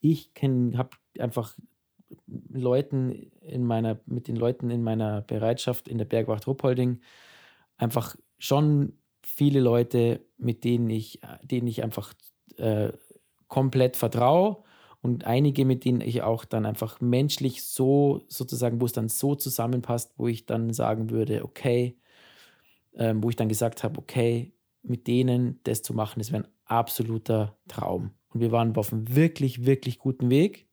ich habe einfach Leuten in meiner, mit den Leuten in meiner Bereitschaft in der Bergwacht Ruppolding einfach schon viele Leute, mit denen ich, denen ich einfach äh, komplett vertraue und einige, mit denen ich auch dann einfach menschlich so sozusagen, wo es dann so zusammenpasst, wo ich dann sagen würde, okay, ähm, wo ich dann gesagt habe, okay, mit denen das zu machen, das wäre ein absoluter Traum. Und wir waren auf einem wirklich, wirklich guten Weg.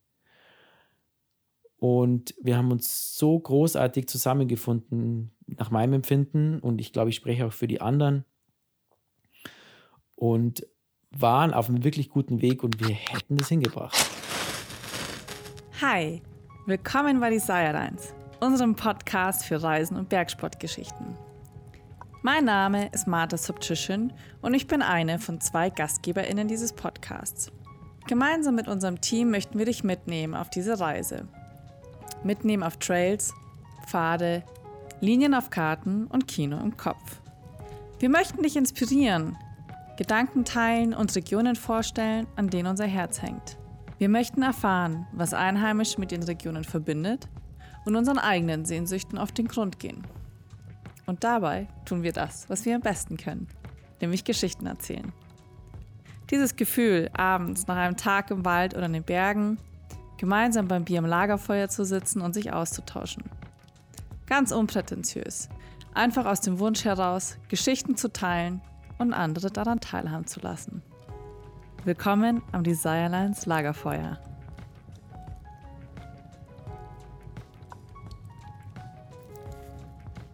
Und wir haben uns so großartig zusammengefunden, nach meinem Empfinden. Und ich glaube, ich spreche auch für die anderen. Und waren auf einem wirklich guten Weg und wir hätten das hingebracht. Hi, willkommen bei Desire Lines, unserem Podcast für Reisen und Bergsportgeschichten. Mein Name ist Martha Subtition und ich bin eine von zwei GastgeberInnen dieses Podcasts. Gemeinsam mit unserem Team möchten wir dich mitnehmen auf diese Reise. Mitnehmen auf Trails, Pfade, Linien auf Karten und Kino im Kopf. Wir möchten dich inspirieren, Gedanken teilen und Regionen vorstellen, an denen unser Herz hängt. Wir möchten erfahren, was Einheimische mit den Regionen verbindet und unseren eigenen Sehnsüchten auf den Grund gehen. Und dabei tun wir das, was wir am besten können, nämlich Geschichten erzählen. Dieses Gefühl, abends nach einem Tag im Wald oder in den Bergen, gemeinsam beim Bier am Lagerfeuer zu sitzen und sich auszutauschen. Ganz unprätentiös, einfach aus dem Wunsch heraus, Geschichten zu teilen und andere daran teilhaben zu lassen. Willkommen am Desirelines Lagerfeuer.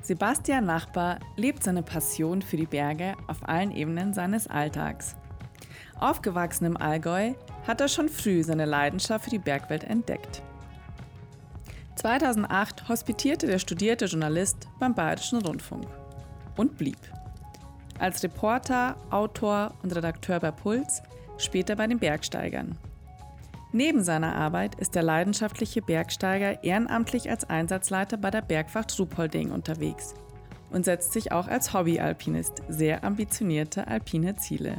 Sebastian Nachbar lebt seine Passion für die Berge auf allen Ebenen seines Alltags. Aufgewachsen im Allgäu hat er schon früh seine Leidenschaft für die Bergwelt entdeckt. 2008 hospitierte der studierte Journalist beim Bayerischen Rundfunk und blieb. Als Reporter, Autor und Redakteur bei Puls, später bei den Bergsteigern. Neben seiner Arbeit ist der leidenschaftliche Bergsteiger ehrenamtlich als Einsatzleiter bei der Bergwacht Ruhpolding unterwegs und setzt sich auch als Hobbyalpinist sehr ambitionierte alpine Ziele.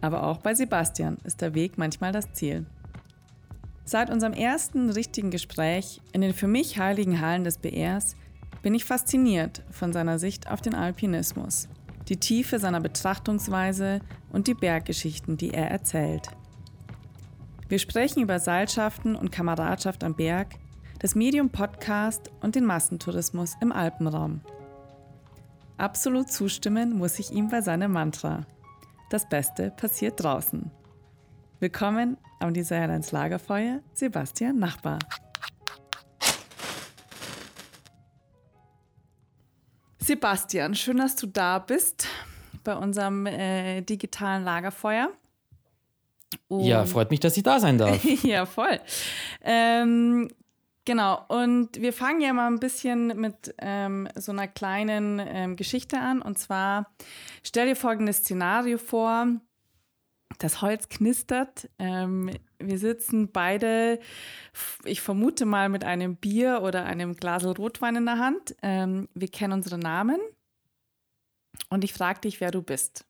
Aber auch bei Sebastian ist der Weg manchmal das Ziel. Seit unserem ersten richtigen Gespräch in den für mich heiligen Hallen des BRs bin ich fasziniert von seiner Sicht auf den Alpinismus, die Tiefe seiner Betrachtungsweise und die Berggeschichten, die er erzählt. Wir sprechen über Seilschaften und Kameradschaft am Berg, das Medium Podcast und den Massentourismus im Alpenraum. Absolut zustimmen muss ich ihm bei seinem Mantra. Das Beste passiert draußen. Willkommen am Designer ins Lagerfeuer, Sebastian Nachbar. Sebastian, schön, dass du da bist bei unserem äh, digitalen Lagerfeuer. Und ja, freut mich, dass ich da sein darf. ja, voll. Ähm, genau, und wir fangen ja mal ein bisschen mit ähm, so einer kleinen ähm, Geschichte an. Und zwar stell dir folgendes Szenario vor. Das Holz knistert. Ähm, wir sitzen beide, ich vermute mal, mit einem Bier oder einem Glas Rotwein in der Hand. Ähm, wir kennen unsere Namen. Und ich frage dich, wer du bist.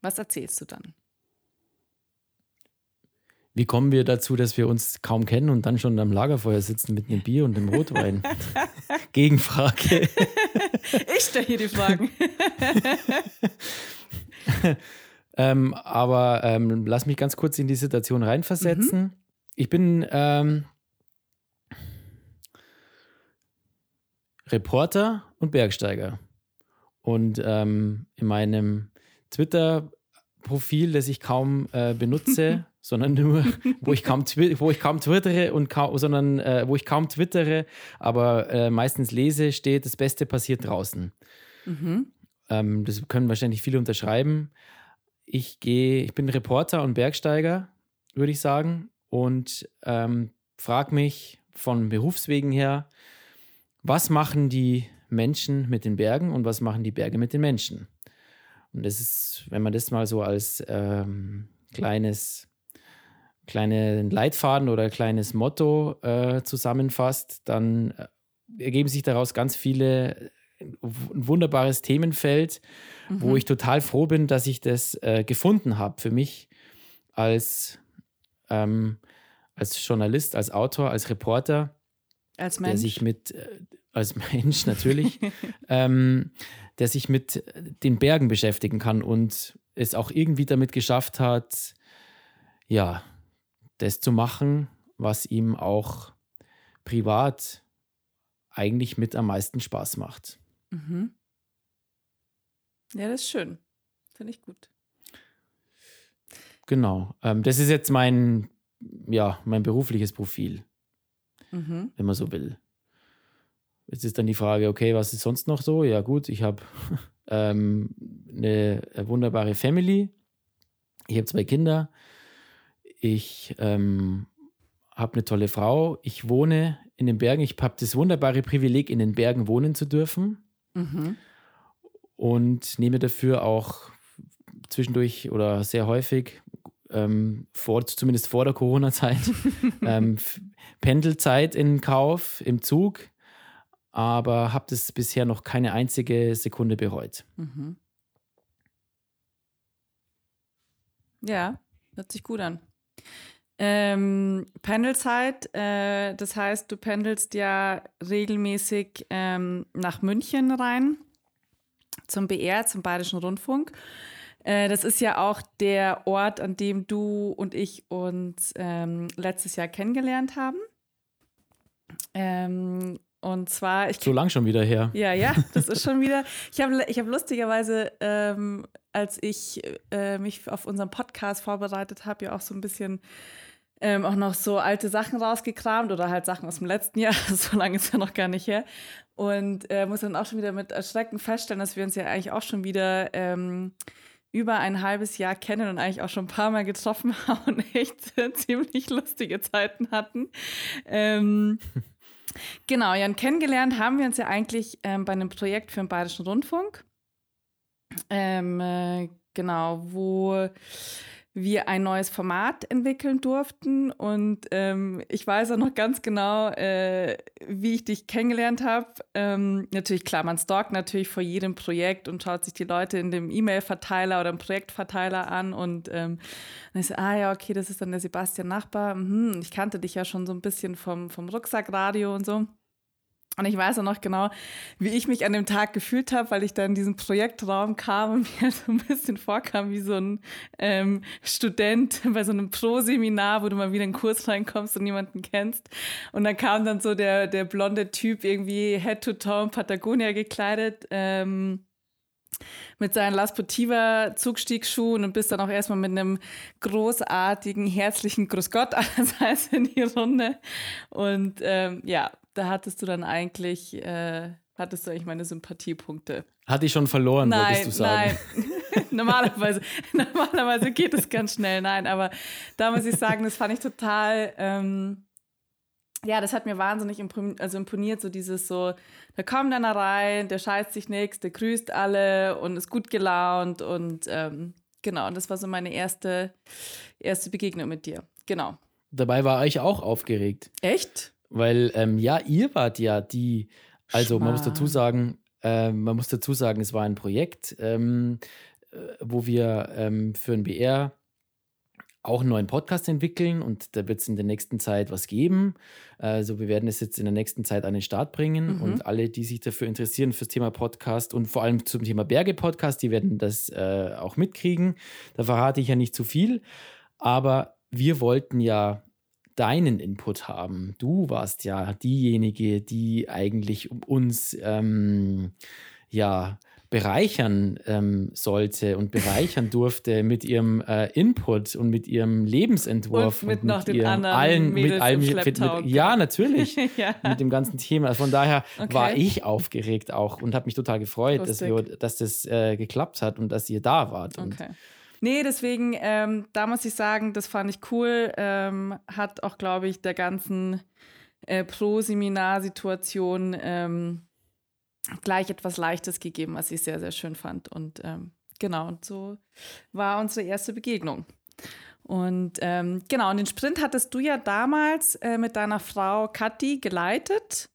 Was erzählst du dann? Wie kommen wir dazu, dass wir uns kaum kennen und dann schon am Lagerfeuer sitzen mit einem Bier und dem Rotwein? Gegenfrage. ich stelle hier die Fragen. ähm, aber ähm, lass mich ganz kurz in die Situation reinversetzen. Mhm. Ich bin ähm, Reporter und Bergsteiger. Und ähm, in meinem Twitter-Profil, das ich kaum äh, benutze, sondern nur, wo ich kaum, wo ich kaum twittere und kaum, sondern äh, wo ich kaum twittere, aber äh, meistens lese, steht, das Beste passiert draußen. Mhm. Ähm, das können wahrscheinlich viele unterschreiben. Ich gehe, ich bin Reporter und Bergsteiger, würde ich sagen, und ähm, frage mich von Berufswegen her, was machen die Menschen mit den Bergen und was machen die Berge mit den Menschen? Und das ist, wenn man das mal so als ähm, kleines kleinen Leitfaden oder kleines Motto äh, zusammenfasst, dann äh, ergeben sich daraus ganz viele ein wunderbares Themenfeld, mhm. wo ich total froh bin, dass ich das äh, gefunden habe für mich als ähm, als Journalist, als Autor, als Reporter, Als der Mensch. sich mit, äh, als Mensch natürlich, ähm, der sich mit den Bergen beschäftigen kann und es auch irgendwie damit geschafft hat, ja, das zu machen, was ihm auch privat eigentlich mit am meisten Spaß macht. mhm. Ja, das ist schön. Finde ich gut. Genau. Ähm, das ist jetzt mein, ja, mein berufliches Profil, Mhm. wenn man so will. Jetzt ist dann die Frage, okay, was ist sonst noch so? Ja, gut, ich habe ähm, eine wunderbare Family. Ich habe zwei Kinder. Ich ähm, habe eine tolle Frau. Ich wohne in den Bergen. Ich habe das wunderbare Privileg, in den Bergen wohnen zu dürfen. Mhm. und nehme dafür auch zwischendurch oder sehr häufig, ähm, vor, zumindest vor der Corona-Zeit, ähm, Pendelzeit in Kauf im Zug, aber habe das bisher noch keine einzige Sekunde bereut. Mhm. Ja, hört sich gut an. Ähm, Pendelzeit, äh, das heißt, du pendelst ja regelmäßig ähm, nach München rein zum BR, zum Bayerischen Rundfunk. Äh, das ist ja auch der Ort, an dem du und ich uns ähm, letztes Jahr kennengelernt haben. Und zwar, ich So lang schon wieder her. ja, ja, das ist schon wieder. Ich habe ich hab lustigerweise, ähm, als ich äh, mich auf unseren Podcast vorbereitet habe, ja auch so ein bisschen ähm, auch noch so alte Sachen rausgekramt oder halt Sachen aus dem letzten Jahr. So lange ist ja noch gar nicht her. Und äh, muss dann auch schon wieder mit Erschrecken feststellen, dass wir uns ja eigentlich auch schon wieder ähm, über ein halbes Jahr kennen und eigentlich auch schon ein paar Mal getroffen haben und echt ziemlich lustige Zeiten hatten. Ähm, Genau, ja, und kennengelernt haben wir uns ja eigentlich ähm, bei einem Projekt für den Bayerischen Rundfunk. Ähm, äh, genau, wo wir ein neues Format entwickeln durften. Und ähm, ich weiß auch noch ganz genau, äh, wie ich dich kennengelernt habe. Ähm, natürlich, klar, man stalkt natürlich vor jedem Projekt und schaut sich die Leute in dem E-Mail-Verteiler oder im Projektverteiler an. Und ähm, dann ist ah ja, okay, das ist dann der Sebastian Nachbar. Mhm, ich kannte dich ja schon so ein bisschen vom, vom Rucksackradio und so. Und ich weiß auch noch genau, wie ich mich an dem Tag gefühlt habe, weil ich da in diesen Projektraum kam und mir so ein bisschen vorkam wie so ein ähm, Student bei so einem Pro-Seminar, wo du mal wieder in einen Kurs reinkommst und niemanden kennst. Und dann kam dann so der, der blonde Typ irgendwie Head-to-Toe in Patagonia gekleidet. Ähm, mit seinen Las Potiva Zugstiegsschuhen und bist dann auch erstmal mit einem großartigen, herzlichen Grüß Gott allerseits in die Runde. Und ähm, ja, da hattest du dann eigentlich, äh, hattest du eigentlich meine Sympathiepunkte. Hatte ich schon verloren, wolltest du sagen. nein. normalerweise, normalerweise geht es ganz schnell, nein, aber da muss ich sagen, das fand ich total, ähm, ja, das hat mir wahnsinnig imponiert, also imponiert, so dieses so, da kommt einer rein, der scheißt sich nichts, der grüßt alle und ist gut gelaunt und ähm, genau, und das war so meine erste, erste Begegnung mit dir. Genau. Dabei war ich auch aufgeregt, Echt? Weil ähm, ja, ihr wart ja die, also man muss dazu sagen, äh, man muss dazu sagen, es war ein Projekt, ähm, äh, wo wir ähm, für ein BR auch einen neuen Podcast entwickeln und da wird es in der nächsten Zeit was geben. Also wir werden es jetzt in der nächsten Zeit an den Start bringen Mhm. und alle, die sich dafür interessieren, fürs Thema Podcast und vor allem zum Thema Berge-Podcast, die werden das äh, auch mitkriegen. Da verrate ich ja nicht zu viel, aber wir wollten ja deinen Input haben. Du warst ja diejenige, die eigentlich um uns ähm, ja bereichern ähm, sollte und bereichern durfte mit ihrem äh, Input und mit ihrem Lebensentwurf Und mit noch den ihrem anderen allen Mädels mit allem mit, mit, ja natürlich ja. mit dem ganzen Thema. Also Von daher Okay. war ich aufgeregt auch und habe mich total gefreut, dass, Lustig. wir, dass das äh, geklappt hat und dass ihr da wart. Und Okay. Nee, deswegen, ähm, da muss ich sagen, das fand ich cool. Ähm, hat auch, glaube ich, der ganzen äh, Pro-Seminar-Situation ähm, gleich etwas Leichtes gegeben, was ich sehr, sehr schön fand. Und ähm, genau, und so war unsere erste Begegnung. Und ähm, genau, und den Sprint hattest du ja damals äh, mit deiner Frau Kathi geleitet.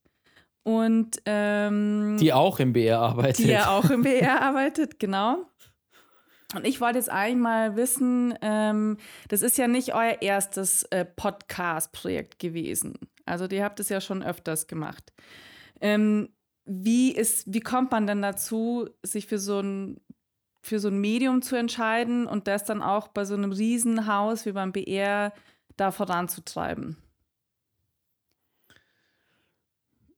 Und ähm, die auch im BR arbeitet. die ja auch im BR arbeitet, genau. Und ich wollte jetzt eigentlich mal wissen, ähm, das ist ja nicht euer erstes äh, Podcast-Projekt gewesen. Also ihr habt es ja schon öfters gemacht. Ähm, wie, ist, wie kommt man denn dazu, sich für so ein für so ein Medium zu entscheiden und das dann auch bei so einem Riesenhaus wie beim BR da voranzutreiben?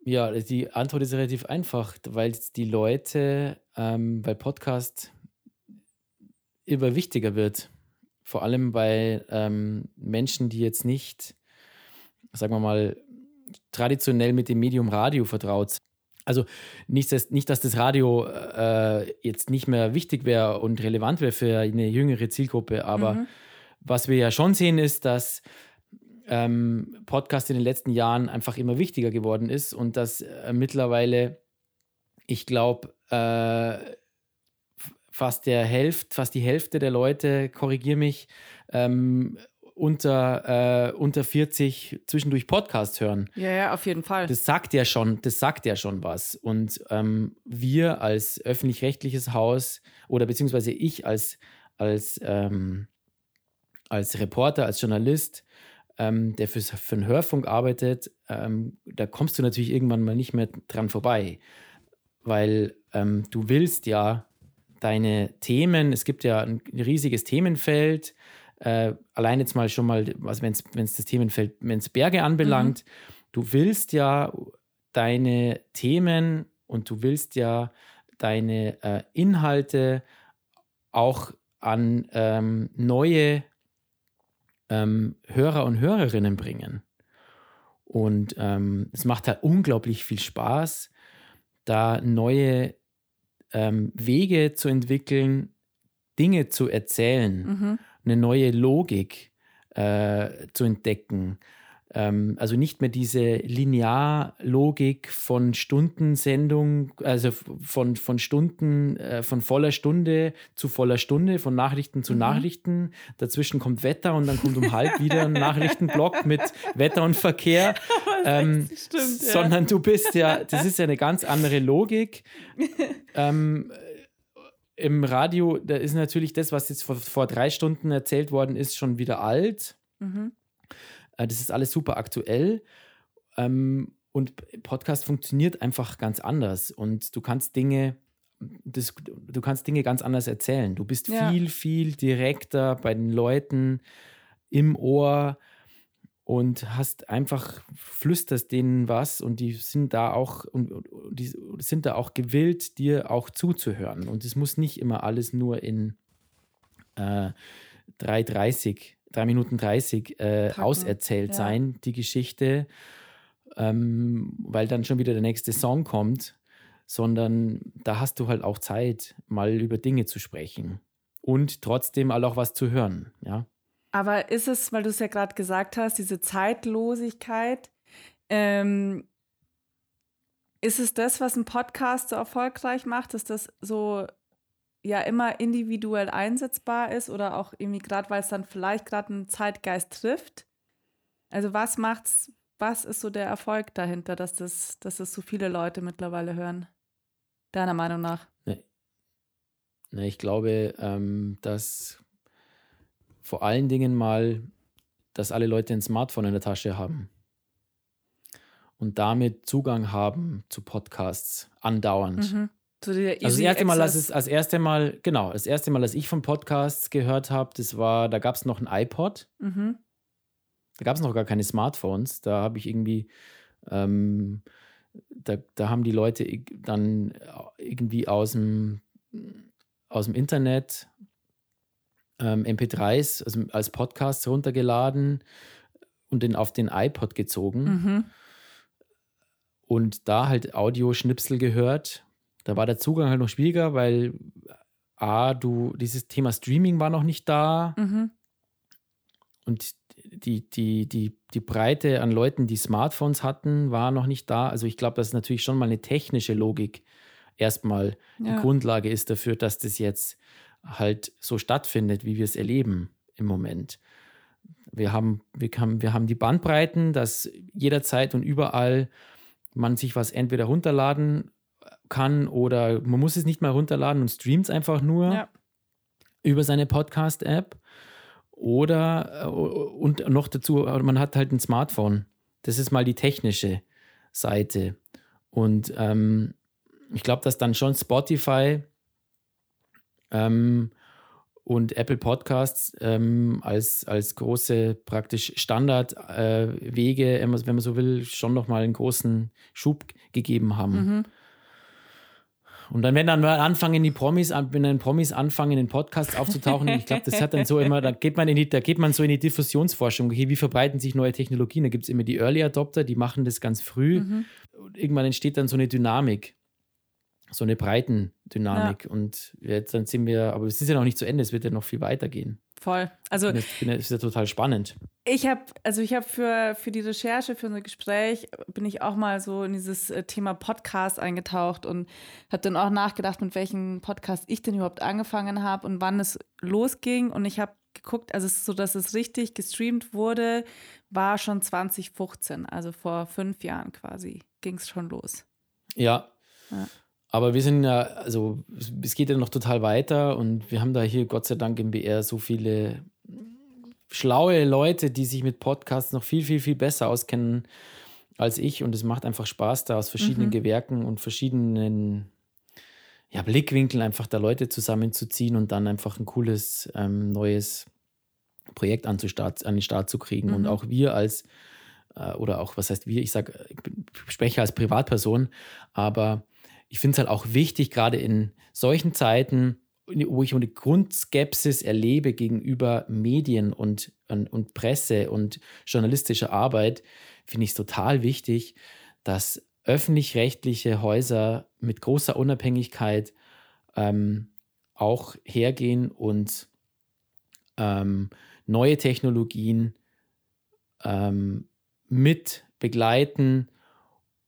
Ja, die Antwort ist relativ einfach, weil die Leute, ähm, weil Podcast immer wichtiger wird. Vor allem bei ähm, Menschen, die jetzt nicht, sagen wir mal, traditionell mit dem Medium Radio vertraut sind. Also nicht, dass, nicht, dass das Radio äh, jetzt nicht mehr wichtig wäre und relevant wäre für eine jüngere Zielgruppe, aber mhm. was wir ja schon sehen, ist, dass ähm, Podcast in den letzten Jahren einfach immer wichtiger geworden ist und dass äh, mittlerweile, ich glaube, äh, fast der Hälfte, fast die Hälfte der Leute, korrigier mich, ähm, unter, äh, unter 40 zwischendurch Podcast hören. Ja, ja, auf jeden Fall. Das sagt ja schon, das sagt ja schon was. Und ähm, wir als öffentlich-rechtliches Haus oder beziehungsweise ich als, als, ähm, als Reporter, als Journalist, ähm, der für, für den Hörfunk arbeitet, ähm, da kommst du natürlich irgendwann mal nicht mehr dran vorbei. Weil ähm, du willst ja deine Themen, es gibt ja ein riesiges Themenfeld, äh, allein jetzt mal schon mal, also wenn es das Themenfeld, wenn es Berge anbelangt, mhm. du willst ja deine Themen und du willst ja deine äh, Inhalte auch an ähm, neue ähm, Hörer und Hörerinnen bringen. Und ähm, es macht halt unglaublich viel Spaß, da neue ähm, Wege zu entwickeln, Dinge zu erzählen. Mhm eine neue Logik äh, zu entdecken. Ähm, also nicht mehr diese Linearlogik von Stundensendung, also von, von Stunden, äh, von voller Stunde zu voller Stunde, von Nachrichten zu mhm. Nachrichten. Dazwischen kommt Wetter und dann kommt um halb wieder ein Nachrichtenblock mit Wetter und Verkehr. Ähm, stimmt, ja. Sondern du bist ja, das ist ja eine ganz andere Logik. ähm, im Radio, da ist natürlich das, was jetzt vor, vor drei Stunden erzählt worden ist, schon wieder alt. Mhm. Äh, das ist alles super aktuell. Ähm, und Podcast funktioniert einfach ganz anders. Und du kannst Dinge, das, du kannst Dinge ganz anders erzählen. Du bist ja. viel, viel direkter bei den Leuten im Ohr und hast einfach flüsterst denen was und die sind da auch und, die sind da auch gewillt, dir auch zuzuhören. Und es muss nicht immer alles nur in äh, 3,30, 3 Minuten 30 äh, auserzählt ja. sein, die Geschichte, ähm, weil dann schon wieder der nächste Song kommt, sondern da hast du halt auch Zeit, mal über Dinge zu sprechen und trotzdem auch was zu hören, ja. Aber ist es, weil du es ja gerade gesagt hast, diese Zeitlosigkeit, ähm, ist es das, was ein Podcast so erfolgreich macht, dass das so ja immer individuell einsetzbar ist oder auch irgendwie gerade, weil es dann vielleicht gerade einen Zeitgeist trifft? Also was macht's, was ist so der Erfolg dahinter, dass das, dass das so viele Leute mittlerweile hören? Deiner Meinung nach? Nee. Nee, ich glaube, ähm, dass vor allen Dingen mal, dass alle Leute ein Smartphone in der Tasche haben und damit Zugang haben zu Podcasts andauernd. Mhm. So also das erste Mal, als, es, als erste Mal, genau, das erste Mal, als ich von Podcasts gehört habe, das war, da gab es noch ein iPod. Mhm. Da gab es noch gar keine Smartphones. Da habe ich irgendwie, ähm, da, da haben die Leute dann irgendwie aus dem, aus dem Internet ähm, MP3s also als Podcast runtergeladen und den auf den iPod gezogen. Mhm. Und da halt Audioschnipsel gehört. Da war der Zugang halt noch schwieriger, weil A, du, dieses Thema Streaming war noch nicht da. Mhm. Und die, die, die, die Breite an Leuten, die Smartphones hatten, war noch nicht da. Also ich glaube, das ist natürlich schon mal eine technische Logik erstmal ja. die Grundlage ist dafür, dass das jetzt halt so stattfindet, wie wir es erleben im Moment. Wir haben, wir, haben, wir haben die Bandbreiten, dass jederzeit und überall man sich was entweder runterladen kann oder man muss es nicht mal runterladen und streamt es einfach nur. Ja. über seine Podcast-App oder äh, und noch dazu, man hat halt ein Smartphone. Das ist mal die technische Seite. Und ähm, ich glaube, dass dann schon Spotify ähm, und Apple Podcasts ähm, als, als große praktisch Standardwege, äh, wenn man so will, schon nochmal einen großen Schub gegeben haben. Mhm. Und dann, wenn dann mal anfangen, die Promis, wenn dann Promis anfangen, in Podcasts aufzutauchen, ich glaube, das hat dann so immer, da geht man in die, da geht man so in die Diffusionsforschung. Okay, wie verbreiten sich neue Technologien? Da gibt es immer die Early Adopter, die machen das ganz früh. Mhm. Und irgendwann entsteht dann so eine Dynamik so eine Breitendynamik. Ja. Und jetzt dann sind wir, aber es ist ja noch nicht zu Ende, es wird ja noch viel weitergehen. Voll. Also das ist ja total spannend. Ich habe, also ich habe für, für die Recherche, für unser Gespräch, bin ich auch mal so in dieses äh, Thema Podcast eingetaucht und habe dann auch nachgedacht, mit welchem Podcast ich denn überhaupt angefangen habe und wann es losging. Und ich habe geguckt, also so, dass es richtig gestreamt wurde, war schon 2015, also vor fünf Jahren quasi, ging es schon los. Ja. ja. Aber wir sind ja, also es geht ja noch total weiter und wir haben da hier Gott sei Dank im BR so viele schlaue Leute, die sich mit Podcasts noch viel, viel, viel besser auskennen als ich und es macht einfach Spaß, da aus verschiedenen mhm. Gewerken und verschiedenen ja, Blickwinkeln einfach da Leute zusammenzuziehen und dann einfach ein cooles ähm, neues Projekt an, Start, an den Start zu kriegen. Mhm. Und auch wir als, äh, oder auch, was heißt wir, ich sage, ich spreche als Privatperson, aber ich finde es halt auch wichtig, gerade in solchen Zeiten, wo ich eine Grundskepsis erlebe gegenüber Medien und, und, und Presse und journalistischer Arbeit, finde ich es total wichtig, dass öffentlich-rechtliche Häuser mit großer Unabhängigkeit ähm, auch hergehen und ähm, neue Technologien ähm, mit begleiten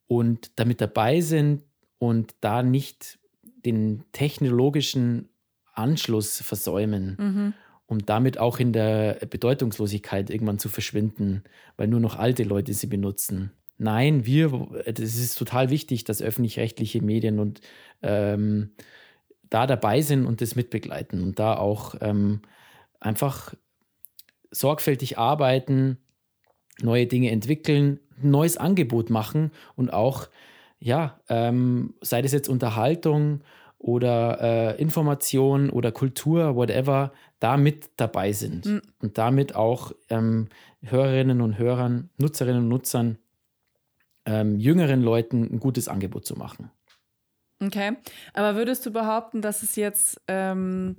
und damit dabei sind, und da nicht den technologischen Anschluss versäumen, mhm. um damit auch in der Bedeutungslosigkeit irgendwann zu verschwinden, weil nur noch alte Leute sie benutzen. Nein, wir, es ist total wichtig, dass öffentlich-rechtliche Medien und ähm, da dabei sind und das mitbegleiten und da auch ähm, einfach sorgfältig arbeiten, neue Dinge entwickeln, ein neues Angebot machen und auch ja, ähm, sei das jetzt Unterhaltung oder äh, Information oder Kultur, whatever, da mit dabei sind mhm. und damit auch ähm, Hörerinnen und Hörern, Nutzerinnen und Nutzern, ähm, jüngeren Leuten ein gutes Angebot zu machen. Okay, aber würdest du behaupten, dass es jetzt ähm,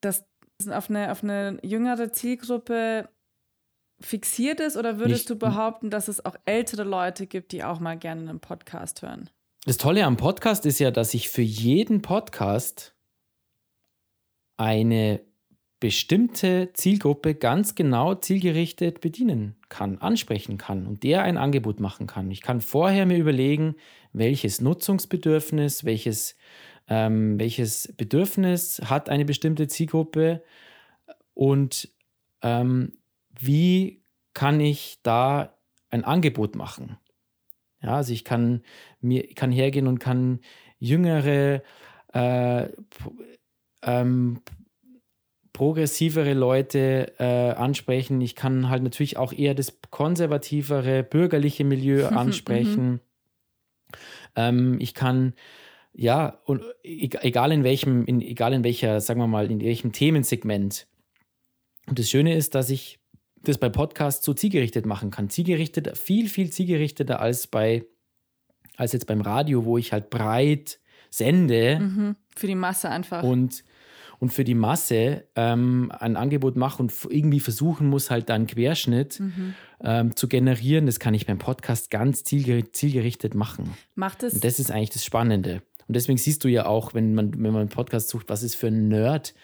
dass auf eine, auf eine jüngere Zielgruppe fixiert ist oder würdest Nicht, du behaupten, dass es auch ältere Leute gibt, die auch mal gerne einen Podcast hören? Das Tolle am Podcast ist ja, dass ich für jeden Podcast eine bestimmte Zielgruppe ganz genau zielgerichtet bedienen kann, ansprechen kann und der ein Angebot machen kann. Ich kann vorher mir überlegen, welches Nutzungsbedürfnis, welches, ähm, welches Bedürfnis hat eine bestimmte Zielgruppe und ähm, wie kann ich da ein Angebot machen? Ja, also ich kann mir kann hergehen und kann jüngere, äh, ähm, progressivere Leute äh, ansprechen. Ich kann halt natürlich auch eher das konservativere, bürgerliche Milieu mhm. ansprechen. ähm, ich kann ja, und e-, egal in welchem, in, egal in welcher, sagen wir mal, in welchem Themensegment. Und das Schöne ist, dass ich das bei Podcasts so zielgerichtet machen kann. Zielgerichtet, viel, viel zielgerichteter als bei, als jetzt beim Radio, wo ich halt breit sende. Mhm, für die Masse einfach. Und, und für die Masse ähm, ein Angebot mache und irgendwie versuchen muss, halt dann Querschnitt mhm. ähm, zu generieren. Das kann ich beim Podcast ganz zielgerichtet machen. Macht es. Und das ist eigentlich das Spannende. Und deswegen siehst du ja auch, wenn man, wenn man einen Podcast sucht, was ist für ein Nerd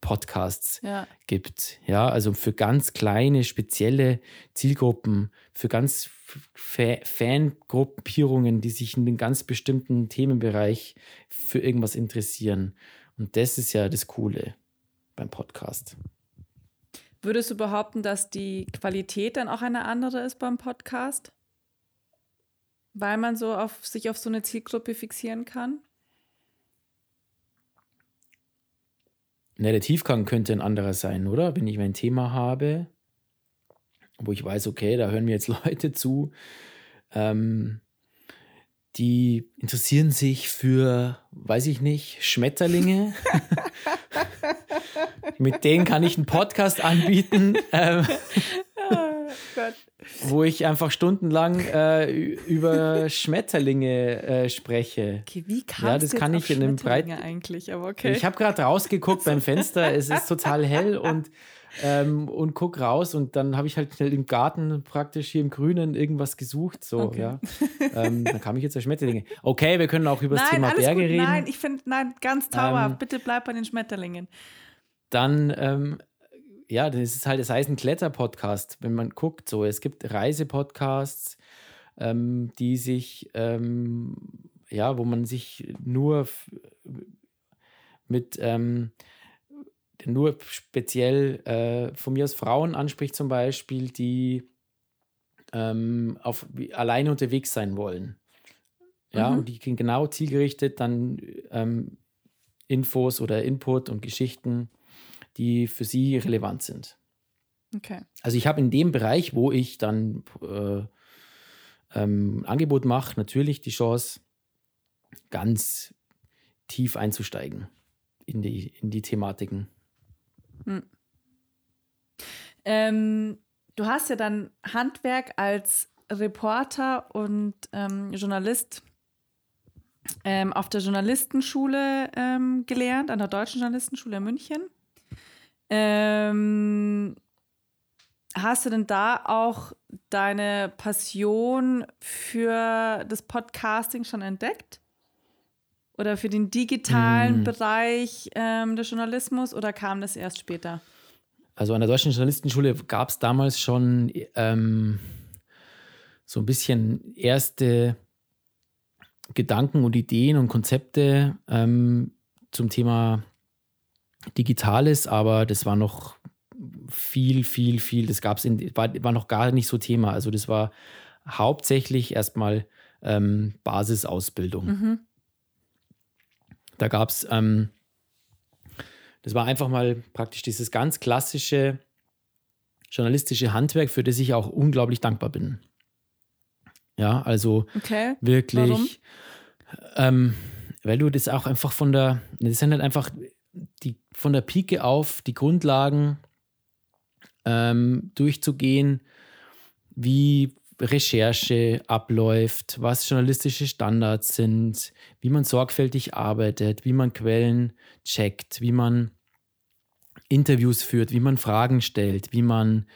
Podcasts ja. gibt. Ja, also für ganz kleine, spezielle Zielgruppen, für ganz Fa Fangruppierungen, die sich in einem ganz bestimmten Themenbereich für irgendwas interessieren. Und das ist ja das Coole beim Podcast. Würdest du behaupten, dass die Qualität dann auch eine andere ist beim Podcast? Weil man so auf sich auf so eine Zielgruppe fixieren kann? Ne, der Tiefgang könnte ein anderer sein, oder? Wenn ich mein Thema habe, wo ich weiß, okay, da hören mir jetzt Leute zu, ähm, die interessieren sich für, weiß ich nicht, Schmetterlinge. Mit denen kann ich einen Podcast anbieten. Ähm, wo ich einfach stundenlang äh, über Schmetterlinge äh, spreche. Okay, wie kam ja, das kann ich in einem breiten eigentlich, aber okay. Ich habe gerade rausgeguckt beim Fenster, es ist total hell und ähm, und guck raus und dann habe ich halt schnell im Garten praktisch hier im Grünen irgendwas gesucht. So, okay. ja. ähm, dann kam ich jetzt auf Schmetterlinge. Okay, wir können auch über das Thema Berge gut. reden. Nein, ich finde, nein, ganz tauer. Ähm, Bitte bleib bei den Schmetterlingen. Dann, ähm, ja, das ist halt, das heißt ein Kletter-Podcast, wenn man guckt. So, es gibt Reisepodcasts, ähm, die sich, ähm, ja, wo man sich nur mit ähm, nur speziell äh, von mir aus Frauen anspricht, zum Beispiel, die ähm, auf, alleine unterwegs sein wollen. Ja, mhm. und die kriegen genau zielgerichtet dann ähm, Infos oder Input und Geschichten, die für sie relevant sind. Okay. Also ich habe in dem Bereich, wo ich dann äh, ähm, Angebot mache, natürlich die Chance, ganz tief einzusteigen in die, in die Thematiken. Hm. Ähm, du hast ja dann Handwerk als Reporter und ähm, Journalist ähm, auf der Journalistenschule ähm, gelernt, an der Deutschen Journalistenschule in München. Ähm, hast du denn da auch deine Passion für das Podcasting schon entdeckt? oder für den digitalen mm. Bereich ähm, des Journalismus oder kam das erst später? Also an der Deutschen Journalistenschule gab es damals schon ähm, so ein bisschen erste Gedanken und Ideen und Konzepte ähm, zum Thema Digitales, aber das war noch viel, viel, viel, das gab es, war, war noch gar nicht so Thema. Also das war hauptsächlich erstmal ähm, Basisausbildung. Mhm. Da gab es, ähm, das war einfach mal praktisch dieses ganz klassische journalistische Handwerk, für das ich auch unglaublich dankbar bin. Ja, also okay. wirklich, ähm, weil du das auch einfach von der, das sind halt einfach die von der Pike auf die Grundlagen ähm, durchzugehen, wie Recherche abläuft, was journalistische Standards sind, wie man sorgfältig arbeitet, wie man Quellen checkt, wie man Interviews führt, wie man Fragen stellt, wie man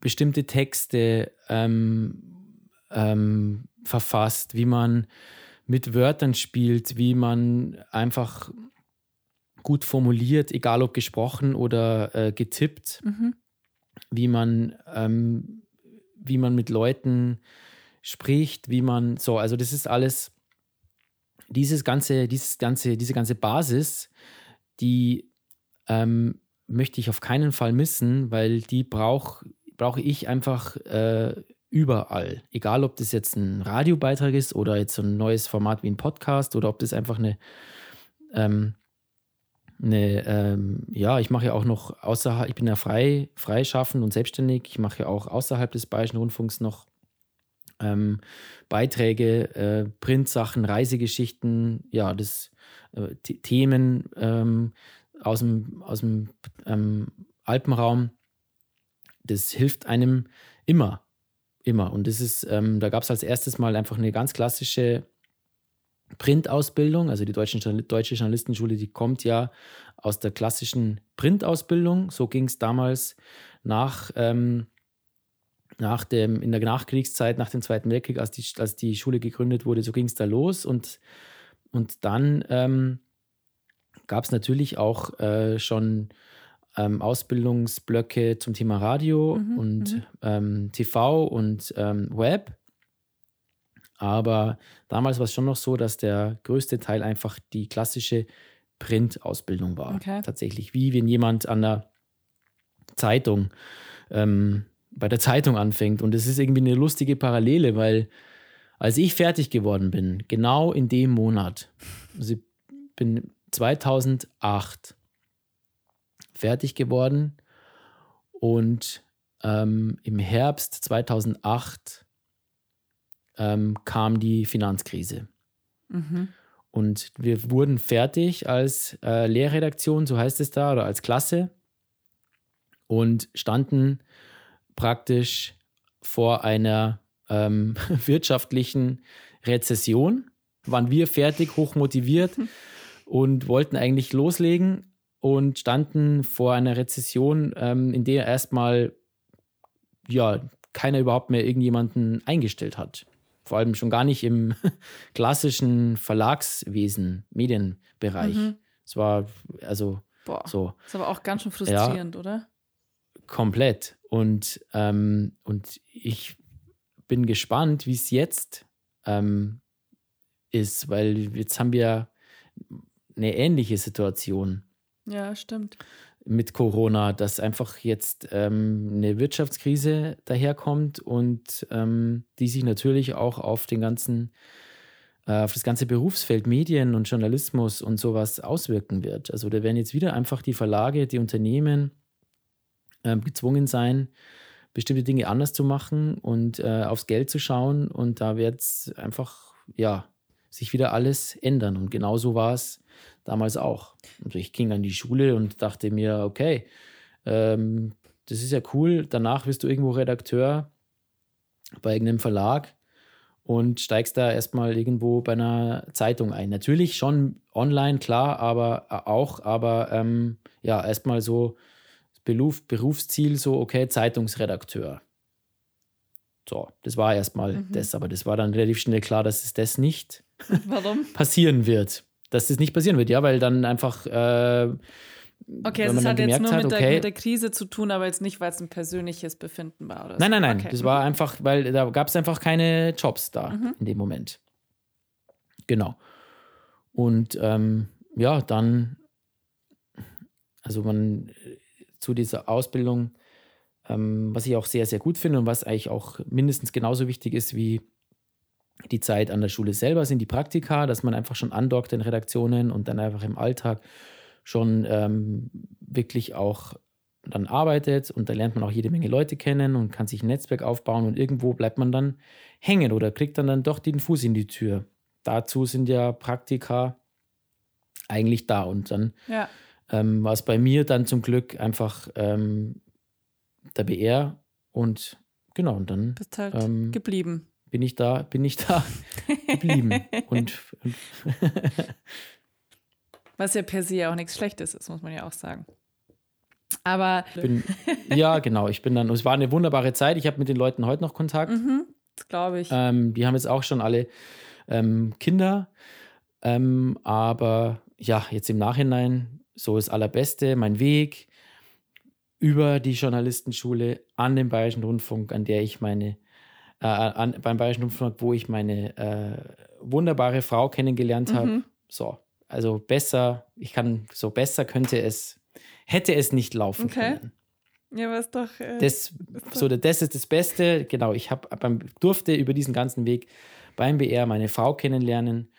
bestimmte Texte ähm, ähm, verfasst, wie man mit Wörtern spielt, wie man einfach gut formuliert, egal ob gesprochen oder äh, getippt, mhm. wie man ähm, wie man mit Leuten spricht, wie man so, also das ist alles, dieses ganze, dieses ganze, diese ganze Basis, die ähm, möchte ich auf keinen Fall missen, weil die brauche brauch ich einfach äh, überall. Egal, ob das jetzt ein Radiobeitrag ist oder jetzt so ein neues Format wie ein Podcast oder ob das einfach eine ähm, eine, ähm, ja, ich mache ja auch noch außerhalb, ich bin ja frei, freischaffend und selbstständig. Ich mache ja auch außerhalb des Bayerischen Rundfunks noch ähm, Beiträge, äh, Printsachen, Reisegeschichten, ja, das äh, Themen ähm, aus dem, aus dem ähm, Alpenraum. Das hilft einem immer, immer. Und das ist, ähm, da gab es als erstes mal einfach eine ganz klassische Printausbildung, also die Deutsche, Deutsche Journalistenschule, die kommt ja aus der klassischen Printausbildung. So ging es damals nach, ähm, nach dem, in der Nachkriegszeit, nach dem Zweiten Weltkrieg, als die, als die Schule gegründet wurde, so ging es da los. Und, und dann ähm, gab es natürlich auch äh, schon ähm, Ausbildungsblöcke zum Thema Radio mhm, und mhm. ähm, TV und ähm, Web. Aber damals war es schon noch so, dass der größte Teil einfach die klassische Print-Ausbildung war. Okay. Tatsächlich, wie wenn jemand an der Zeitung, ähm, bei der Zeitung anfängt. Und es ist irgendwie eine lustige Parallele, weil als ich fertig geworden bin, genau in dem Monat, also ich bin 2008, fertig geworden. Und ähm, im Herbst 2008 ähm, kam die Finanzkrise. Mhm. Und wir wurden fertig als äh, Lehrredaktion, so heißt es da, oder als Klasse und standen praktisch vor einer ähm, wirtschaftlichen Rezession. Waren wir fertig, hochmotiviert und wollten eigentlich loslegen und standen vor einer Rezession, ähm, in der erstmal ja keiner überhaupt mehr irgendjemanden eingestellt hat. Vor allem schon gar nicht im klassischen Verlagswesen, Medienbereich. Mhm. Es war also Boah. so Ist aber auch ganz schön frustrierend, oder? komplett. Und, ähm, und ich bin gespannt, wie es jetzt ähm, ist, weil jetzt haben wir eine ähnliche Situation Ja, stimmt. Mit Corona, dass einfach jetzt ähm, eine Wirtschaftskrise daherkommt und ähm, die sich natürlich auch auf den ganzen, äh, auf das ganze Berufsfeld Medien und Journalismus und sowas auswirken wird. Also da werden jetzt wieder einfach die Verlage, die Unternehmen ähm, gezwungen sein, bestimmte Dinge anders zu machen und äh, aufs Geld zu schauen und da wird es einfach, ja, sich wieder alles ändern und genauso war es damals auch. Also ich ging an die Schule und dachte mir, okay, ähm, das ist ja cool. Danach wirst du irgendwo Redakteur bei irgendeinem Verlag und steigst da erstmal irgendwo bei einer Zeitung ein. Natürlich schon online, klar, aber äh, auch, aber ähm, ja, erstmal so Beruf, Berufsziel, so, okay, Zeitungsredakteur. So, das war erstmal Mhm. das, aber das war dann relativ schnell klar, dass es das nicht Warum? passieren wird. Dass das nicht passieren wird, ja, weil dann einfach, äh, Okay, also es hat jetzt nur hat, mit, der, okay- mit der Krise zu tun, aber jetzt nicht, weil es ein persönliches Befinden war oder so. nein, nein, nein, Okay. das war einfach, weil da gab es einfach keine Jobs da Mhm. in dem Moment. Genau. Und ähm, ja, dann, also man äh, zu dieser Ausbildung, ähm, was ich auch sehr, sehr gut finde und was eigentlich auch mindestens genauso wichtig ist wie die Zeit an der Schule selber, sind die Praktika, dass man einfach schon andockt in Redaktionen und dann einfach im Alltag schon ähm, wirklich auch dann arbeitet und da lernt man auch jede Menge Leute kennen und kann sich ein Netzwerk aufbauen und irgendwo bleibt man dann hängen oder kriegt dann, dann doch den Fuß in die Tür. Dazu sind ja Praktika eigentlich da und dann Ja, ähm, war es bei mir dann zum Glück einfach ähm, der BR und genau, und dann bist halt ähm, geblieben. Bin ich da, bin ich da geblieben. und, und Was ja per se ja auch nichts Schlechtes ist, muss man ja auch sagen. Aber bin, ja, genau, ich bin dann, es war eine wunderbare Zeit. Ich habe mit den Leuten heute noch Kontakt. mhm, das glaube ich. Ähm, die haben jetzt auch schon alle ähm, Kinder. Ähm, aber ja, jetzt im Nachhinein so das Allerbeste, mein Weg über die Journalistenschule an den Bayerischen Rundfunk, an der ich meine, äh, an, beim Bayerischen Rundfunk, wo ich meine äh, wunderbare Frau kennengelernt habe. Mhm. So, also besser, ich kann, so besser könnte es, hätte es nicht laufen Okay. können. ja, ist doch. Äh, Das, so, das ist das Beste. Genau, ich hab, beim, durfte über diesen ganzen Weg beim BR meine Frau kennenlernen.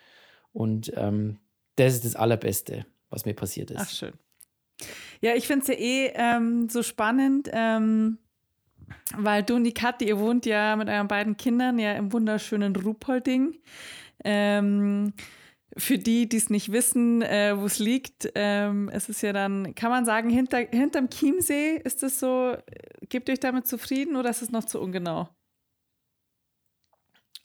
Und ähm, das ist das Allerbeste, was mir passiert ist. Ach, schön. Ja, ich finde es ja eh ähm, so spannend, ähm, weil du und die Kathi, ihr wohnt ja mit euren beiden Kindern ja im wunderschönen Ruhpolding. Ähm, für die, die es nicht wissen, äh, wo es liegt, ähm, es ist ja dann, kann man sagen, hinter, hinterm Chiemsee, ist das so, gebt ihr euch damit zufrieden oder ist es noch zu ungenau?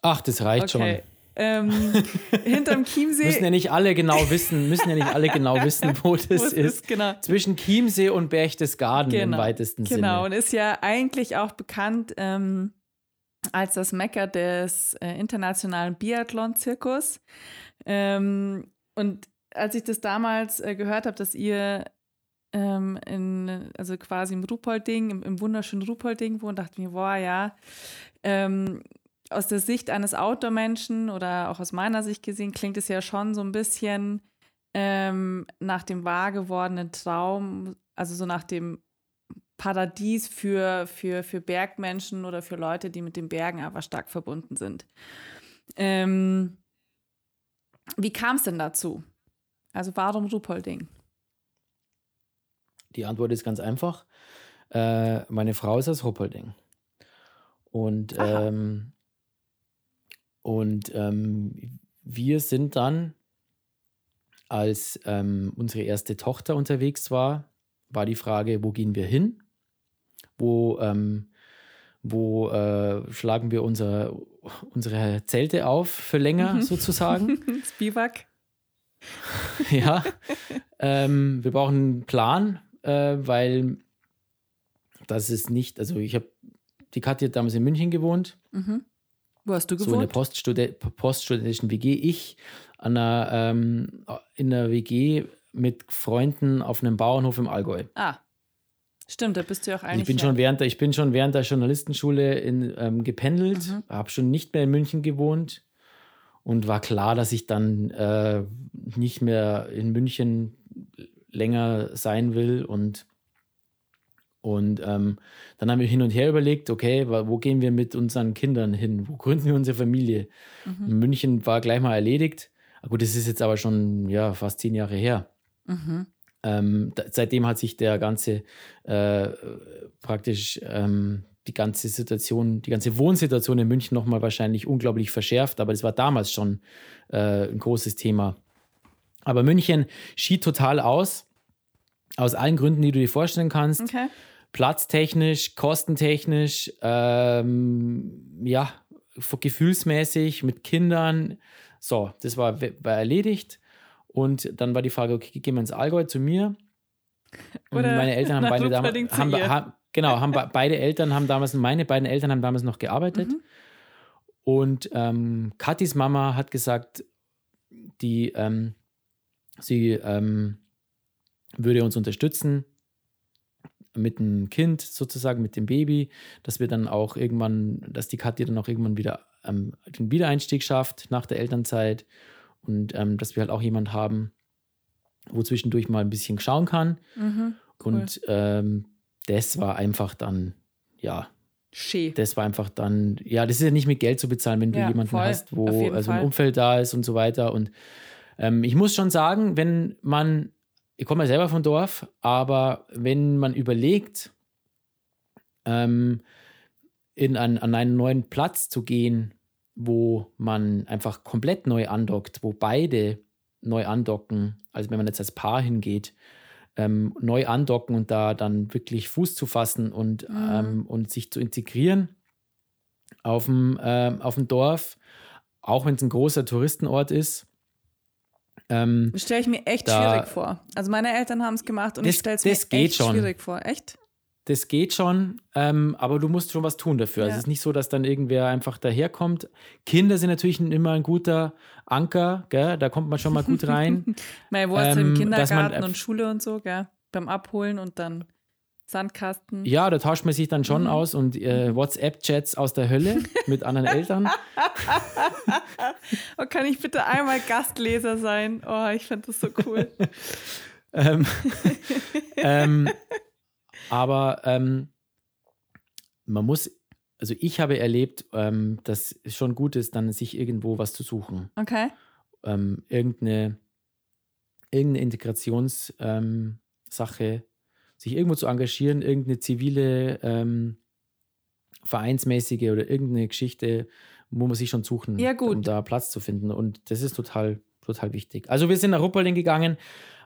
Ach, das reicht Okay. Ähm, hinterm schon. Müssen ja Chiemsee, nicht alle genau wissen, müssen ja nicht alle genau wissen, wo wo das es ist. genau. Zwischen Chiemsee und Berchtesgaden im weitesten Genau, Sinne. und ist ja eigentlich auch bekannt ähm, als das Mecker des äh, internationalen Biathlon-Zirkus. Ähm, und als ich das damals äh, gehört habe, dass ihr ähm, in, also quasi im Ruhpolding, im, im wunderschönen Ruhpolding wohnt, dachte ich mir, boah, ja, ähm, aus der Sicht eines Outdoor-Menschen oder auch aus meiner Sicht gesehen, klingt es ja schon so ein bisschen ähm, nach dem wahr gewordenen Traum, also so nach dem Paradies für, für, für Bergmenschen oder für Leute, die mit den Bergen aber stark verbunden sind. Ähm, wie kam es denn dazu? Also warum Ruhpolding? Die Antwort ist ganz einfach. Äh, meine Frau ist aus Ruppolding. Und, ähm, und ähm, wir sind dann, als ähm, unsere erste Tochter unterwegs war, war die Frage, wo gehen wir hin? Wo, ähm, wo äh, schlagen wir unser, unsere Zelte auf für länger Mhm. sozusagen? Das Biwak. ja. Ähm, wir brauchen einen Plan, äh, weil das ist nicht, also ich habe, die Katja hat damals in München gewohnt, Wo hast du so in der gewohnt? Poststudi poststudentischen WG. Ich an einer, ähm, in einer WG mit Freunden auf einem Bauernhof im Allgäu. ah, stimmt, da bist du ja auch eigentlich. ich bin schon während der, ich bin schon während der Journalistenschule in, ähm, gependelt, Mhm. habe schon nicht mehr in München gewohnt und war klar, dass ich dann äh, nicht mehr in München länger sein will und und ähm, dann haben wir hin und her überlegt, okay, wo gehen wir mit unseren Kindern hin? Wo gründen wir unsere Familie? Mhm. München war gleich mal erledigt. Ah, Gut, das ist jetzt aber schon ja, fast zehn Jahre her. Mhm. Ähm, da, seitdem hat sich der ganze, äh, praktisch ähm, die ganze Situation, die ganze Wohnsituation in München nochmal wahrscheinlich unglaublich verschärft, aber das war damals schon äh, ein großes Thema. Aber München schied total aus, aus allen Gründen, die du dir vorstellen kannst. Okay. Platztechnisch, kostentechnisch, ähm, ja, gefühlsmäßig, mit Kindern. So, das war, war erledigt. Und dann war die Frage, okay, gehen wir ins Allgäu zu mir. Und Oder meine Eltern haben beide damals, haben, haben, genau, haben be- beide Eltern haben damals, meine beiden Eltern haben damals noch gearbeitet. Mhm. Und ähm, Katis Mama hat gesagt, die, ähm, sie ähm, würde uns unterstützen mit dem Kind sozusagen, mit dem Baby, dass wir dann auch irgendwann, dass die Kathi dann auch irgendwann wieder ähm, den Wiedereinstieg schafft nach der Elternzeit und ähm, dass wir halt auch jemand haben, wo zwischendurch mal ein bisschen schauen kann. Mhm. Cool. Und ähm, das war einfach dann, ja, Schee. das war einfach dann, ja, das ist ja nicht mit Geld zu bezahlen, wenn du Ja, jemanden voll, hast, wo also ein Fall. Umfeld da ist und so weiter. Und ähm, ich muss schon sagen, wenn man, ich komme ja selber vom Dorf, aber wenn man überlegt, ähm, in ein, an einen neuen Platz zu gehen, wo man einfach komplett neu andockt, wo beide neu andocken, also wenn man jetzt als Paar hingeht, ähm, neu andocken und da dann wirklich Fuß zu fassen und, Mhm. ähm, und sich zu integrieren auf dem, ähm, auf dem Dorf, auch wenn es ein großer Touristenort ist. Ähm, Das stelle ich mir echt Da- schwierig vor. Also meine Eltern haben es gemacht und Das- ich stelle es mir echt schon. schwierig vor. Echt? das geht schon, ähm, aber du musst schon was tun dafür. Also Ja. es ist nicht so, dass dann irgendwer einfach daherkommt. Kinder sind natürlich immer ein guter Anker, gell? da kommt man schon mal gut rein. Meine Wurzeln Ähm, im dass man Kindergarten erf- und Schule und so, gell? Beim Abholen und dann Sandkasten. ja, da tauscht man sich dann schon Mhm. aus und äh, WhatsApp-Chats aus der Hölle mit anderen Eltern. Oh, kann ich bitte einmal Gastleser sein? Oh, ich finde das so cool. ähm, ähm, aber ähm, man muss, also ich habe erlebt, ähm, dass es schon gut ist, dann sich irgendwo was zu suchen. Okay. ähm, irgendeine, irgendeine Integrationssache, ähm, sich irgendwo zu engagieren, irgendeine zivile, ähm, vereinsmäßige oder irgendeine Geschichte, wo man sich schon suchen, Ja, um da Platz zu finden. Und das ist total, total wichtig. Also wir sind nach Ruppolding gegangen,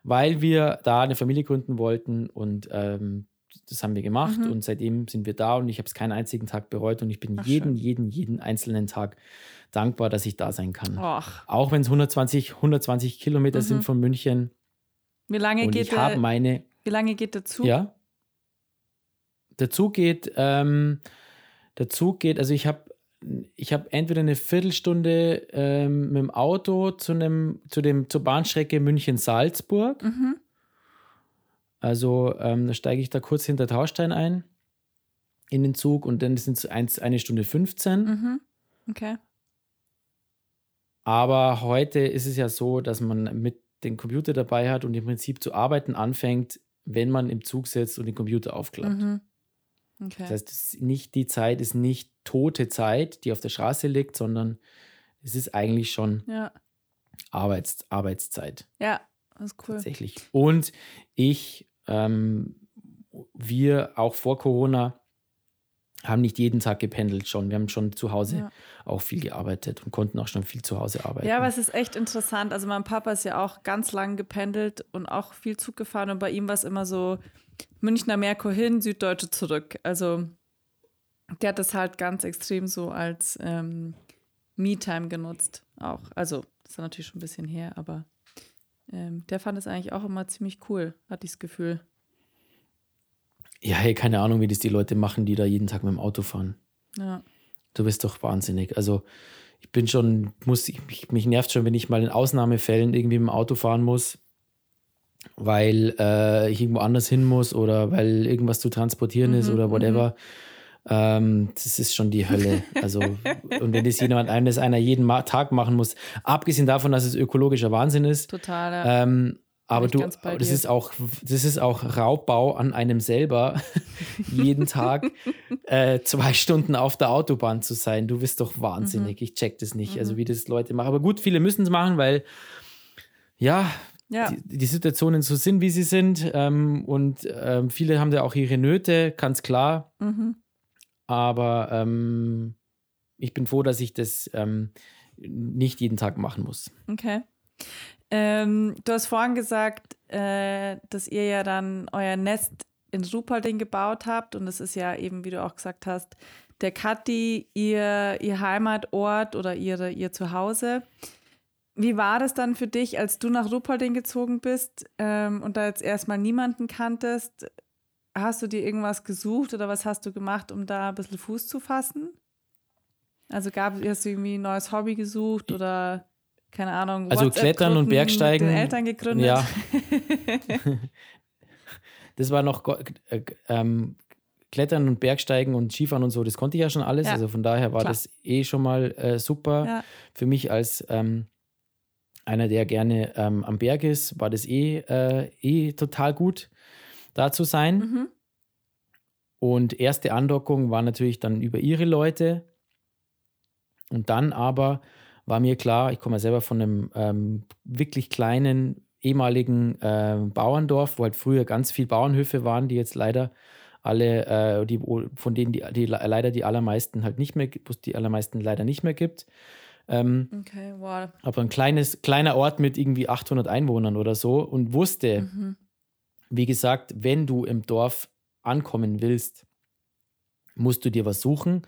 weil wir da eine Familie gründen wollten und ähm, das haben wir gemacht Mhm. und seitdem sind wir da und ich habe es keinen einzigen Tag bereut und ich bin Ach, jeden, schön. jeden, jeden einzelnen Tag dankbar, dass ich da sein kann. Och, Auch wenn es 120, 120 Kilometer Mhm. sind von München. wie lange Und geht ich habe meine, wie lange geht der Zug? ja. Der Zug geht, ähm, der Zug geht, also ich habe ich habe entweder eine Viertelstunde ähm, mit dem Auto zu einem, zu dem, zur Bahnstrecke München-Salzburg. Mhm. Also ähm, da steige ich da kurz hinter Taustein ein in den Zug und dann sind es eins- eine Stunde 15. Mhm. Okay. Aber heute ist es ja so, dass man mit dem Computer dabei hat und im Prinzip zu arbeiten anfängt, wenn man im Zug sitzt und den Computer aufklappt. Mhm. Okay. Das heißt, es ist nicht die Zeit ist nicht tote Zeit, die auf der Straße liegt, sondern es ist eigentlich schon ja. Arbeits Arbeitszeit Ja, das ist cool. tatsächlich. Und ich ähm, wir auch vor Corona haben nicht jeden Tag gependelt schon. Wir haben schon zu Hause ja. auch viel gearbeitet und konnten auch schon viel zu Hause arbeiten. Ja, aber es ist echt interessant. Also mein Papa ist ja auch ganz lang gependelt und auch viel Zug gefahren und bei ihm war es immer so Münchner Merkur hin, Süddeutsche zurück. Also der hat das halt ganz extrem so als ähm, Me-Time genutzt auch. Also das ist natürlich schon ein bisschen her, aber ähm, der fand es eigentlich auch immer ziemlich cool, hatte ich das Gefühl. Ja, hey, keine Ahnung, wie das die Leute machen, die da jeden Tag mit dem Auto fahren. Ja. Du bist doch wahnsinnig. Also ich bin schon, muss, ich, mich nervt schon, wenn ich mal in Ausnahmefällen irgendwie mit dem Auto fahren muss, weil äh, ich irgendwo anders hin muss oder weil irgendwas zu transportieren mhm, ist oder whatever. Mhm. Ähm, das ist schon die Hölle. Also, und wenn das jemand eines einer jeden Tag machen muss, abgesehen davon, dass es ökologischer Wahnsinn ist. Total. Ja. Ähm, aber du, das ist auch, das ist auch Raubbau an einem selber, jeden Tag äh, zwei Stunden auf der Autobahn zu sein. Du bist doch wahnsinnig. Mhm. Ich check das nicht. Also, mhm. Also wie das Leute machen. Aber gut, viele müssen es machen, weil ja, ja. Die, die, Situationen so sind, wie sie sind. Ähm, und ähm, viele haben da auch ihre Nöte, ganz klar. Mhm. Aber ähm, ich bin froh, dass ich das ähm, nicht jeden Tag machen muss. Okay. Ähm, du hast vorhin gesagt, äh, dass ihr ja dann euer Nest in Ruhpolding gebaut habt und das ist ja eben, wie du auch gesagt hast, der Kathi ihr, ihr Heimatort oder ihre, ihr Zuhause. Wie war das dann für dich, als du nach Ruhpolding gezogen bist ähm, und da jetzt erstmal niemanden kanntest? Hast du dir irgendwas gesucht oder was hast du gemacht, um da ein bisschen Fuß zu fassen? Also gab es irgendwie ein neues Hobby gesucht oder keine Ahnung. Also Klettern und Bergsteigen. Mit den Eltern gegründet. Ja. das war noch äh, ähm, Klettern und Bergsteigen und Skifahren und so, das konnte ich ja schon alles. Ja. Also von daher war Klar. das eh schon mal äh, super. Ja. Für mich als ähm, einer, der gerne ähm, am Berg ist, war das eh, äh, eh total gut da zu sein. Mhm. Und erste Andockung war natürlich dann über ihre Leute. Und dann aber war mir klar, ich komme ja selber von einem ähm, wirklich kleinen ehemaligen äh, Bauerndorf, wo halt früher ganz viele Bauernhöfe waren, die jetzt leider alle, äh, die, von denen die, die leider die allermeisten halt nicht mehr, die allermeisten leider nicht mehr gibt. Ähm, okay, wow. Aber ein kleines, kleiner Ort mit irgendwie 800 Einwohnern oder so und wusste, mhm. wie gesagt, wenn du im Dorf ankommen willst, musst du dir was suchen.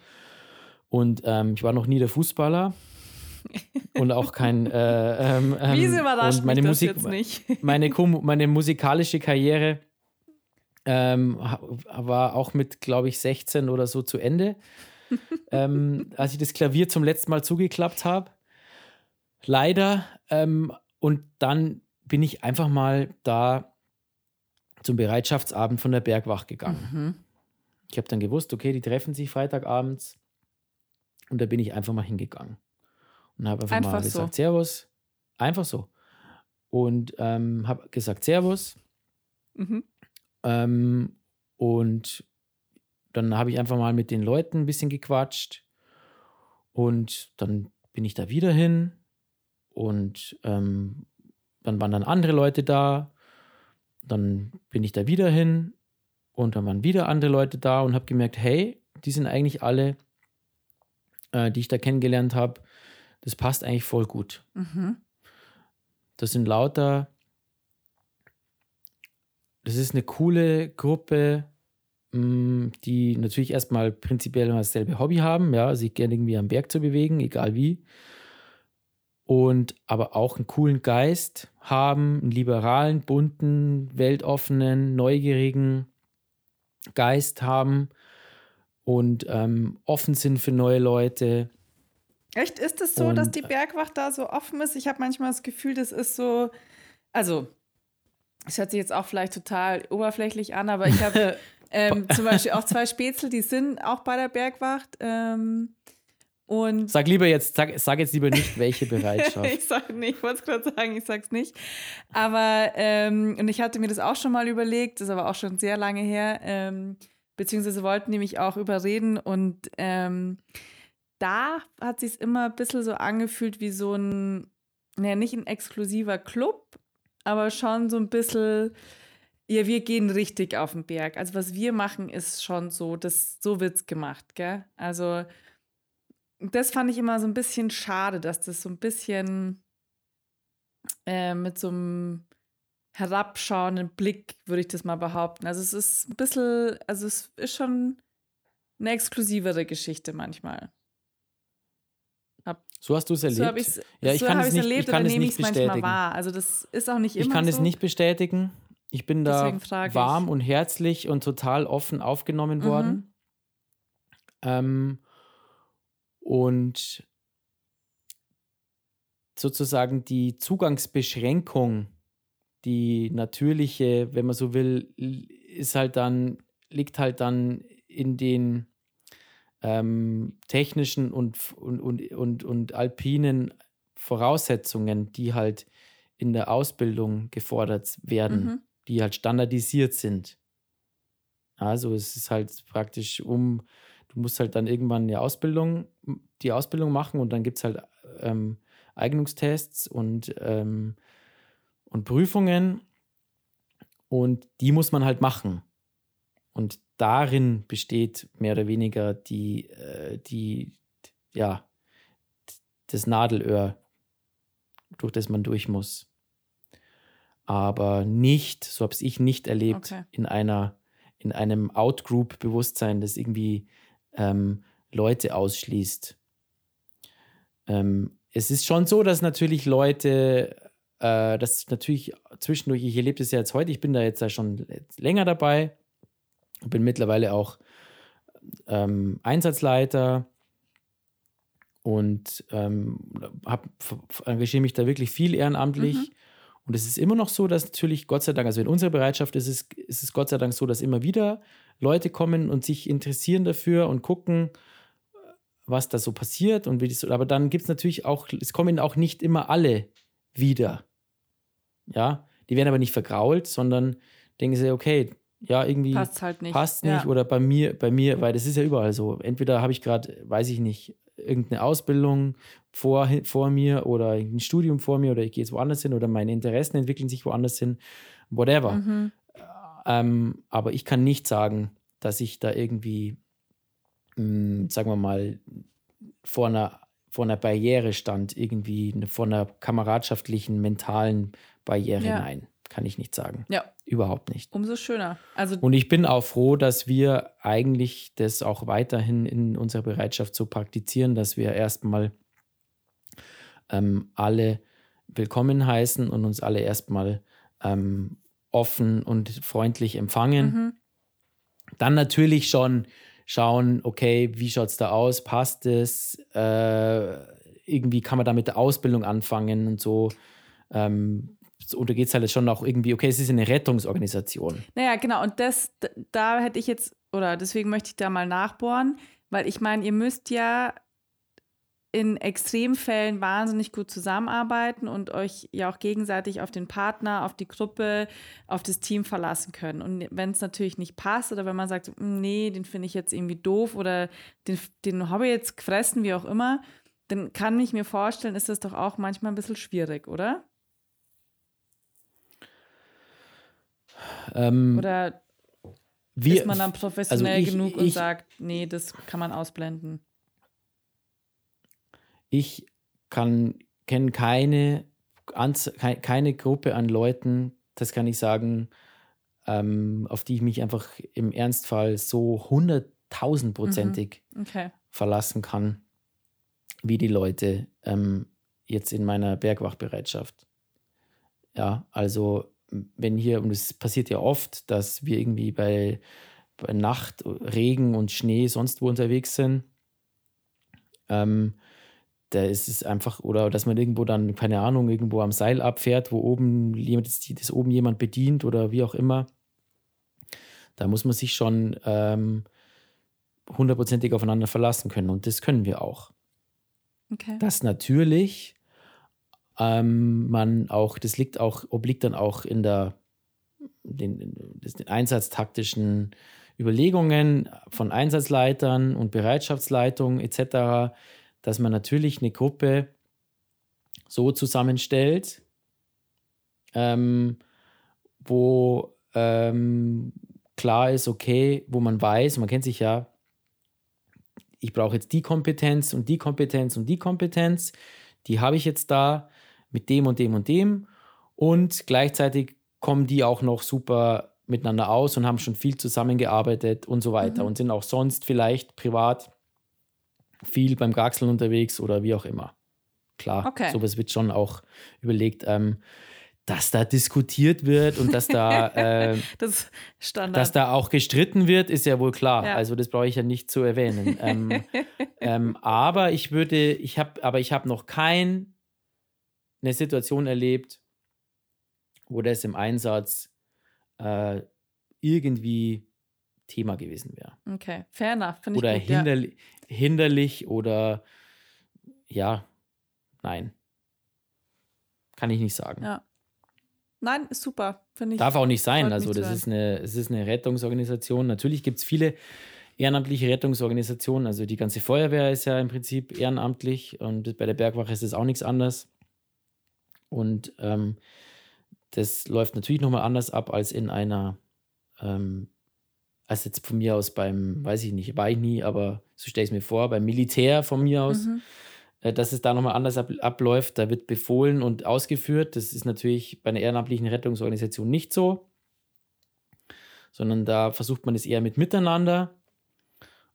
Und ähm, ich war noch nie der Fußballer und auch kein. Äh, ähm, ähm, Wie überrascht und meine mich Musik, das jetzt nicht? meine, meine musikalische Karriere ähm, war auch mit, glaube ich, 16 oder so zu Ende ähm, als ich das Klavier zum letzten Mal zugeklappt habe. Leider. Ähm, und dann bin ich einfach mal da zum Bereitschaftsabend von der Bergwacht gegangen. Mhm. Ich habe dann gewusst, okay, die treffen sich Freitagabends. Und da bin ich einfach mal hingegangen. Und habe einfach, einfach, mal gesagt, so. Servus. Einfach so. Und ähm, habe gesagt, Servus. Mhm. Ähm, und dann habe ich einfach mal mit den Leuten ein bisschen gequatscht und dann bin ich da wieder hin und ähm, dann waren dann andere Leute da. Dann bin ich da wieder hin und dann waren wieder andere Leute da und habe gemerkt, hey, die sind eigentlich alle, äh, die ich da kennengelernt habe, das passt eigentlich voll gut. Mhm. Das sind lauter, das ist eine coole Gruppe Mm, die natürlich erstmal prinzipiell immer dasselbe Hobby haben, ja, sich gerne irgendwie am Berg zu bewegen, egal wie. Und aber auch einen coolen Geist haben, einen liberalen, bunten, weltoffenen, neugierigen Geist haben und ähm, offen sind für neue Leute. Echt? Ist es so, und, dass die Bergwacht da so offen ist? Ich habe manchmal das Gefühl, das ist so, also, es hört sich jetzt auch vielleicht total oberflächlich an, aber ich habe Ähm, zum Beispiel auch zwei Spätzle, die sind auch bei der Bergwacht. Ähm, und sag lieber jetzt, sag, sag jetzt lieber nicht, welche Bereitschaft. ich sag nicht, ich wollte es gerade sagen, ich sag's nicht. Aber, ähm, und ich hatte mir das auch schon mal überlegt, das ist aber auch schon sehr lange her, ähm, beziehungsweise wollten die mich auch überreden und ähm, da hat sich immer ein bisschen so angefühlt wie so ein, naja, nicht ein exklusiver Club, aber schon so ein bisschen Ja, wir gehen richtig auf den Berg. Also was wir machen, ist schon so, das, so wird's gemacht, gell? Also das fand ich immer so ein bisschen schade, dass das so ein bisschen äh, mit so einem herabschauenden Blick, würde ich das mal behaupten. Also es ist ein bisschen, also es ist schon eine exklusivere Geschichte manchmal. So hast du es erlebt? So habe ich es ja, ich so kann hab es nicht, erlebt ich kann oder nehme ich es manchmal bestätigen. wahr. Also das ist auch nicht immer Ich kann so. es nicht bestätigen. Ich bin da frage ich. warm und herzlich und total offen aufgenommen Mhm. worden. Ähm, und sozusagen die Zugangsbeschränkung, die natürliche, wenn man so will, ist halt dann, liegt halt dann in den ähm, technischen und, und, und, und, und alpinen Voraussetzungen, die halt in der Ausbildung gefordert werden, Mhm. die halt standardisiert sind. Also es ist halt praktisch um, du musst halt dann irgendwann eine Ausbildung, die Ausbildung machen und dann gibt es halt ähm, Eignungstests und, ähm, und Prüfungen und die muss man halt machen. Und darin besteht mehr oder weniger die, äh, die, ja, das Nadelöhr, durch das man durch muss. Aber nicht, so habe ich nicht erlebt, Okay. in einer, in einem Outgroup-Bewusstsein, das irgendwie ähm, Leute ausschließt. Ähm, es ist schon so, dass natürlich Leute, äh, das natürlich zwischendurch, ich erlebe das ja jetzt heute, ich bin da jetzt ja schon länger dabei, bin mittlerweile auch ähm, Einsatzleiter und ähm, hab, engagiere mich da wirklich viel ehrenamtlich. Mhm. Und es ist immer noch so, dass natürlich, Gott sei Dank, also in unserer Bereitschaft ist es, ist es Gott sei Dank so, dass immer wieder Leute kommen und sich interessieren dafür und gucken, was da so passiert und wie das. Aber dann gibt es natürlich auch, es kommen auch nicht immer alle wieder. Ja, die werden aber nicht vergrault, sondern denken sie, okay, ja, irgendwie Passt halt nicht. passt nicht Ja. oder bei mir, bei mir, weil das ist ja überall so. Entweder habe ich gerade, weiß ich nicht, irgendeine Ausbildung vor, vor mir oder ein Studium vor mir oder ich gehe jetzt woanders hin oder meine Interessen entwickeln sich woanders hin, whatever. Mhm. Ähm, aber ich kann nicht sagen, dass ich da irgendwie, mh, sagen wir mal, vor einer, vor einer Barriere stand, irgendwie vor einer kameradschaftlichen, mentalen Barriere. Ja. Nein, kann ich nicht sagen. Ja, Überhaupt nicht. umso schöner. Also Und ich bin auch froh, dass wir eigentlich das auch weiterhin in unserer Bereitschaft so praktizieren, dass wir erstmal ähm, alle willkommen heißen und uns alle erstmal ähm, offen und freundlich empfangen. mhm. Dann natürlich schon schauen, okay, wie schaut es da aus? Passt es? Äh, irgendwie kann man da mit der Ausbildung anfangen und so. Ähm, so- und da geht es halt schon auch irgendwie, okay, es ist eine Rettungsorganisation. Naja, genau. Und das, da hätte ich jetzt, oder deswegen möchte ich da mal nachbohren, weil ich meine, ihr müsst ja in Extremfällen wahnsinnig gut zusammenarbeiten und euch ja auch gegenseitig auf den Partner, auf die Gruppe, auf das Team verlassen können. Und wenn es natürlich nicht passt oder wenn man sagt, "Mm, nee, den finde ich jetzt irgendwie doof oder den, den habe ich jetzt gefressen, wie auch immer, dann kann ich mir vorstellen, ist das doch auch manchmal ein bisschen schwierig, oder? Ähm, Oder wir, ist man dann professionell ich- genug und ich- sagt, nee, das kann man ausblenden? ich kann kenne keine, keine Gruppe an Leuten, das kann ich sagen, ähm, auf die ich mich einfach im Ernstfall so hunderttausendprozentig Okay. verlassen kann, wie die Leute ähm, jetzt in meiner Bergwachbereitschaft. Ja, also wenn hier, und es passiert ja oft, dass wir irgendwie bei, bei Nacht, Regen und Schnee sonst wo unterwegs sind, ähm, da ist es einfach, oder dass man irgendwo dann, keine Ahnung, irgendwo am Seil abfährt, wo oben jemand, das, das oben jemand bedient oder wie auch immer. Da muss man sich schon ähm, hundertprozentig aufeinander verlassen können. Und das können wir auch. Okay. Dass natürlich ähm, man auch, das liegt auch, obliegt dann auch in der den, den einsatztaktischen Überlegungen von Einsatzleitern und Bereitschaftsleitung etc., dass man natürlich eine Gruppe so zusammenstellt, ähm, wo, ähm, klar ist, okay, wo man weiß, man kennt sich ja, ich brauche jetzt die Kompetenz und die Kompetenz und die Kompetenz, die habe ich jetzt da mit dem und dem und dem und gleichzeitig kommen die auch noch super miteinander aus und haben schon viel zusammengearbeitet und so weiter mhm. und sind auch sonst vielleicht privat viel beim Gaxeln unterwegs oder wie auch immer. Klar, okay. sowas wird schon auch überlegt. Ähm, dass da diskutiert wird und dass da, äh, das dass da auch gestritten wird, ist ja wohl klar. Ja. Also das brauche ich ja nicht zu erwähnen. ähm, ähm, aber ich würde, ich habe, aber ich habe noch keine Situation erlebt, wo das im Einsatz äh, irgendwie Thema gewesen wäre. Okay, fair enough. Finde oder gut, hinderli ja. hinderlich oder ja, nein. Kann ich nicht sagen. Ja. Nein, ist super. Finde ich. Darf auch nicht sein. Also, das ist eine, es ist eine Rettungsorganisation. Natürlich gibt es viele ehrenamtliche Rettungsorganisationen. Also, die ganze Feuerwehr ist ja im Prinzip ehrenamtlich und bei der Bergwache ist es auch nichts anderes. Und ähm, das läuft natürlich nochmal anders ab als in einer, ähm, als jetzt von mir aus beim, weiß ich nicht, war ich nie, aber so stelle ich es mir vor, beim Militär von mir aus. Mhm äh, dass es da nochmal anders ab, abläuft. Da wird befohlen und ausgeführt. Das ist natürlich bei einer ehrenamtlichen Rettungsorganisation nicht so, sondern da versucht man es eher mit Miteinander.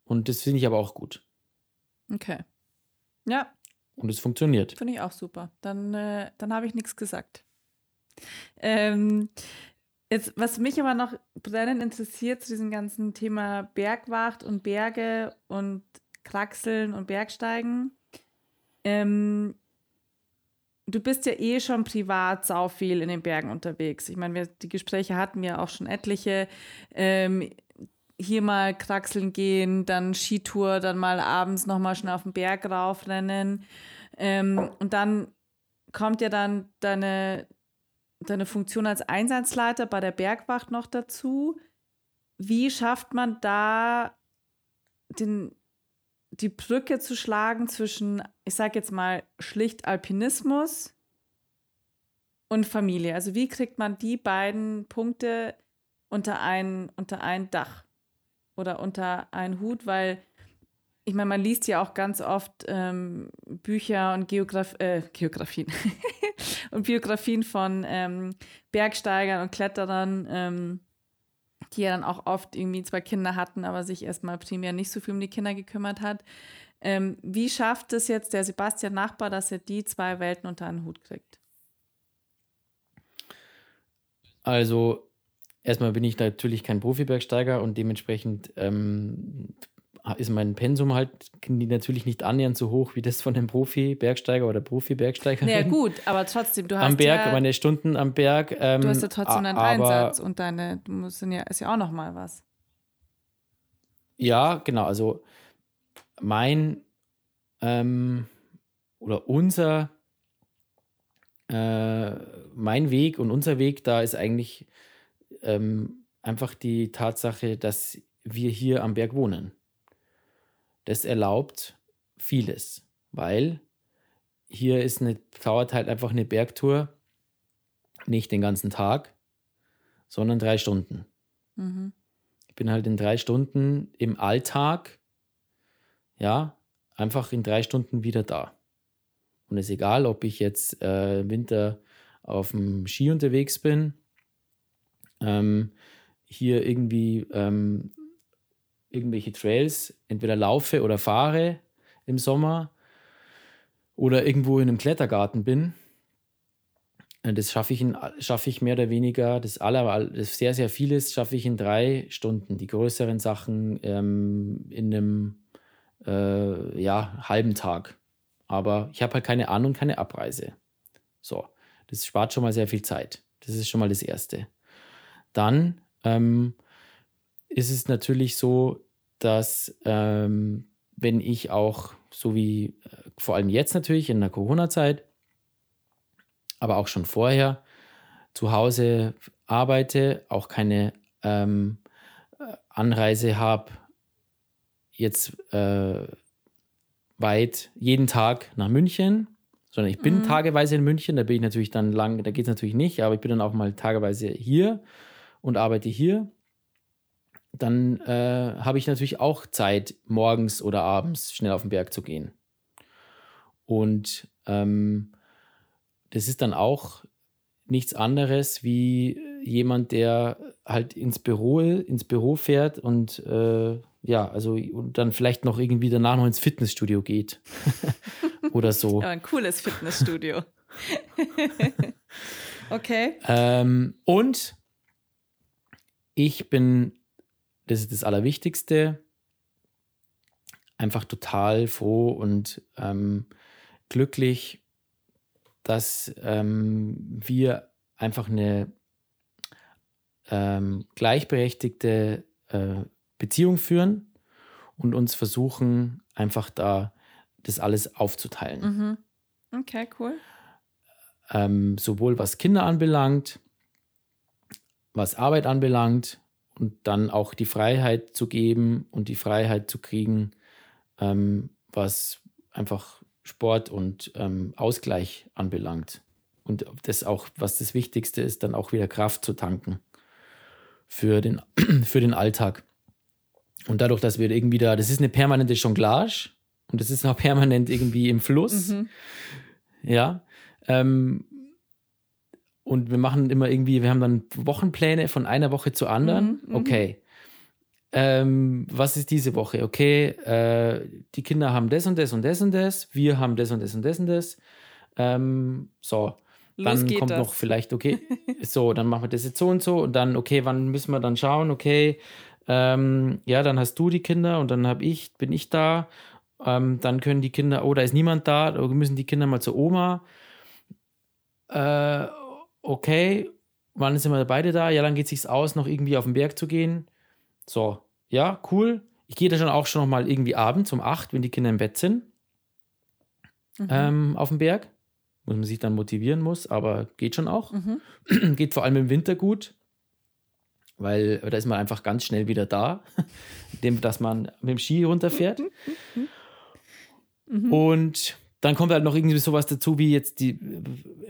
Und das finde ich aber auch gut. Okay. Ja. Und es funktioniert. Finde ich auch super. Dann, äh, dann habe ich nichts gesagt. Ähm, jetzt, was mich aber noch brennend interessiert zu diesem ganzen Thema Bergwacht und Berge und Kraxeln und Bergsteigen, ähm, du bist ja eh schon privat sau viel in den Bergen unterwegs. Ich meine, die Gespräche hatten wir auch schon etliche. Ähm, hier mal kraxeln gehen, dann Skitour, dann mal abends nochmal schnell auf den Berg raufrennen. Ähm, und dann kommt ja dann deine, deine Funktion als Einsatzleiter bei der Bergwacht noch dazu. Wie schafft man da den, die Brücke zu schlagen zwischen, ich sage jetzt mal, schlicht Alpinismus und Familie. Also wie kriegt man die beiden Punkte unter ein, unter ein Dach oder unter einen Hut, weil ich meine, man liest ja auch ganz oft ähm, Bücher und Geograf äh, Geografien und Biografien von ähm, Bergsteigern und Kletterern, ähm, die ja dann auch oft irgendwie zwei Kinder hatten, aber sich erstmal primär nicht so viel um die Kinder gekümmert hat. Ähm, wie schafft es jetzt der Sebastian Nachbar, dass er die zwei Welten unter einen Hut kriegt? Also, erstmal bin ich natürlich kein Profibergsteiger und dementsprechend ähm, ist mein Pensum halt natürlich nicht annähernd so hoch wie das von einem Profi-Bergsteiger oder Profi-Bergsteiger. Ja, gut, aber trotzdem, du hast. Am Berg, ja, meine Stunden am Berg. Ähm, du hast ja trotzdem deinen Einsatz und deine, du musst ja, ist ja auch noch mal was. Ja, genau. Also mein ähm, oder unser, äh, mein Weg und unser Weg da ist eigentlich ähm, einfach die Tatsache, dass wir hier am Berg wohnen das erlaubt vieles, weil hier ist eine, dauert halt einfach eine Bergtour nicht den ganzen Tag, sondern drei Stunden. Mhm. Ich bin halt in drei Stunden im Alltag, ja, einfach in drei Stunden wieder da. Und es ist egal, ob ich jetzt äh, im Winter auf dem Ski unterwegs bin, ähm, hier irgendwie ähm, irgendwelche Trails entweder laufe oder fahre im Sommer oder irgendwo in einem Klettergarten bin. Das schaffe ich, in, ich mehr oder weniger, das, aller, das sehr, sehr vieles schaffe ich in drei Stunden. Die größeren Sachen ähm, in einem äh, ja, halben Tag. Aber ich habe halt keine An- und keine Abreise. So, das spart schon mal sehr viel Zeit. Das ist schon mal das Erste. Dann ähm, ist es natürlich so, dass ähm, wenn ich auch, so wie äh, vor allem jetzt natürlich in der Corona-Zeit, aber auch schon vorher zu Hause arbeite, auch keine ähm, Anreise habe, jetzt äh, weit jeden Tag nach München, sondern ich bin mhm. tageweise in München, da bin ich natürlich dann lang, da geht es natürlich nicht, aber ich bin dann auch mal tageweise hier und arbeite hier, dann äh, habe ich natürlich auch Zeit, morgens oder abends schnell auf den Berg zu gehen. Und ähm, das ist dann auch nichts anderes wie jemand, der halt ins Büro, ins Büro fährt und äh, ja, also und dann vielleicht noch irgendwie danach noch ins Fitnessstudio geht. Oder so. Ja, ein cooles Fitnessstudio. okay. Ähm, und ich bin, das ist das Allerwichtigste, einfach total froh und ähm, glücklich, dass ähm, wir einfach eine ähm, gleichberechtigte äh, Beziehung führen und uns versuchen, einfach da das alles aufzuteilen. Mhm. Okay, cool. Ähm, sowohl was Kinder anbelangt, was Arbeit anbelangt und dann auch die Freiheit zu geben und die Freiheit zu kriegen, ähm, was einfach Sport und ähm, Ausgleich anbelangt. Und das auch, was das Wichtigste ist, dann auch wieder Kraft zu tanken für den, für den Alltag. Und dadurch, dass wir irgendwie da, das ist eine permanente Jonglage und das ist auch permanent irgendwie im Fluss. Mhm. Ja. Ähm, und wir machen immer irgendwie, wir haben dann Wochenpläne von einer Woche zur anderen. Mhm, mhm. okay. Ähm, was ist diese Woche? Okay, äh, die Kinder haben das und das und das und das, wir haben das und das und das und das. Ähm, so, Los dann kommt das. noch vielleicht, okay, so, dann machen wir das jetzt so und so und dann, okay, wann müssen wir dann schauen? Okay, ähm, ja, dann hast du die Kinder und dann habe ich, bin ich da. Ähm, dann können die Kinder, oh, da ist niemand da, oder müssen die Kinder mal zur Oma. Äh, okay, wann sind wir beide da? Ja, dann geht es sich aus, noch irgendwie auf den Berg zu gehen. So, ja, cool. Ich gehe da schon auch schon noch mal irgendwie abends um acht, wenn die Kinder im Bett sind, mhm. ähm, auf den Berg. Muss man sich dann motivieren muss, aber geht schon auch. Mhm. geht vor allem im Winter gut weil da ist man einfach ganz schnell wieder da, indem dass man mit dem Ski runterfährt. Mhm. Und dann kommt halt noch irgendwie sowas dazu, wie jetzt die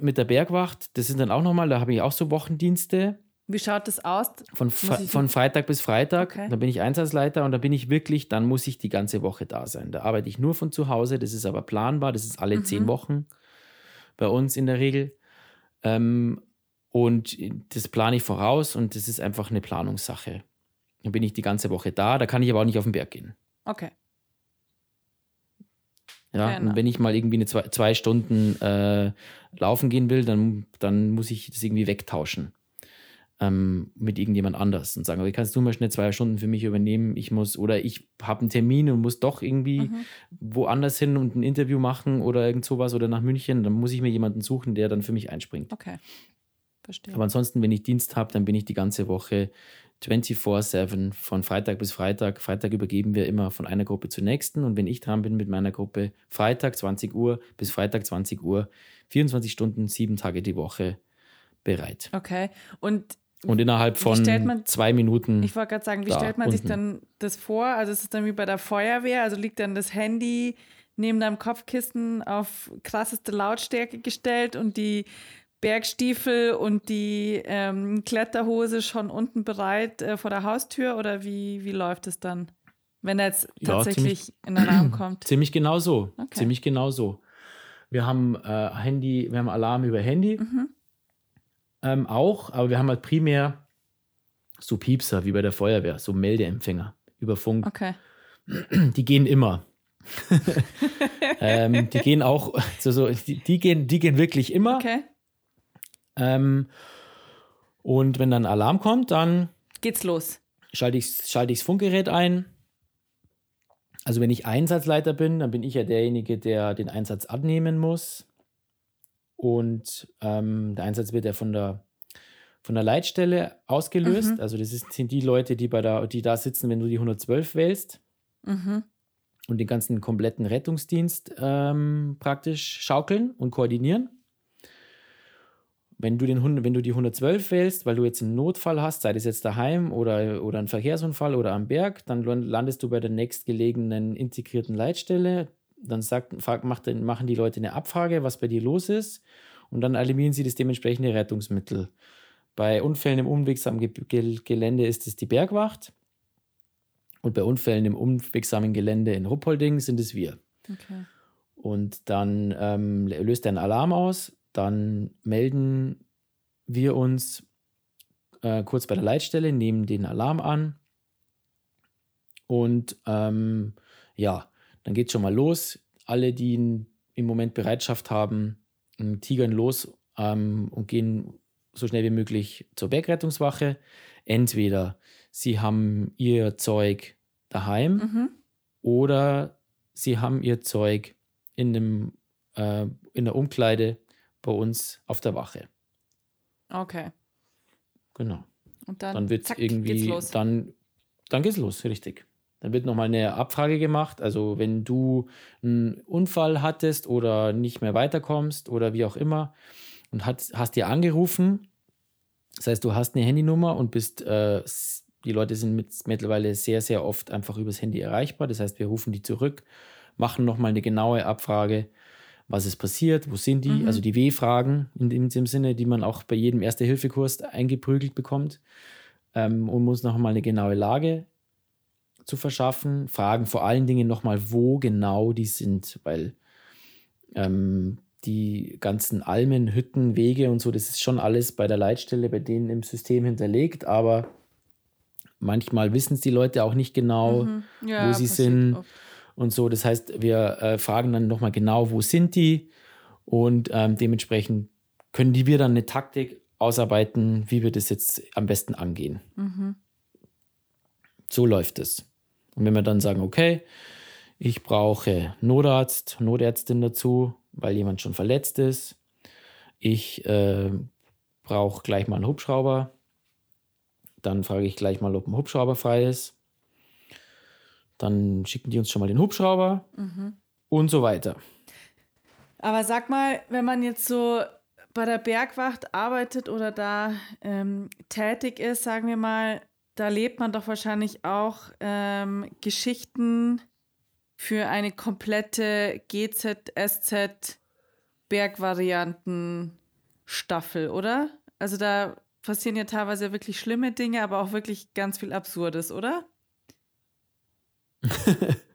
mit der Bergwacht. Das sind dann auch nochmal, da habe ich auch so Wochendienste. Wie schaut das aus? Von, von Freitag bis Freitag. Okay. Da bin ich Einsatzleiter und da bin ich wirklich, dann muss ich die ganze Woche da sein. Da arbeite ich nur von zu Hause, das ist aber planbar, das ist alle mhm. zehn Wochen bei uns in der Regel. Ähm, und das plane ich voraus und das ist einfach eine Planungssache. Dann bin ich die ganze Woche da, da kann ich aber auch nicht auf den Berg gehen. Okay. Ja, und wenn ich mal irgendwie eine zwei, zwei Stunden äh, laufen gehen will, dann, dann muss ich das irgendwie wegtauschen ähm, mit irgendjemand anders und sagen, okay, kannst du mal schnell zwei Stunden für mich übernehmen? Ich muss, oder ich habe einen Termin und muss doch irgendwie mhm. woanders hin und ein Interview machen oder irgend sowas oder nach München, dann muss ich mir jemanden suchen, der dann für mich einspringt. Okay. Verstehe. Aber ansonsten, wenn ich Dienst habe, dann bin ich die ganze Woche 24-7 von Freitag bis Freitag. Freitag übergeben wir immer von einer Gruppe zur nächsten. Und wenn ich dran bin mit meiner Gruppe, Freitag 20 Uhr bis Freitag 20 Uhr, 24 Stunden, sieben Tage die Woche bereit. Okay. Und und innerhalb von man, zwei Minuten. Ich wollte gerade sagen, wie stellt man unten. sich dann das vor? Also ist es dann wie bei der Feuerwehr? Also liegt dann das Handy neben deinem Kopfkissen auf krasseste Lautstärke gestellt und die Bergstiefel und die ähm, Kletterhose schon unten bereit äh, vor der Haustür oder wie, wie läuft es dann, wenn er jetzt tatsächlich ja, in den Raum kommt? Ziemlich genau so. Okay. Ziemlich genau so. Wir haben äh, Handy, wir haben Alarm über Handy mhm. ähm, auch, aber wir haben halt primär so Piepser wie bei der Feuerwehr, so Meldeempfänger über Funk. Okay. Die gehen immer. ähm, die gehen auch, so, so, die, die, gehen, die gehen wirklich immer. Okay. Ähm, und wenn dann Alarm kommt, dann geht's los. Schalte ich, schalte ich das Funkgerät ein. Also wenn ich Einsatzleiter bin, dann bin ich ja derjenige, der den Einsatz abnehmen muss. Und ähm, der Einsatz wird ja von der, von der Leitstelle ausgelöst. Mhm. Also das ist, sind die Leute, die, bei der, die da sitzen, wenn du die 112 wählst. Mhm. Und den ganzen kompletten Rettungsdienst ähm, praktisch schaukeln und koordinieren. Wenn du, den, wenn du die 112 wählst, weil du jetzt einen Notfall hast, sei das jetzt daheim oder, oder ein Verkehrsunfall oder am Berg, dann landest du bei der nächstgelegenen integrierten Leitstelle. Dann sagt, macht, machen die Leute eine Abfrage, was bei dir los ist. Und dann alarmieren sie das dementsprechende Rettungsmittel Bei Unfällen im unwegsamen Ge Gelände ist es die Bergwacht. Und bei Unfällen im unwegsamen Gelände in Ruppolding sind es wir. Okay. Und dann ähm, löst er einen Alarm aus. Dann melden wir uns äh, kurz bei der Leitstelle, nehmen den Alarm an. Und ähm, ja, dann geht schon mal los. Alle, die im Moment Bereitschaft haben, tigern los ähm, und gehen so schnell wie möglich zur Bergrettungswache. Entweder sie haben ihr Zeug daheim mhm. oder sie haben ihr Zeug in, dem, äh, in der Umkleide bei uns auf der Wache. Okay. Genau. Und dann, dann wird es irgendwie, dann, dann geht's los, richtig. Dann wird nochmal eine Abfrage gemacht. Also wenn du einen Unfall hattest oder nicht mehr weiterkommst oder wie auch immer und hat, hast dir angerufen, das heißt, du hast eine Handynummer und bist, äh, die Leute sind mit, mittlerweile sehr, sehr oft einfach übers Handy erreichbar. Das heißt, wir rufen die zurück, machen nochmal eine genaue Abfrage, was ist passiert, wo sind die, mhm. also die W-Fragen in, in, dem Sinne, die man auch bei jedem Erste-Hilfe-Kurs eingeprügelt bekommt ähm, und muss nochmal eine genaue Lage zu verschaffen. Fragen vor allen Dingen nochmal, wo genau die sind, weil ähm, die ganzen Almen, Hütten, Wege und so, das ist schon alles bei der Leitstelle, bei denen im System hinterlegt, aber manchmal wissen es die Leute auch nicht genau, mhm. ja, wo sie sind oft. Und so. Das heißt, wir äh, fragen dann nochmal genau, wo sind die und ähm, dementsprechend können die wir dann eine Taktik ausarbeiten, wie wir das jetzt am besten angehen. Mhm. So läuft es. Und wenn wir dann sagen, okay, ich brauche Notarzt, Notärztin dazu, weil jemand schon verletzt ist. Ich äh, brauche gleich mal einen Hubschrauber. Dann frage ich gleich mal, ob ein Hubschrauber frei ist. Dann schicken die uns schon mal den Hubschrauber mhm. und so weiter. Aber sag mal, wenn man jetzt so bei der Bergwacht arbeitet oder da ähm, tätig ist, sagen wir mal, da lebt man doch wahrscheinlich auch ähm, Geschichten für eine komplette GZSZ Bergvarianten Staffel, oder? Also da passieren ja teilweise wirklich schlimme Dinge, aber auch wirklich ganz viel Absurdes, oder?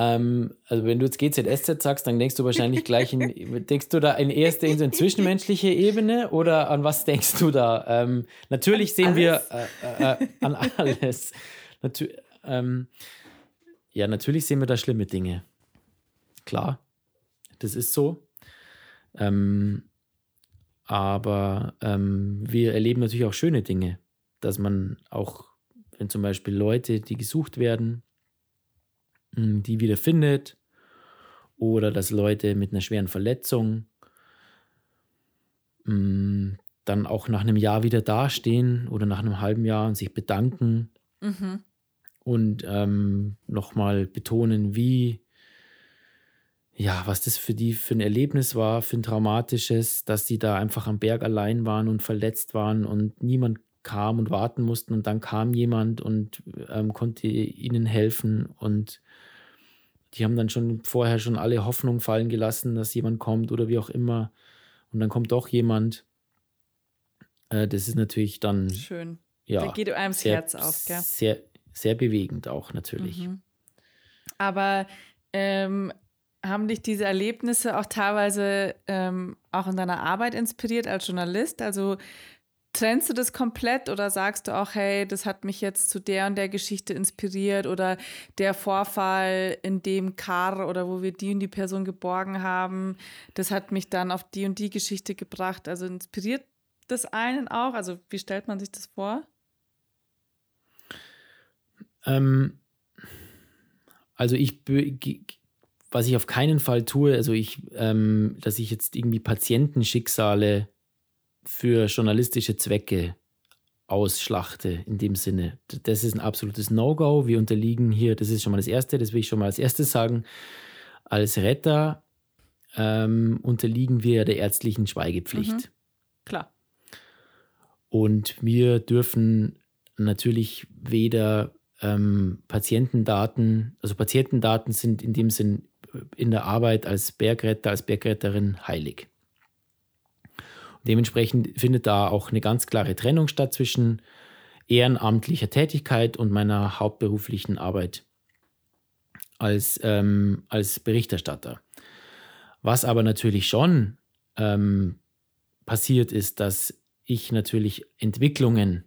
Ähm, also wenn du jetzt GZSZ sagst, dann denkst du wahrscheinlich gleich in, denkst du da in erster in so eine zwischenmenschliche Ebene oder an was denkst du da? Ähm, natürlich an sehen alles? wir äh, äh, an alles. Natu ähm, ja, natürlich sehen wir da schlimme Dinge. Klar, das ist so. Ähm, aber ähm, wir erleben natürlich auch schöne Dinge, dass man auch, wenn zum Beispiel Leute, die gesucht werden, die wieder findet oder dass Leute mit einer schweren Verletzung hm, dann auch nach einem Jahr wieder dastehen oder nach einem halben Jahr und sich bedanken mhm. und ähm, nochmal betonen, wie, ja, was das für die für ein Erlebnis war, für ein traumatisches, dass sie da einfach am Berg allein waren und verletzt waren und niemand kam und warten mussten und dann kam jemand und ähm, konnte ihnen helfen und die haben dann schon vorher schon alle Hoffnung fallen gelassen, dass jemand kommt oder wie auch immer und dann kommt doch jemand. Äh, das ist natürlich dann schön. Ja, da geht einem das Herz auf, gell? Sehr, sehr bewegend auch natürlich. Mhm. Aber ähm, haben dich diese Erlebnisse auch teilweise ähm, auch in deiner Arbeit inspiriert als Journalist? Also Trennst du das komplett oder sagst du auch, hey, das hat mich jetzt zu der und der Geschichte inspiriert oder der Vorfall in dem Car oder wo wir die und die Person geborgen haben, das hat mich dann auf die und die Geschichte gebracht. Also inspiriert das einen auch? Also wie stellt man sich das vor? Ähm, also ich, was ich auf keinen Fall tue, also ich, ähm, dass ich jetzt irgendwie Patientenschicksale für journalistische Zwecke ausschlachte in dem Sinne. Das ist ein absolutes No-Go. Wir unterliegen hier, das ist schon mal das Erste, das will ich schon mal als erstes sagen. Als Retter ähm, unterliegen wir der ärztlichen Schweigepflicht. Mhm. Klar. Und wir dürfen natürlich weder ähm, Patientendaten, also Patientendaten sind in dem Sinn in der Arbeit als Bergretter, als Bergretterin heilig Dementsprechend findet da auch eine ganz klare Trennung statt zwischen ehrenamtlicher Tätigkeit und meiner hauptberuflichen Arbeit als, ähm, als Berichterstatter. Was aber natürlich schon ähm, passiert ist, dass ich natürlich Entwicklungen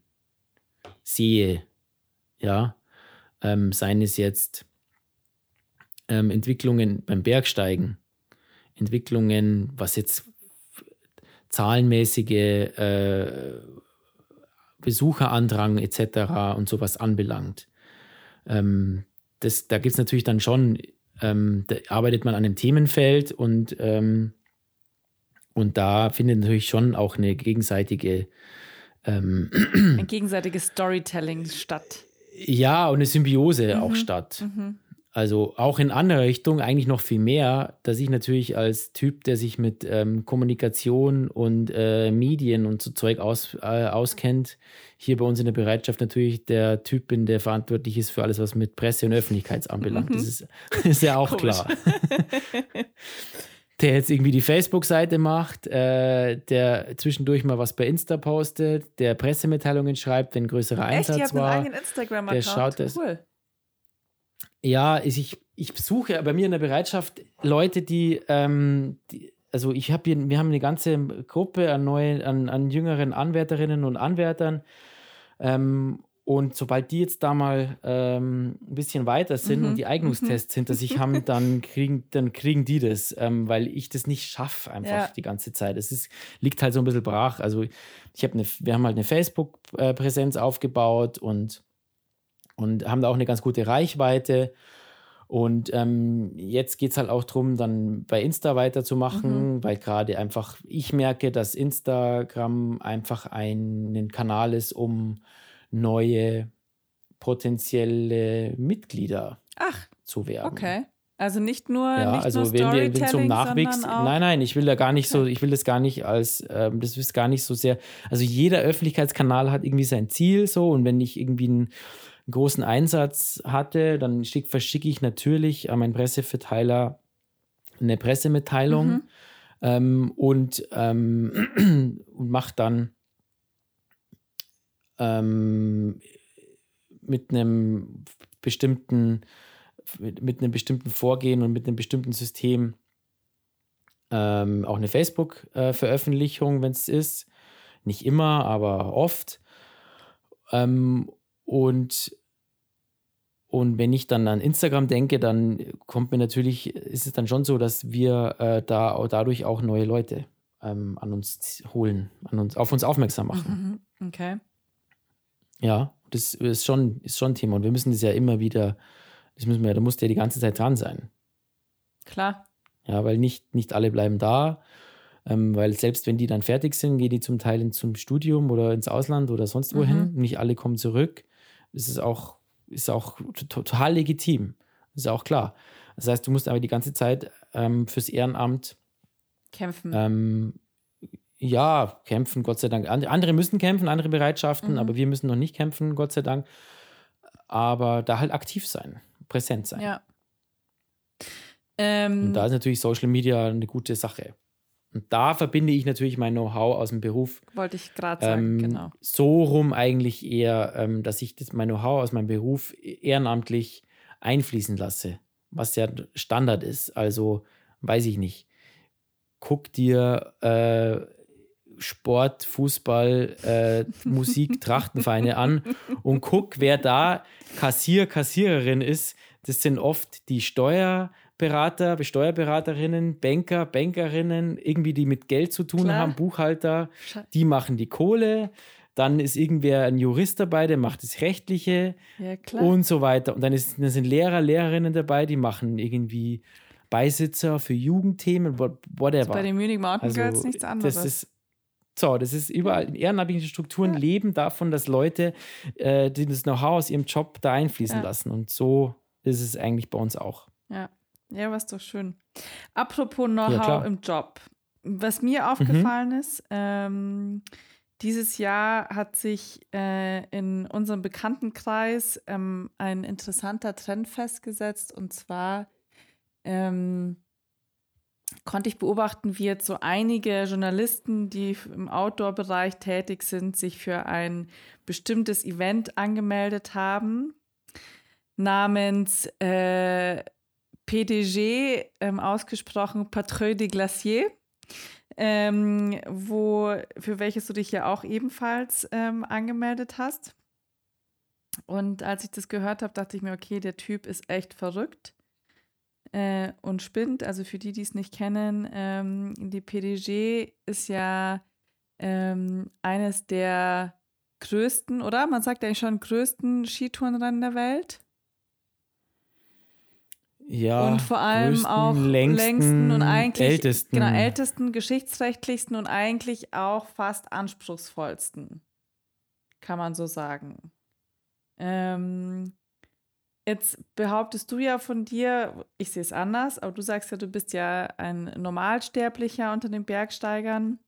sehe, ja, ähm, seien es jetzt ähm, Entwicklungen beim Bergsteigen, Entwicklungen, was jetzt zahlenmäßige äh, Besucherandrang etc. und sowas anbelangt. Ähm, das, da gibt es natürlich dann schon, ähm, da arbeitet man an einem Themenfeld und, ähm, und da findet natürlich schon auch eine gegenseitige ähm, ein gegenseitiges Storytelling statt. Ja, und eine Symbiose mhm. auch statt. Mhm. Also auch in andere Richtung eigentlich noch viel mehr, dass ich natürlich als Typ, der sich mit ähm, Kommunikation und äh, Medien und so Zeug aus, äh, auskennt, hier bei uns in der Bereitschaft natürlich der Typ bin, der verantwortlich ist für alles, was mit Presse und Öffentlichkeit anbelangt. Mhm. Das ist, ist, ja auch klar. der jetzt irgendwie die Facebook-Seite macht, äh, der zwischendurch mal was bei Insta postet, der Pressemitteilungen schreibt, wenn größerer Echt? Einsatz war. Einen eigenen Instagram-Account. Der schaut das. Cool. Ja, ich, ich suche bei mir in der Bereitschaft Leute, die, ähm, die also ich habe hier, wir haben eine ganze Gruppe an neuen, an, an jüngeren Anwärterinnen und Anwärtern. Ähm, und sobald die jetzt da mal ähm, ein bisschen weiter sind mhm. und die Eignungstests mhm. hinter sich haben, dann kriegen, dann kriegen die das, ähm, weil ich das nicht schaffe einfach ja. die ganze Zeit. Es ist, liegt halt so ein bisschen brach. Also ich habe eine, wir haben halt eine Facebook-Präsenz aufgebaut und und haben da auch eine ganz gute Reichweite. Und ähm, jetzt geht es halt auch darum, dann bei Insta weiterzumachen, mhm. weil gerade einfach ich merke, dass Instagram einfach ein Kanal ist, um neue potenzielle Mitglieder Ach, zu werden. Okay. Also nicht nur, ja, nicht also nur wenn wir, zum Nachwuchs, nein, nein, ich will da gar nicht so, ich will das gar nicht als, ähm, das ist gar nicht so sehr, also jeder Öffentlichkeitskanal hat irgendwie sein Ziel so und wenn ich irgendwie einen großen Einsatz hatte, dann schick, verschicke ich natürlich an meinen Presseverteiler eine Pressemitteilung mhm. ähm, und, ähm, und mache dann ähm, mit einem bestimmten mit einem bestimmten Vorgehen und mit einem bestimmten System ähm, auch eine Facebook-Veröffentlichung, wenn es ist. Nicht immer, aber oft. Ähm, und, und wenn ich dann an Instagram denke, dann kommt mir natürlich, ist es dann schon so, dass wir äh, da dadurch auch neue Leute ähm, an uns holen, an uns, auf uns aufmerksam machen. Mhm, okay. Ja, das ist schon, ist schon ein Thema. Und wir müssen das ja immer wieder, das müssen wir, da muss der die ganze Zeit dran sein. Klar. Ja, weil nicht, nicht alle bleiben da. Ähm, weil selbst wenn die dann fertig sind, gehen die zum Teil ins, zum Studium oder ins Ausland oder sonst wohin. Mhm. Nicht alle kommen zurück ist es auch, ist auch total legitim. ist auch klar. Das heißt, du musst aber die ganze Zeit ähm, fürs Ehrenamt kämpfen. Ähm, ja, kämpfen, Gott sei Dank. Andere müssen kämpfen, andere Bereitschaften, mhm. aber wir müssen noch nicht kämpfen, Gott sei Dank. Aber da halt aktiv sein, präsent sein. Ja. Ähm, Und da ist natürlich Social Media eine gute Sache. Und da verbinde ich natürlich mein Know-how aus dem Beruf. Wollte ich gerade sagen, ähm, genau. So rum eigentlich eher, ähm, dass ich das, mein Know-how aus meinem Beruf ehrenamtlich einfließen lasse, was ja Standard ist. Also, weiß ich nicht. Guck dir äh, Sport, Fußball, äh, Musik, Trachtenvereine an und guck, wer da Kassier, Kassiererin ist. Das sind oft die Steuer- Berater, Steuerberaterinnen, Banker, Bankerinnen, irgendwie die mit Geld zu tun Klar. haben, Buchhalter, die machen die Kohle. Dann ist irgendwer ein Jurist dabei, der macht das Rechtliche ja, und so weiter. Und dann, ist, dann sind Lehrer, Lehrerinnen dabei, die machen irgendwie Beisitzer für Jugendthemen, whatever. Also bei den Munich Mountain also, Girls nichts anderes. Das ist, so, das ist überall in ehrenamtlichen Strukturen ja. leben davon, dass Leute äh, das Know-how aus ihrem Job da einfließen ja. lassen. Und so ist es eigentlich bei uns auch. Ja. Ja, was doch schön. Apropos Know-how ja, im Job. Was mir aufgefallen mhm. ist, ähm, dieses Jahr hat sich äh, in unserem Bekanntenkreis ähm, ein interessanter Trend festgesetzt und zwar ähm, konnte ich beobachten, wie jetzt so einige Journalisten, die im Outdoor-Bereich tätig sind, sich für ein bestimmtes Event angemeldet haben, namens äh, PDG, ähm, ausgesprochen Patrouille des Glaciers, ähm, wo, für welches du dich ja auch ebenfalls ähm, angemeldet hast. Und als ich das gehört habe, dachte ich mir, okay, der Typ ist echt verrückt äh, und spinnt. Also für die, die es nicht kennen, ähm, die PDG ist ja ähm, eines der größten, oder? Man sagt eigentlich schon größten Skitourenrennen der Welt. Ja, und vor allem größten, auch längsten, längsten und eigentlich ältesten. genau ältesten, geschichtsrechtlichsten und eigentlich auch fast anspruchsvollsten, kann man so sagen. Ähm, jetzt behauptest du ja von dir, ich sehe es anders, aber du sagst ja, du bist ja ein Normalsterblicher unter den Bergsteigern.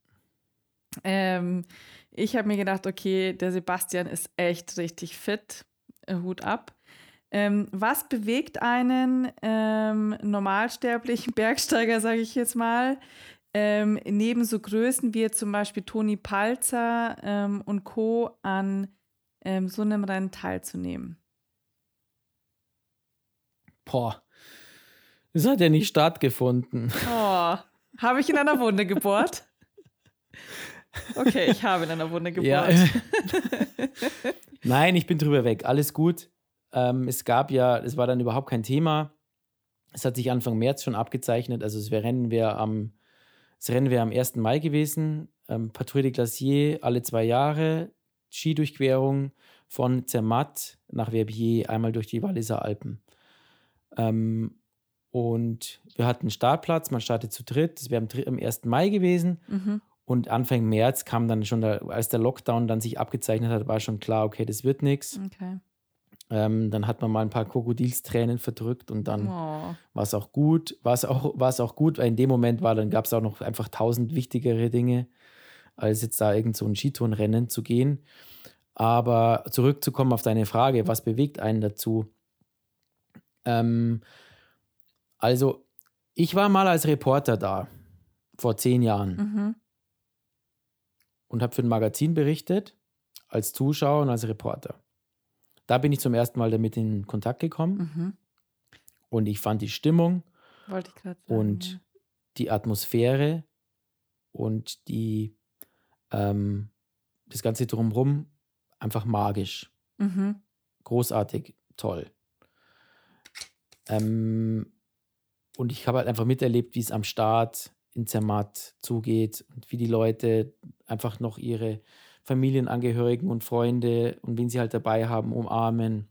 Ähm, ich habe mir gedacht, okay, der Sebastian ist echt richtig fit. Hut ab. Ähm, was bewegt einen ähm, normalsterblichen Bergsteiger, sage ich jetzt mal, ähm, neben so Größen wie zum Beispiel Toni Palzer ähm, und Co. an ähm, so einem Rennen teilzunehmen? Boah, das hat ja nicht stattgefunden. Oh, habe ich in einer Wunde gebohrt? Okay, ich habe in einer Wunde gebohrt. Ja. Nein, ich bin drüber weg. Alles gut. Ähm, es gab ja, es war dann überhaupt kein Thema. Es hat sich Anfang März schon abgezeichnet. Also das Rennen wäre am, das Rennen wäre am 1. Mai gewesen. Ähm, Patrouille de Glacier alle zwei Jahre. Skidurchquerung von Zermatt nach Verbier, einmal durch die Walliser Alpen. Ähm, und wir hatten einen Startplatz, man startet zu dritt. Das wäre am, am 1. Mai gewesen. Mhm. Und Anfang März kam dann schon, der, als der Lockdown dann sich abgezeichnet hat, war schon klar, okay, das wird nichts. Okay. Ähm, dann hat man mal ein paar Krokodilstränen verdrückt und dann Oh. war es auch gut. War es auch, auch gut, weil in dem Moment war, dann gab es auch noch einfach tausend wichtigere Dinge, als jetzt da irgend so ein Skitourenrennen zu gehen. Aber zurückzukommen auf deine Frage, was bewegt einen dazu? Ähm, also, ich war mal als Reporter da, vor zehn Jahren, Mhm. und habe für ein Magazin berichtet, als Zuschauer und als Reporter. Da bin ich zum ersten Mal damit in Kontakt gekommen Mhm. und ich fand die Stimmung sagen. und ja. die Atmosphäre und die, ähm, das Ganze drumherum einfach magisch. Mhm. Großartig, toll. Ähm, und ich habe halt einfach miterlebt, wie es am Start in Zermatt zugeht und wie die Leute einfach noch ihre Familienangehörigen und Freunde und wen sie halt dabei haben, umarmen,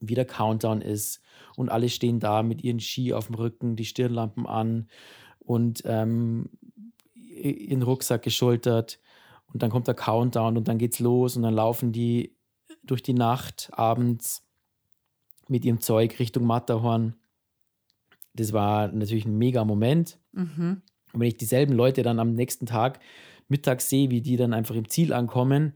wie der Countdown ist und alle stehen da mit ihren Ski auf dem Rücken, die Stirnlampen an und ähm, ihren Rucksack geschultert und dann kommt der Countdown und dann geht's los und dann laufen die durch die Nacht abends mit ihrem Zeug Richtung Matterhorn. Das war natürlich ein mega Moment. Mhm. Und wenn ich dieselben Leute dann am nächsten Tag mittags sehe, wie die dann einfach im Ziel ankommen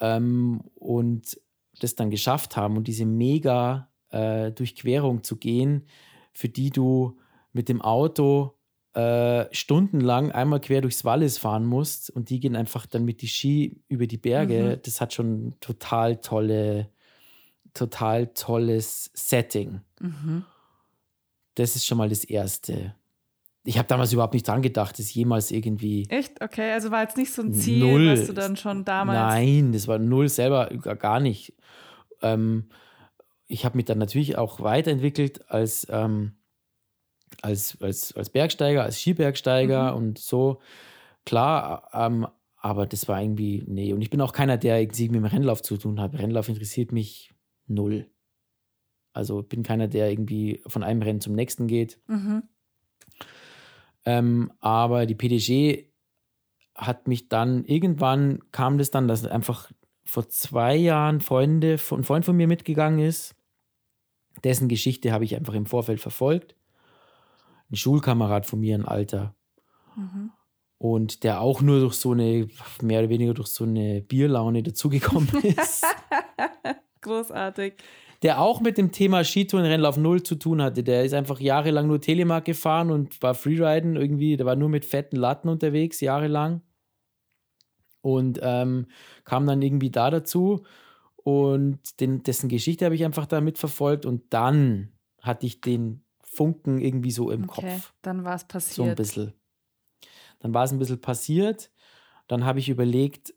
ähm, und das dann geschafft haben und diese mega äh, Durchquerung zu gehen, für die du mit dem Auto äh, stundenlang einmal quer durchs Wallis fahren musst und die gehen einfach dann mit die Ski über die Berge, Mhm. das hat schon total tolle, total tolles Setting. Mhm. Das ist schon mal das Erste. Ich habe damals überhaupt nicht dran gedacht, das jemals irgendwie. Echt? Okay, also war jetzt nicht so ein Ziel, Null. was du dann schon damals. Nein, das war null selber gar- nicht. Ähm, ich habe mich dann natürlich auch weiterentwickelt als, ähm, als, als, als Bergsteiger, als Skibergsteiger Mhm. und so. Klar, ähm, aber das war irgendwie, nee. Und ich bin auch keiner, der irgendwie mit dem Rennlauf zu tun hat. Rennlauf interessiert mich null. Also bin keiner, der irgendwie von einem Rennen zum nächsten geht. Mhm. Ähm, aber die PDG hat mich dann, irgendwann kam das dann, dass einfach vor zwei Jahren Freunde, ein Freund von mir mitgegangen ist. Dessen Geschichte habe ich einfach im Vorfeld verfolgt. Ein Schulkamerad von mir, ein Alter. Mhm. Und der auch nur durch so eine, mehr oder weniger durch so eine Bierlaune dazugekommen ist. Großartig. Der auch mit dem Thema Skitourenrennlauf null zu tun hatte. Der ist einfach jahrelang nur Telemark gefahren und war Freeriden irgendwie, der war nur mit fetten Latten unterwegs, jahrelang. Und ähm, kam dann irgendwie da dazu. Und den, dessen Geschichte habe ich einfach da mitverfolgt. Und dann hatte ich den Funken irgendwie so im okay, Kopf. Dann war es passiert. So ein bisschen. Dann war es ein bisschen passiert. Dann habe ich überlegt,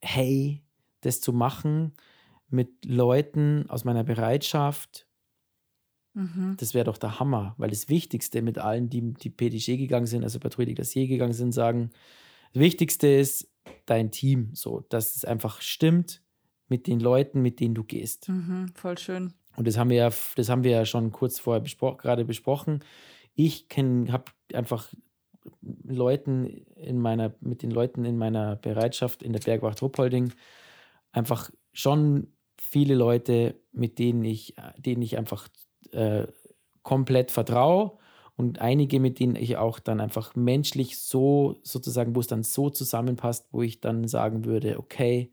hey, das zu machen mit Leuten aus meiner Bereitschaft, mhm. das wäre doch der Hammer, weil das Wichtigste mit allen, die die PDG gegangen sind, also Patrouille das hier gegangen sind, sagen, das Wichtigste ist dein Team, so, dass es einfach stimmt mit den Leuten, mit denen du gehst. Mhm, voll schön. Und das haben wir ja, das haben wir ja schon kurz vorher bespro gerade besprochen. Ich habe einfach Leuten in meiner, mit den Leuten in meiner Bereitschaft in der Bergwacht Ruppolding einfach schon viele Leute, mit denen ich, denen ich einfach äh, komplett vertraue und einige, mit denen ich auch dann einfach menschlich so sozusagen, wo es dann so zusammenpasst, wo ich dann sagen würde, okay,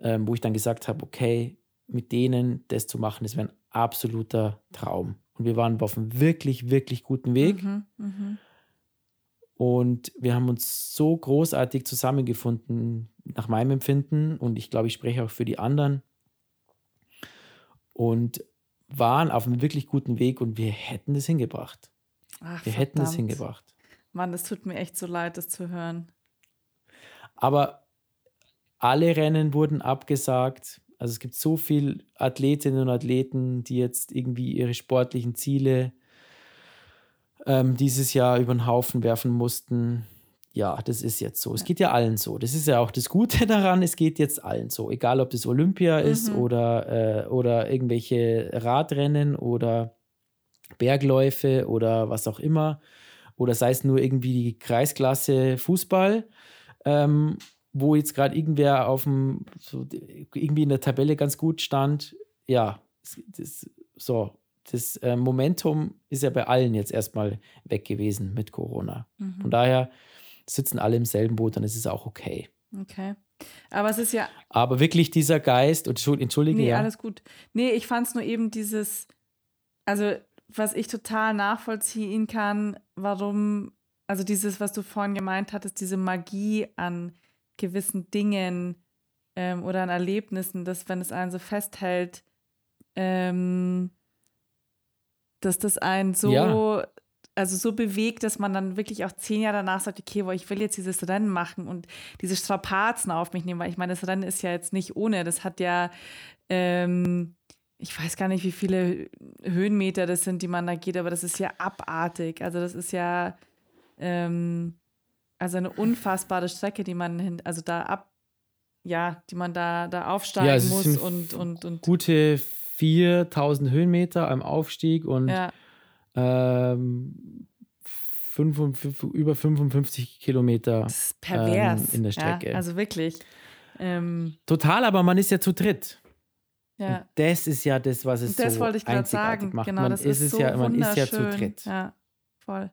ähm, wo ich dann gesagt habe, okay, mit denen das zu machen, das wäre ein absoluter Traum. Und wir waren auf einem wirklich, wirklich guten Weg. Mhm, mh. Und wir haben uns so großartig zusammengefunden, nach meinem Empfinden. Und ich glaube, ich spreche auch für die anderen. Und waren auf einem wirklich guten Weg und wir hätten es hingebracht. Ach, wir verdammt. hätten es hingebracht. Mann, es tut mir echt so leid, das zu hören. Aber alle Rennen wurden abgesagt. Also es gibt so viele Athletinnen und Athleten, die jetzt irgendwie ihre sportlichen Ziele ähm, dieses Jahr über den Haufen werfen mussten. Ja, das ist jetzt so. Es geht ja allen so. Das ist ja auch das Gute daran, es geht jetzt allen so. Egal, ob das Olympia mhm. ist oder, äh, oder irgendwelche Radrennen oder Bergläufe oder was auch immer. Oder sei es nur irgendwie die Kreisklasse Fußball, ähm, wo jetzt gerade irgendwer auf dem, so, irgendwie in der Tabelle ganz gut stand. Ja, das, so das äh, Momentum ist ja bei allen jetzt erstmal weg gewesen mit Corona. Mhm. Von daher sitzen alle im selben Boot, dann ist es auch okay. Okay. Aber es ist ja. Aber wirklich dieser Geist, entschuldige. Nee, ja. alles gut. Nee, ich fand es nur eben dieses, also was ich total nachvollziehen kann, warum, also dieses, was du vorhin gemeint hattest, diese Magie an gewissen Dingen ähm, oder an Erlebnissen, dass wenn es einen so festhält, ähm, dass das einen so, ja. Also so bewegt, dass man dann wirklich auch zehn Jahre danach sagt, okay, boah, ich will jetzt dieses Rennen machen und diese Strapazen auf mich nehmen, weil ich meine, das Rennen ist ja jetzt nicht ohne, das hat ja, ähm, ich weiß gar nicht, wie viele Höhenmeter das sind, die man da geht, aber das ist ja abartig. Also das ist ja ähm, also eine unfassbare Strecke, die man hin, also da ab, ja, die man da, da aufsteigen ja, muss und, und, und. Gute 4000 Höhenmeter am Aufstieg und ja. Ähm, 55, über 55 Kilometer ähm, in der Strecke. Ja, also wirklich. Ähm, Total, aber man ist ja zu dritt. Ja. Und das ist ja das, was es das so wollte ich einzigartig sagen. macht. Genau, man das ist, ist so ja, man ist ja zu dritt. Ja, voll.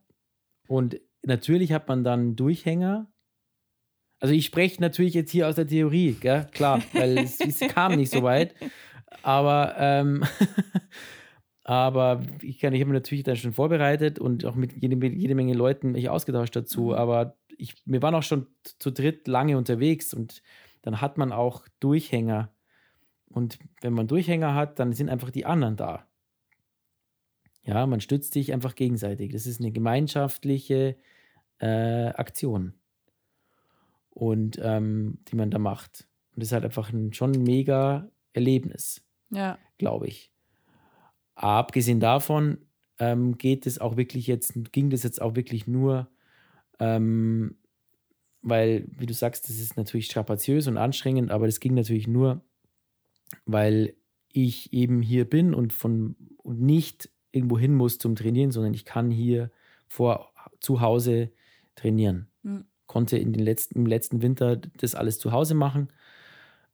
Und natürlich hat man dann Durchhänger. Also ich spreche natürlich jetzt hier aus der Theorie, gell? klar, weil es, es kam nicht so weit. Aber, ähm, aber ich, kann, ich habe mich natürlich dann schon vorbereitet und auch mit jede, jede Menge Leuten mich ausgetauscht dazu. Mhm. Aber ich, wir waren auch schon zu dritt lange unterwegs und dann hat man auch Durchhänger. Und wenn man Durchhänger hat, dann sind einfach die anderen da. Ja, man stützt sich einfach gegenseitig. Das ist eine gemeinschaftliche äh, Aktion. Und ähm, die man da macht. Und das ist halt einfach ein, schon mega Erlebnis. Ja. Glaube ich. Abgesehen davon ähm, geht es auch wirklich jetzt, ging das jetzt auch wirklich nur, ähm, weil, wie du sagst, das ist natürlich strapaziös und anstrengend, aber das ging natürlich nur, weil ich eben hier bin und von und nicht irgendwo hin muss zum Trainieren, sondern ich kann hier vor zu Hause trainieren. Mhm. Konnte in den letzten, im letzten Winter das alles zu Hause machen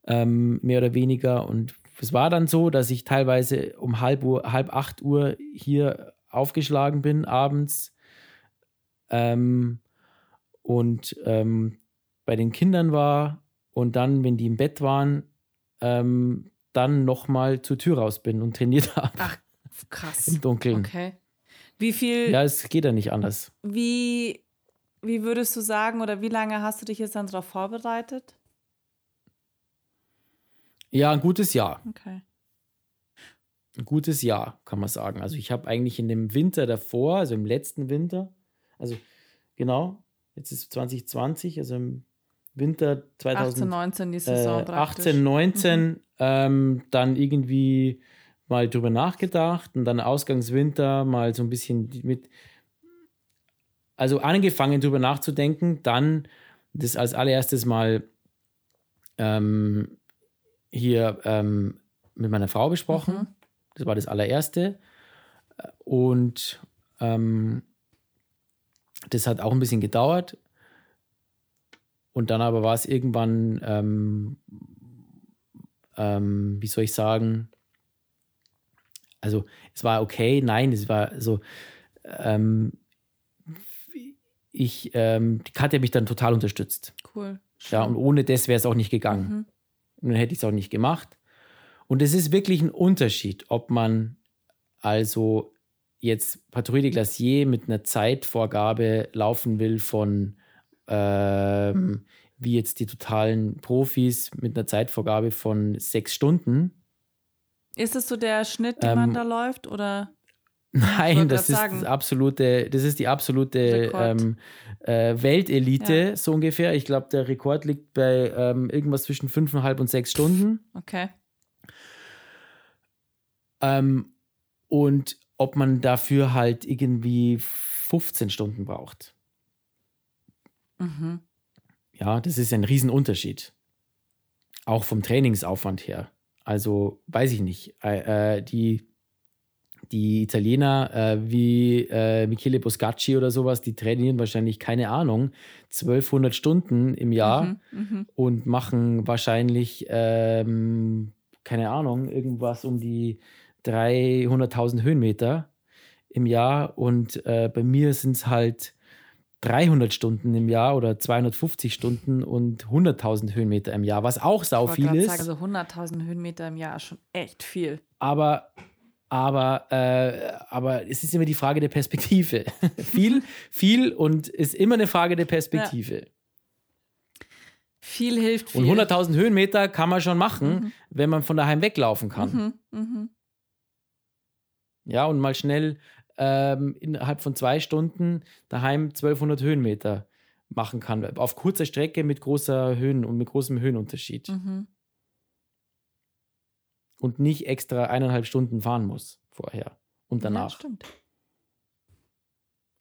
ähm, mehr oder weniger. Und es war dann so, dass ich teilweise um halb, Uhr, halb acht Uhr hier aufgeschlagen bin abends ähm, und ähm, bei den Kindern war und dann, wenn die im Bett waren, ähm, dann nochmal zur Tür raus bin und trainiert habe. Ach, krass. Im Dunkeln. Okay. Wie viel, Ja, es geht ja nicht anders. wie, wie würdest du sagen oder wie lange hast du dich jetzt dann darauf vorbereitet? Ja, ein gutes Jahr. Okay. Ein gutes Jahr, kann man sagen. Also ich habe eigentlich in dem Winter davor, also im letzten Winter, also genau, jetzt ist 2020, also im Winter 18, 19 die Saison äh, praktisch. 18, 19 ähm, dann irgendwie mal drüber nachgedacht und dann Ausgangswinter mal so ein bisschen mit, also angefangen drüber nachzudenken, dann das als allererstes mal ähm, hier ähm, mit meiner Frau besprochen. Mhm. Das war das allererste. Und ähm, das hat auch ein bisschen gedauert. Und dann aber war es irgendwann, ähm, ähm, wie soll ich sagen, also es war okay, nein, es war so, ähm, ich, ähm, die Katja hat mich dann total unterstützt. Cool. Ja, und ohne das wäre es auch nicht gegangen. Mhm. Dann hätte ich es auch nicht gemacht. Und es ist wirklich ein Unterschied, ob man also jetzt Patrouille de Glacier mit einer Zeitvorgabe laufen will von ähm, wie jetzt die totalen Profis mit einer Zeitvorgabe von sechs Stunden. Ist es so der Schnitt, den man Ähm, da läuft? Oder? Nein, das ist sagen. das absolute, das ist die absolute ähm, äh, Weltelite, Ja. so ungefähr. Ich glaube, der Rekord liegt bei ähm, irgendwas zwischen fünfeinhalb und sechs Stunden. Okay. Ähm, und ob man dafür halt irgendwie 15 Stunden braucht. Mhm. Ja, das ist ein Riesenunterschied. Auch vom Trainingsaufwand her. Also, weiß ich nicht. Äh, äh, die, die Italiener äh, wie äh, Michele Boscacci oder sowas, die trainieren wahrscheinlich, keine Ahnung, 1200 Stunden im Jahr Mhm. Mhm. und machen wahrscheinlich, ähm, keine Ahnung, irgendwas um die 300.000 Höhenmeter im Jahr. Und äh, bei mir sind es halt 300 Stunden im Jahr oder 250 Stunden und 100.000 Höhenmeter im Jahr, was auch sau viel ist. Sagen, also 100.000 Höhenmeter im Jahr ist schon echt viel. aber aber, äh, aber es ist immer die Frage der Perspektive. viel, viel und ist immer eine Frage der Perspektive. Viel hilft viel. Und 100.000 Höhenmeter kann man schon machen, Mhm. wenn man von daheim weglaufen kann. Mhm. Mhm. Ja, und mal schnell ähm, innerhalb von zwei Stunden daheim 1200 Höhenmeter machen kann. Auf kurzer Strecke mit großer Höhen und mit großem Höhenunterschied. Mhm. Und nicht extra eineinhalb Stunden fahren muss vorher und Ja, danach. stimmt.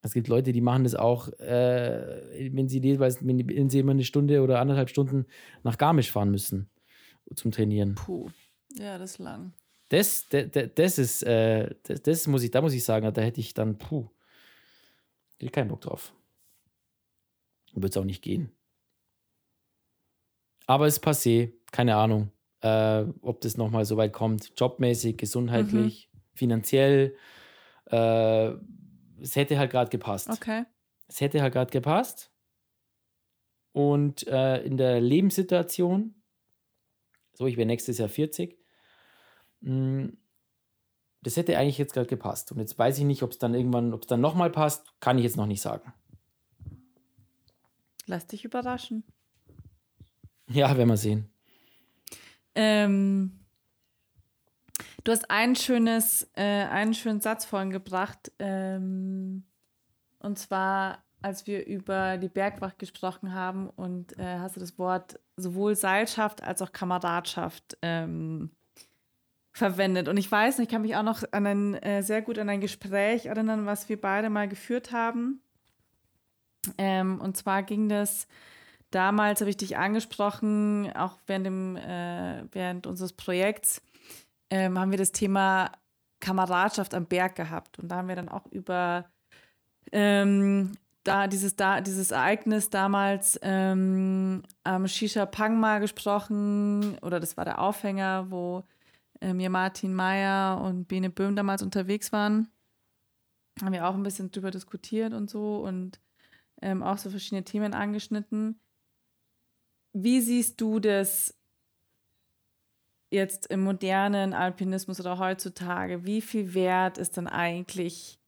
Es gibt Leute, die machen das auch, äh, wenn sie jeweils, wenn sie immer eine Stunde oder anderthalb Stunden nach Garmisch fahren müssen zum Trainieren. Puh. Ja, das ist lang. Das, das, das ist, äh, das, das muss ich, da muss ich sagen, da hätte ich dann, puh, hätte ich keinen Bock drauf. Wird es auch nicht gehen. Aber es ist passé, keine Ahnung, äh, ob das nochmal so weit kommt. Jobmäßig, gesundheitlich, finanziell. Äh, es hätte halt gerade gepasst. Okay. Es hätte halt gerade gepasst. Und äh, in der Lebenssituation, so, ich wäre nächstes Jahr 40, mh, das hätte eigentlich jetzt gerade gepasst. Und jetzt weiß ich nicht, ob es dann irgendwann, ob es dann nochmal passt, kann ich jetzt noch nicht sagen. Lass dich überraschen. Ja, werden wir sehen. Ähm, du hast ein schönes, äh, einen schönen Satz vorhin gebracht. Ähm, und zwar, als wir über die Bergwacht gesprochen haben und äh, hast du das Wort sowohl Seilschaft als auch Kameradschaft ähm, verwendet. Und ich weiß nicht, ich kann mich auch noch an ein, äh, sehr gut an ein Gespräch erinnern, was wir beide mal geführt haben. Ähm, und zwar ging das damals, habe ich dich angesprochen, auch während, dem, äh, während unseres Projekts, ähm, haben wir das Thema Kameradschaft am Berg gehabt. Und da haben wir dann auch über ähm, da dieses, da, dieses Ereignis damals ähm, am Shisha Pangma gesprochen, oder das war der Aufhänger, wo ähm, ja Martin Meyer und Bene Böhm damals unterwegs waren. Haben wir auch ein bisschen drüber diskutiert und so und ähm, auch so verschiedene Themen angeschnitten. Wie siehst du das jetzt im modernen Alpinismus oder heutzutage, wie viel wert ist denn eigentlich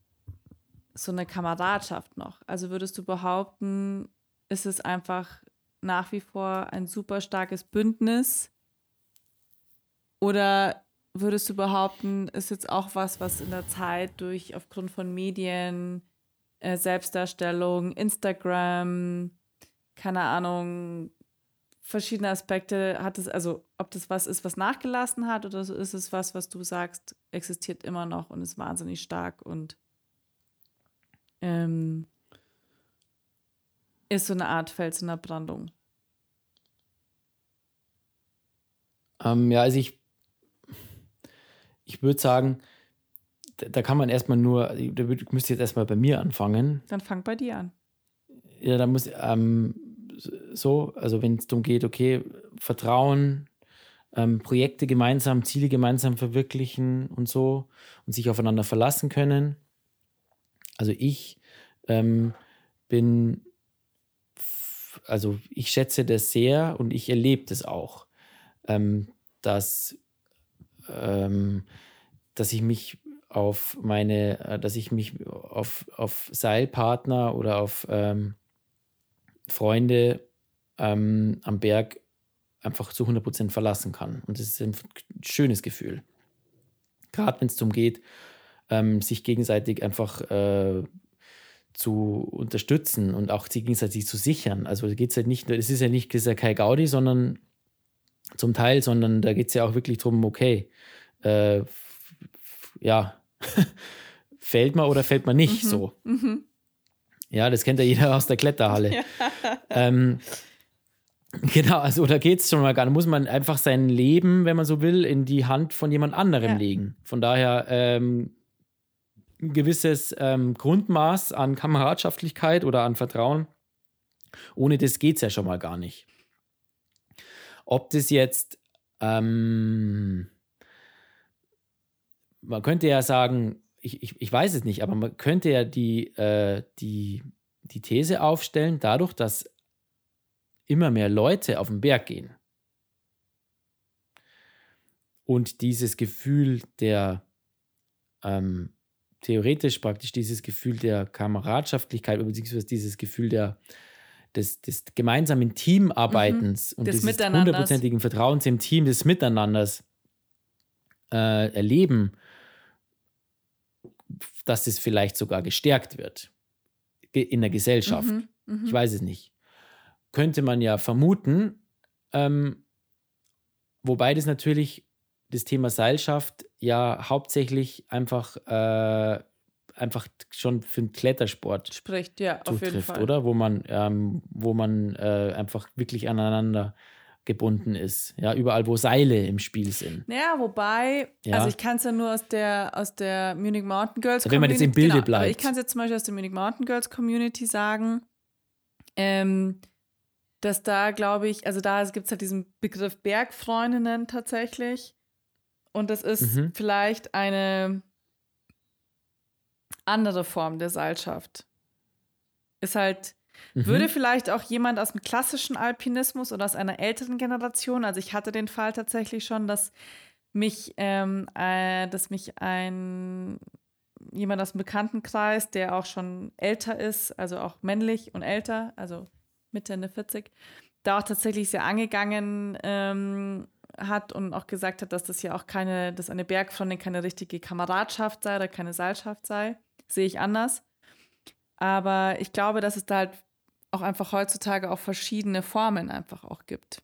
so eine Kameradschaft noch? Also würdest du behaupten, ist es einfach nach wie vor ein super starkes Bündnis? Oder würdest du behaupten, ist jetzt auch was, was in der Zeit durch aufgrund von Medien, äh, Selbstdarstellung, Instagram, keine Ahnung, verschiedene Aspekte hat es, also ob das was ist, was nachgelassen hat oder so ist es was, was du sagst, existiert immer noch und ist wahnsinnig stark und ähm, ist so eine Art Fels in der Brandung. Ähm, ja, also ich, ich würde sagen, da, da, kann man erstmal nur, da müsste jetzt erstmal bei mir anfangen. Dann fang bei dir an. Ja, da muss, ähm, so, also wenn es darum geht, okay, Vertrauen, ähm, Projekte gemeinsam, Ziele gemeinsam verwirklichen und so und sich aufeinander verlassen können. Also ich ähm, bin, also ich schätze das sehr und ich erlebe das auch, ähm, dass, ähm, dass ich mich auf meine, äh, dass ich mich auf, auf Seilpartner oder auf ähm, Freunde ähm, am Berg einfach zu 100% verlassen kann. Und das ist ein schönes Gefühl. Gerade wenn es darum geht, ähm, sich gegenseitig einfach äh, zu unterstützen und auch sich gegenseitig zu sichern. Also geht es halt nicht, es ist ja nicht das ist ja kein Gaudi, sondern zum Teil, sondern da geht es ja auch wirklich darum, okay, äh, ja, fällt man oder fällt man nicht mhm. so. Mhm. Ja, das kennt ja jeder aus der Kletterhalle. Ja. Ähm, genau, also da geht es schon mal gar nicht. Muss man einfach sein Leben, wenn man so will, in die Hand von jemand anderem ja. legen. Von daher ähm, ein gewisses ähm, Grundmaß an Kameradschaftlichkeit oder an Vertrauen. Ohne das geht es ja schon mal gar nicht. Ob das jetzt, ähm, man könnte ja sagen, ich, ich, ich weiß es nicht, aber man könnte ja die, äh, die, die These aufstellen, dadurch, dass immer mehr Leute auf den Berg gehen und dieses Gefühl der, ähm, theoretisch praktisch dieses Gefühl der Kameradschaftlichkeit, beziehungsweise dieses Gefühl der, des, des gemeinsamen Teamarbeitens mhm, und des hundertprozentigen Vertrauens im Team, des Miteinanders äh, erleben, dass es vielleicht sogar gestärkt wird in der Gesellschaft. Mhm, mh. Ich weiß es nicht. Könnte man ja vermuten, ähm, wobei das natürlich das Thema Seilschaft ja hauptsächlich einfach, äh, einfach schon für den Klettersport spricht, ja, zutrifft, auf jeden Fall. oder? Wo man, ähm, wo man äh, einfach wirklich aneinander gebunden ist. Ja, überall, wo Seile im Spiel sind. Ja, wobei, ja. also ich kann es ja nur aus der, aus der Munich Mountain Girls also Community. Wenn man jetzt im Bilde genau, bleibt. Ich kann es jetzt zum Beispiel aus der Munich Mountain Girls Community sagen, ähm, dass da, glaube ich, also da gibt es halt diesen Begriff Bergfreundinnen tatsächlich. Und das ist mhm. vielleicht eine andere Form der Seilschaft. Ist halt Mhm. Würde vielleicht auch jemand aus dem klassischen Alpinismus oder aus einer älteren Generation, also ich hatte den Fall tatsächlich schon, dass mich, ähm, äh, dass mich ein jemand aus dem Bekanntenkreis, der auch schon älter ist, also auch männlich und älter, also Mitte, Ende 40, da auch tatsächlich sehr angegangen ähm, hat und auch gesagt hat, dass das ja auch keine, dass eine Bergfreundin keine richtige Kameradschaft sei oder keine Seilschaft sei. Sehe ich anders. Aber ich glaube, dass es da halt auch einfach heutzutage auch verschiedene Formen einfach auch gibt.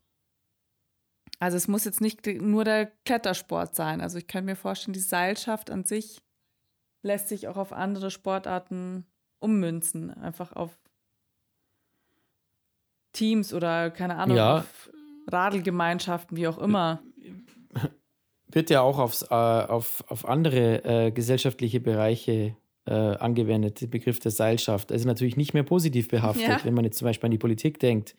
Also es muss jetzt nicht nur der Klettersport sein. Also ich kann mir vorstellen, die Seilschaft an sich lässt sich auch auf andere Sportarten ummünzen. Einfach auf Teams oder keine Ahnung, ja. auf Radelgemeinschaften, wie auch immer. Wird ja auch aufs, äh, auf, auf andere äh, gesellschaftliche Bereiche äh, angewendet, der Begriff der Seilschaft. Also natürlich nicht mehr positiv behaftet, ja. wenn man jetzt zum Beispiel an die Politik denkt.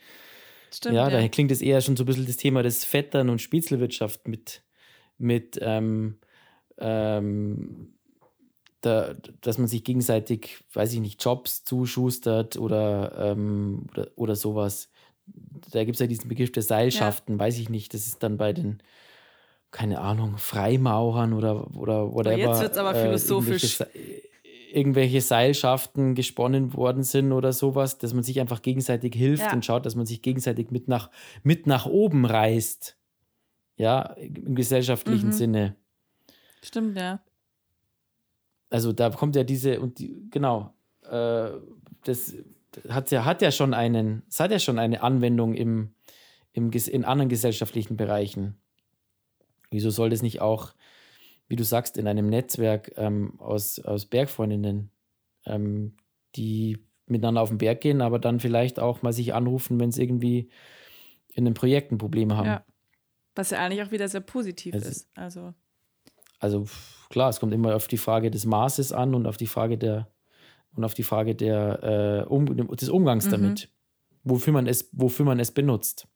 Stimmt, ja, ja, da klingt es eher schon so ein bisschen das Thema des Vettern und Spitzelwirtschaft mit, mit ähm, ähm, da, dass man sich gegenseitig, weiß ich nicht, Jobs zuschustert oder, ähm, oder, oder sowas. Da gibt es ja diesen Begriff der Seilschaften, ja. weiß ich nicht, das ist dann bei den keine Ahnung, Freimaurern oder, oder whatever. jetzt wird's aber philosophisch. Äh, irgendwelche, Seilschaften gesponnen worden sind oder sowas, dass man sich einfach gegenseitig hilft Ja. und schaut, dass man sich gegenseitig mit nach, mit nach oben reißt. Ja, im gesellschaftlichen Mhm. Sinne. Stimmt, ja. Also da kommt ja diese, und die, genau, äh, das hat ja, hat ja schon einen, es hat ja schon eine Anwendung im, im, in anderen gesellschaftlichen Bereichen. Wieso soll das nicht auch, wie du sagst, in einem Netzwerk ähm, aus, aus Bergfreundinnen, ähm, die miteinander auf den Berg gehen, aber dann vielleicht auch mal sich anrufen, wenn es irgendwie in einem Projekt ein Problem haben. Ja. Was ja eigentlich auch wieder sehr positiv Also- ist. Also, Also klar, es kommt immer auf die Frage des Maßes an und auf die Frage der und auf die Frage der, äh, um, des Umgangs Mhm. damit, wofür man es, wofür man es benutzt.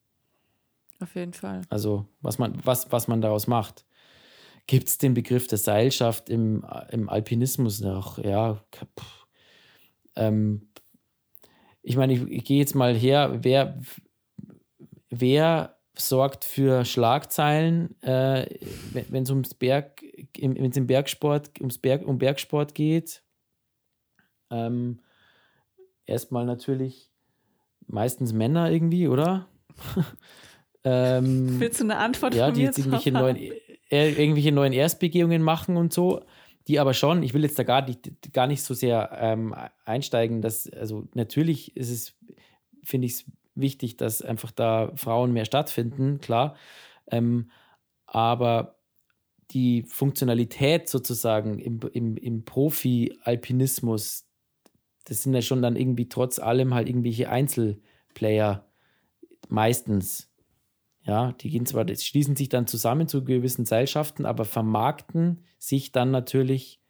auf jeden Fall. Also was man, was, was man daraus macht. Gibt es den Begriff der Seilschaft im, im Alpinismus noch? Ja, ähm, ich meine, ich, ich gehe jetzt mal her, wer, wer sorgt für Schlagzeilen, äh, wenn es ums Berg, wenn es im Bergsport, ums Berg, um Bergsport geht? Ähm, erstmal natürlich meistens Männer irgendwie, oder? ähm, Willst du eine Antwort ja, von die mir jetzt irgendwelche neuen, irgendwelche neuen Erstbegehungen machen und so, die aber schon, ich will jetzt da gar nicht, gar nicht so sehr ähm, einsteigen, dass, also natürlich ist es, finde ich es wichtig, dass einfach da Frauen mehr stattfinden, klar, ähm, aber die Funktionalität sozusagen im, im, im Profi-Alpinismus, das sind ja schon dann irgendwie trotz allem halt irgendwelche Einzelplayer meistens. Ja, die gehen zwar, die schließen sich dann zusammen zu gewissen Seilschaften, aber vermarkten sich dann natürlich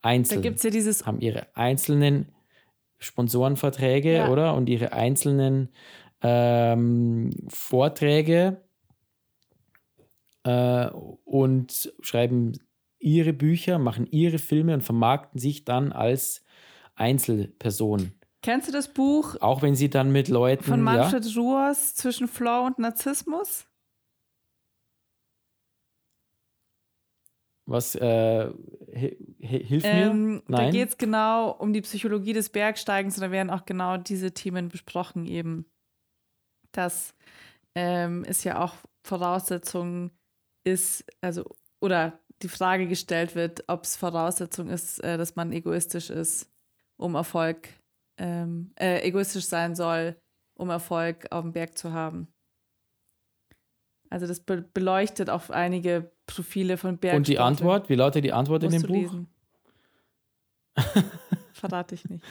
Da einzeln. gibt es ja dieses haben ihre einzelnen Sponsorenverträge, Ja. oder? Und ihre einzelnen ähm, Vorträge äh, und schreiben ihre Bücher, machen ihre Filme und vermarkten sich dann als Einzelperson. Kennst du das Buch Auch wenn sie dann mit Leuten. von ja, Manfred Ruhrs zwischen Flow und Narzissmus? was äh, hi- hi- hilf mir? Ähm, da Nein. geht es genau um die Psychologie des Bergsteigens und da werden auch genau diese Themen besprochen, eben, dass ähm, es ja auch Voraussetzung ist, also, oder die Frage gestellt wird, ob es Voraussetzung ist, äh, dass man egoistisch ist, um Erfolg, ähm, äh, egoistisch sein soll, um Erfolg auf dem Berg zu haben. Also das be beleuchtet auch einige Profile von Bergsportlern. Und die Antwort? Wie lautet die Antwort in Musst dem du Buch? lesen. Verrate ich nicht.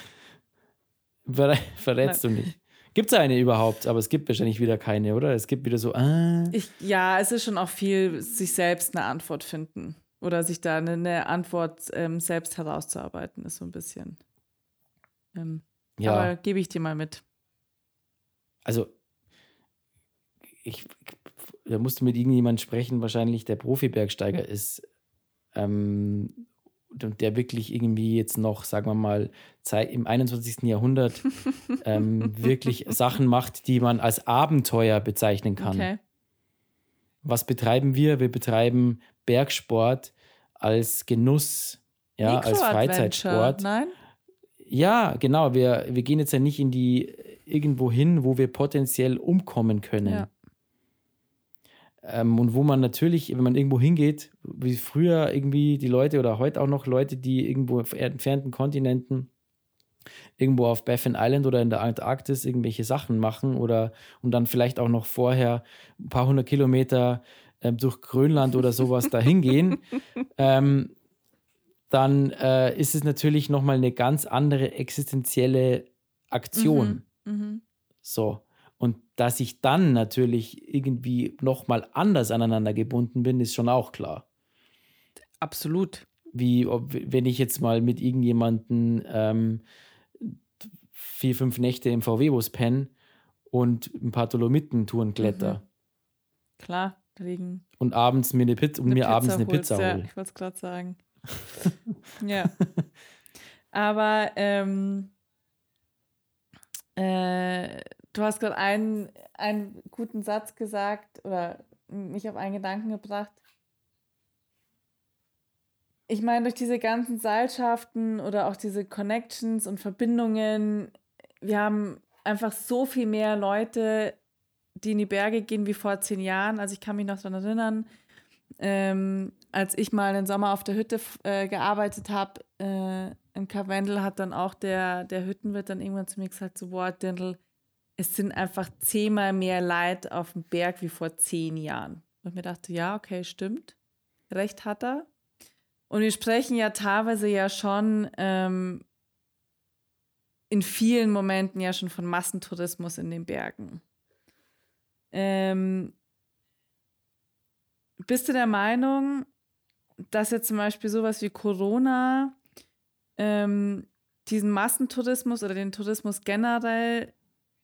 Ver verrätst du nicht. Gibt es eine überhaupt? Aber es gibt wahrscheinlich wieder keine, oder? Es gibt wieder so, ah, Ich, ja, es ist schon auch viel, sich selbst eine Antwort finden. Oder sich da eine, eine Antwort ähm, selbst herauszuarbeiten, ist so ein bisschen. Ähm, ja. Aber gebe ich dir mal mit. also ich, da musst du mit irgendjemandem sprechen, wahrscheinlich der Profi-Bergsteiger ist ähm, der wirklich irgendwie jetzt noch, sagen wir mal, Zeit im 21. Jahrhundert ähm, wirklich Sachen macht, die man als Abenteuer bezeichnen kann. Okay. Was betreiben wir? Wir betreiben Bergsport als Genuss, ja, als Freizeitsport. Nein? Ja, genau. Wir, wir gehen jetzt ja nicht in die irgendwo hin, wo wir potenziell umkommen können. Ja. Ähm, und wo man natürlich, wenn man irgendwo hingeht, wie früher irgendwie die Leute oder heute auch noch Leute, die irgendwo auf entfernten Kontinenten, irgendwo auf Baffin Island oder in der Antarktis irgendwelche Sachen machen oder und dann vielleicht auch noch vorher ein paar hundert Kilometer ähm, durch Grönland oder sowas dahin gehen, ähm, dann äh, ist es natürlich nochmal eine ganz andere existenzielle Aktion. Mhm. So. Und dass ich dann natürlich irgendwie nochmal anders aneinander gebunden bin, ist schon auch klar. Absolut. Wie ob, wenn ich jetzt mal mit irgendjemanden ähm, vier, fünf Nächte im VW-Bus penne und ein paar Dolomiten-Touren kletter Klar, da liegen und abends mir eine Pizza, und mir abends eine holst, Pizza ja, hole. Ich wollte es gerade sagen. ja. Aber ähm, äh, du hast gerade einen, einen guten Satz gesagt oder mich auf einen Gedanken gebracht. ich meine, durch diese ganzen Seilschaften oder auch diese Connections und Verbindungen, wir haben einfach so viel mehr Leute, die in die Berge gehen wie vor zehn Jahren. Also ich kann mich noch daran erinnern, ähm, als ich mal den Sommer auf der Hütte äh, gearbeitet habe, äh, in Karwendel, hat dann auch der, der Hüttenwirt dann irgendwann zu mir gesagt, so, boah, Dirndl, es sind einfach zehnmal mehr Leid auf dem Berg wie vor zehn Jahren. Und mir dachte, ja, okay, stimmt. Recht hat er. Und wir sprechen ja teilweise ja schon ähm, in vielen Momenten ja schon von Massentourismus in den Bergen. Ähm, bist du der Meinung, dass jetzt zum Beispiel sowas wie Corona ähm, diesen Massentourismus oder den Tourismus generell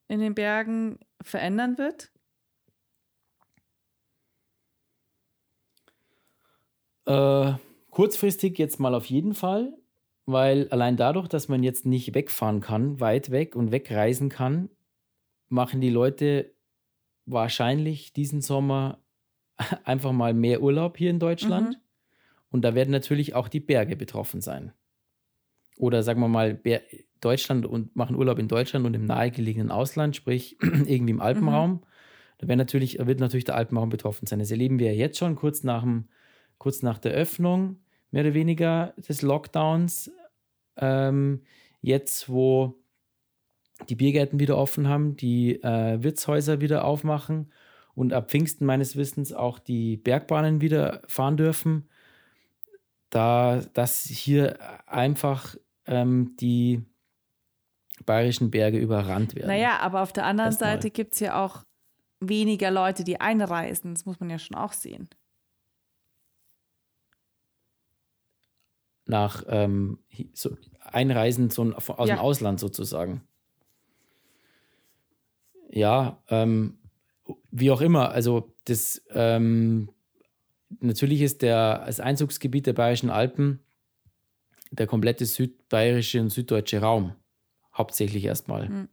in den Bergen verändern wird? Äh, kurzfristig jetzt mal auf jeden Fall, weil allein dadurch, dass man jetzt nicht wegfahren kann, weit weg und wegreisen kann, machen die Leute wahrscheinlich diesen Sommer einfach mal mehr Urlaub hier in Deutschland. Mhm. Und da werden natürlich auch die Berge betroffen sein. Oder sagen wir mal, Ber Deutschland und machen Urlaub in Deutschland und im nahegelegenen Ausland, sprich irgendwie im Alpenraum. Mhm. Da wird natürlich, wird natürlich der Alpenraum betroffen sein. Das erleben wir ja jetzt schon kurz nach, dem, kurz nach der Öffnung, mehr oder weniger des Lockdowns. Ähm, jetzt, wo die Biergärten wieder offen haben, die äh, Wirtshäuser wieder aufmachen und ab Pfingsten meines Wissens auch die Bergbahnen wieder fahren dürfen, da dass hier einfach ähm, die bayerischen Berge überrannt werden. Naja, aber auf der anderen Erstmal. Seite gibt es ja auch weniger Leute, die einreisen. Das muss man ja schon auch sehen. Nach ähm, so Einreisen so aus ja. dem Ausland sozusagen. Ja, ähm, wie auch immer. Also das ähm, natürlich ist der, das Einzugsgebiet der Bayerischen Alpen der komplette südbayerische und süddeutsche Raum. Hauptsächlich erstmal. Mhm.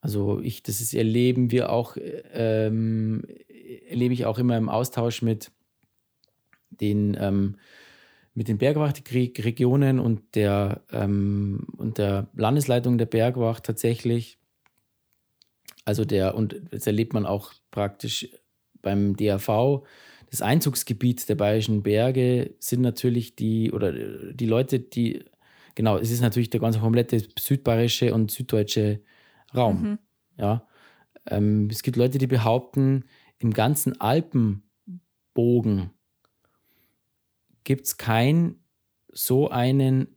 Also ich, das ist, erleben wir auch, ähm, erlebe ich auch immer im Austausch mit den, ähm, mit den Bergwachtregionen und der, ähm, und der Landesleitung der Bergwacht tatsächlich. Also der, und das erlebt man auch praktisch beim DAV, das Einzugsgebiet der Bayerischen Berge sind natürlich die, oder die Leute, die, genau, es ist natürlich der ganze komplette südbayerische und süddeutsche Raum. Mhm. Ja. Ähm, es gibt Leute, die behaupten, im ganzen Alpenbogen gibt es keinen so einen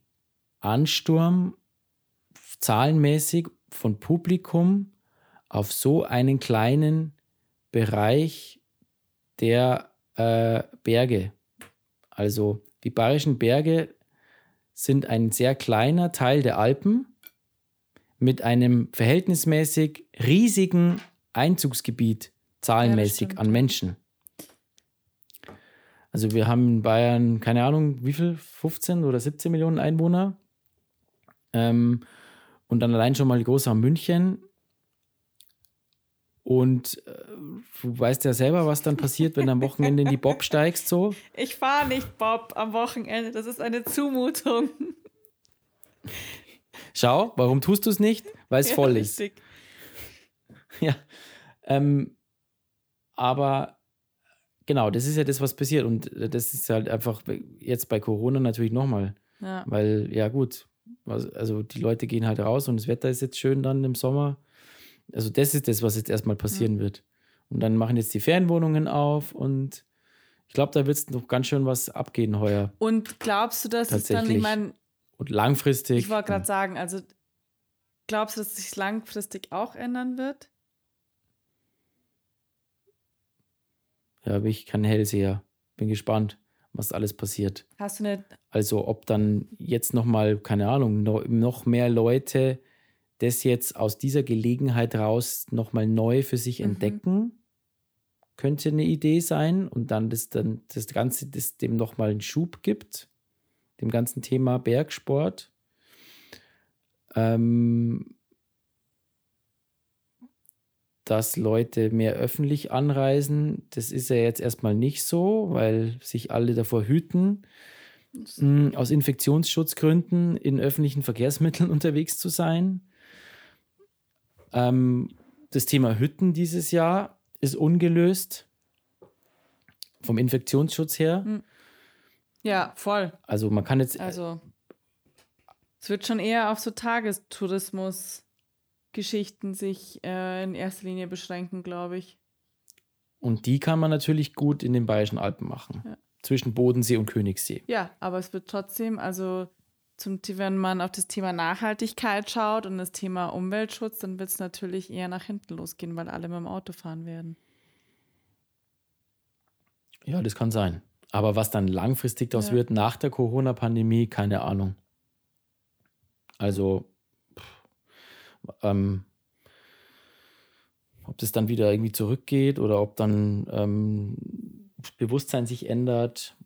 Ansturm zahlenmäßig von Publikum auf so einen kleinen Bereich der äh, Berge. Also die Bayerischen Berge sind ein sehr kleiner Teil der Alpen mit einem verhältnismäßig riesigen Einzugsgebiet zahlenmäßig ja, an Menschen. Also wir haben in Bayern, keine Ahnung, wie viel, 15 oder 17 Millionen Einwohner. Ähm, und dann allein schon mal größer München und äh, du weißt ja selber, was dann passiert, wenn du am Wochenende in die Bob steigst, so. Ich fahre nicht Bob am Wochenende, das ist eine Zumutung. Schau, warum tust du es nicht? Weil es ja, voll ist. Richtig. Ja. Ähm, aber genau, das ist ja das, was passiert. Und das ist halt einfach jetzt bei Corona natürlich nochmal. Ja. Weil, ja, gut, also die Leute gehen halt raus und das Wetter ist jetzt schön dann im Sommer also das ist das, was jetzt erstmal passieren mhm. wird. Und dann machen jetzt die Ferienwohnungen auf und ich glaube, da wird es noch ganz schön was abgehen heuer. Und glaubst du, dass es dann, ich meine. Und langfristig. Ich wollte gerade sagen, also glaubst du, dass es sich langfristig auch ändern wird? Ja, aber ich kein Hellseher. Bin gespannt, was alles passiert. Hast du eine. Also, ob dann jetzt nochmal, keine Ahnung, noch mehr Leute das jetzt aus dieser Gelegenheit raus nochmal neu für sich mhm. entdecken. Könnte eine Idee sein und dann das, dann das Ganze, das dem nochmal einen Schub gibt, dem ganzen Thema Bergsport. Ähm, dass Leute mehr öffentlich anreisen, das ist ja jetzt erstmal nicht so, weil sich alle davor hüten. mh, aus Infektionsschutzgründen in öffentlichen Verkehrsmitteln unterwegs zu sein. Ähm, das Thema Hütten dieses Jahr ist ungelöst vom Infektionsschutz her. Hm. Ja, voll. Also man kann jetzt Also es wird schon eher auf so Tagestourismus-Geschichten sich äh, in erster Linie beschränken, glaube ich. und die kann man natürlich gut in den Bayerischen Alpen machen. Ja. Zwischen Bodensee und Königssee. Ja, aber es wird trotzdem, also zum, wenn man auf das Thema Nachhaltigkeit schaut und das Thema Umweltschutz, dann wird es natürlich eher nach hinten losgehen, weil alle mit dem Auto fahren werden. Ja, das kann sein. Aber was dann langfristig daraus Ja. wird, nach der Corona-Pandemie, keine Ahnung. Also, pff, ähm, ob das dann wieder irgendwie zurückgeht oder ob dann ähm, das Bewusstsein sich ändert,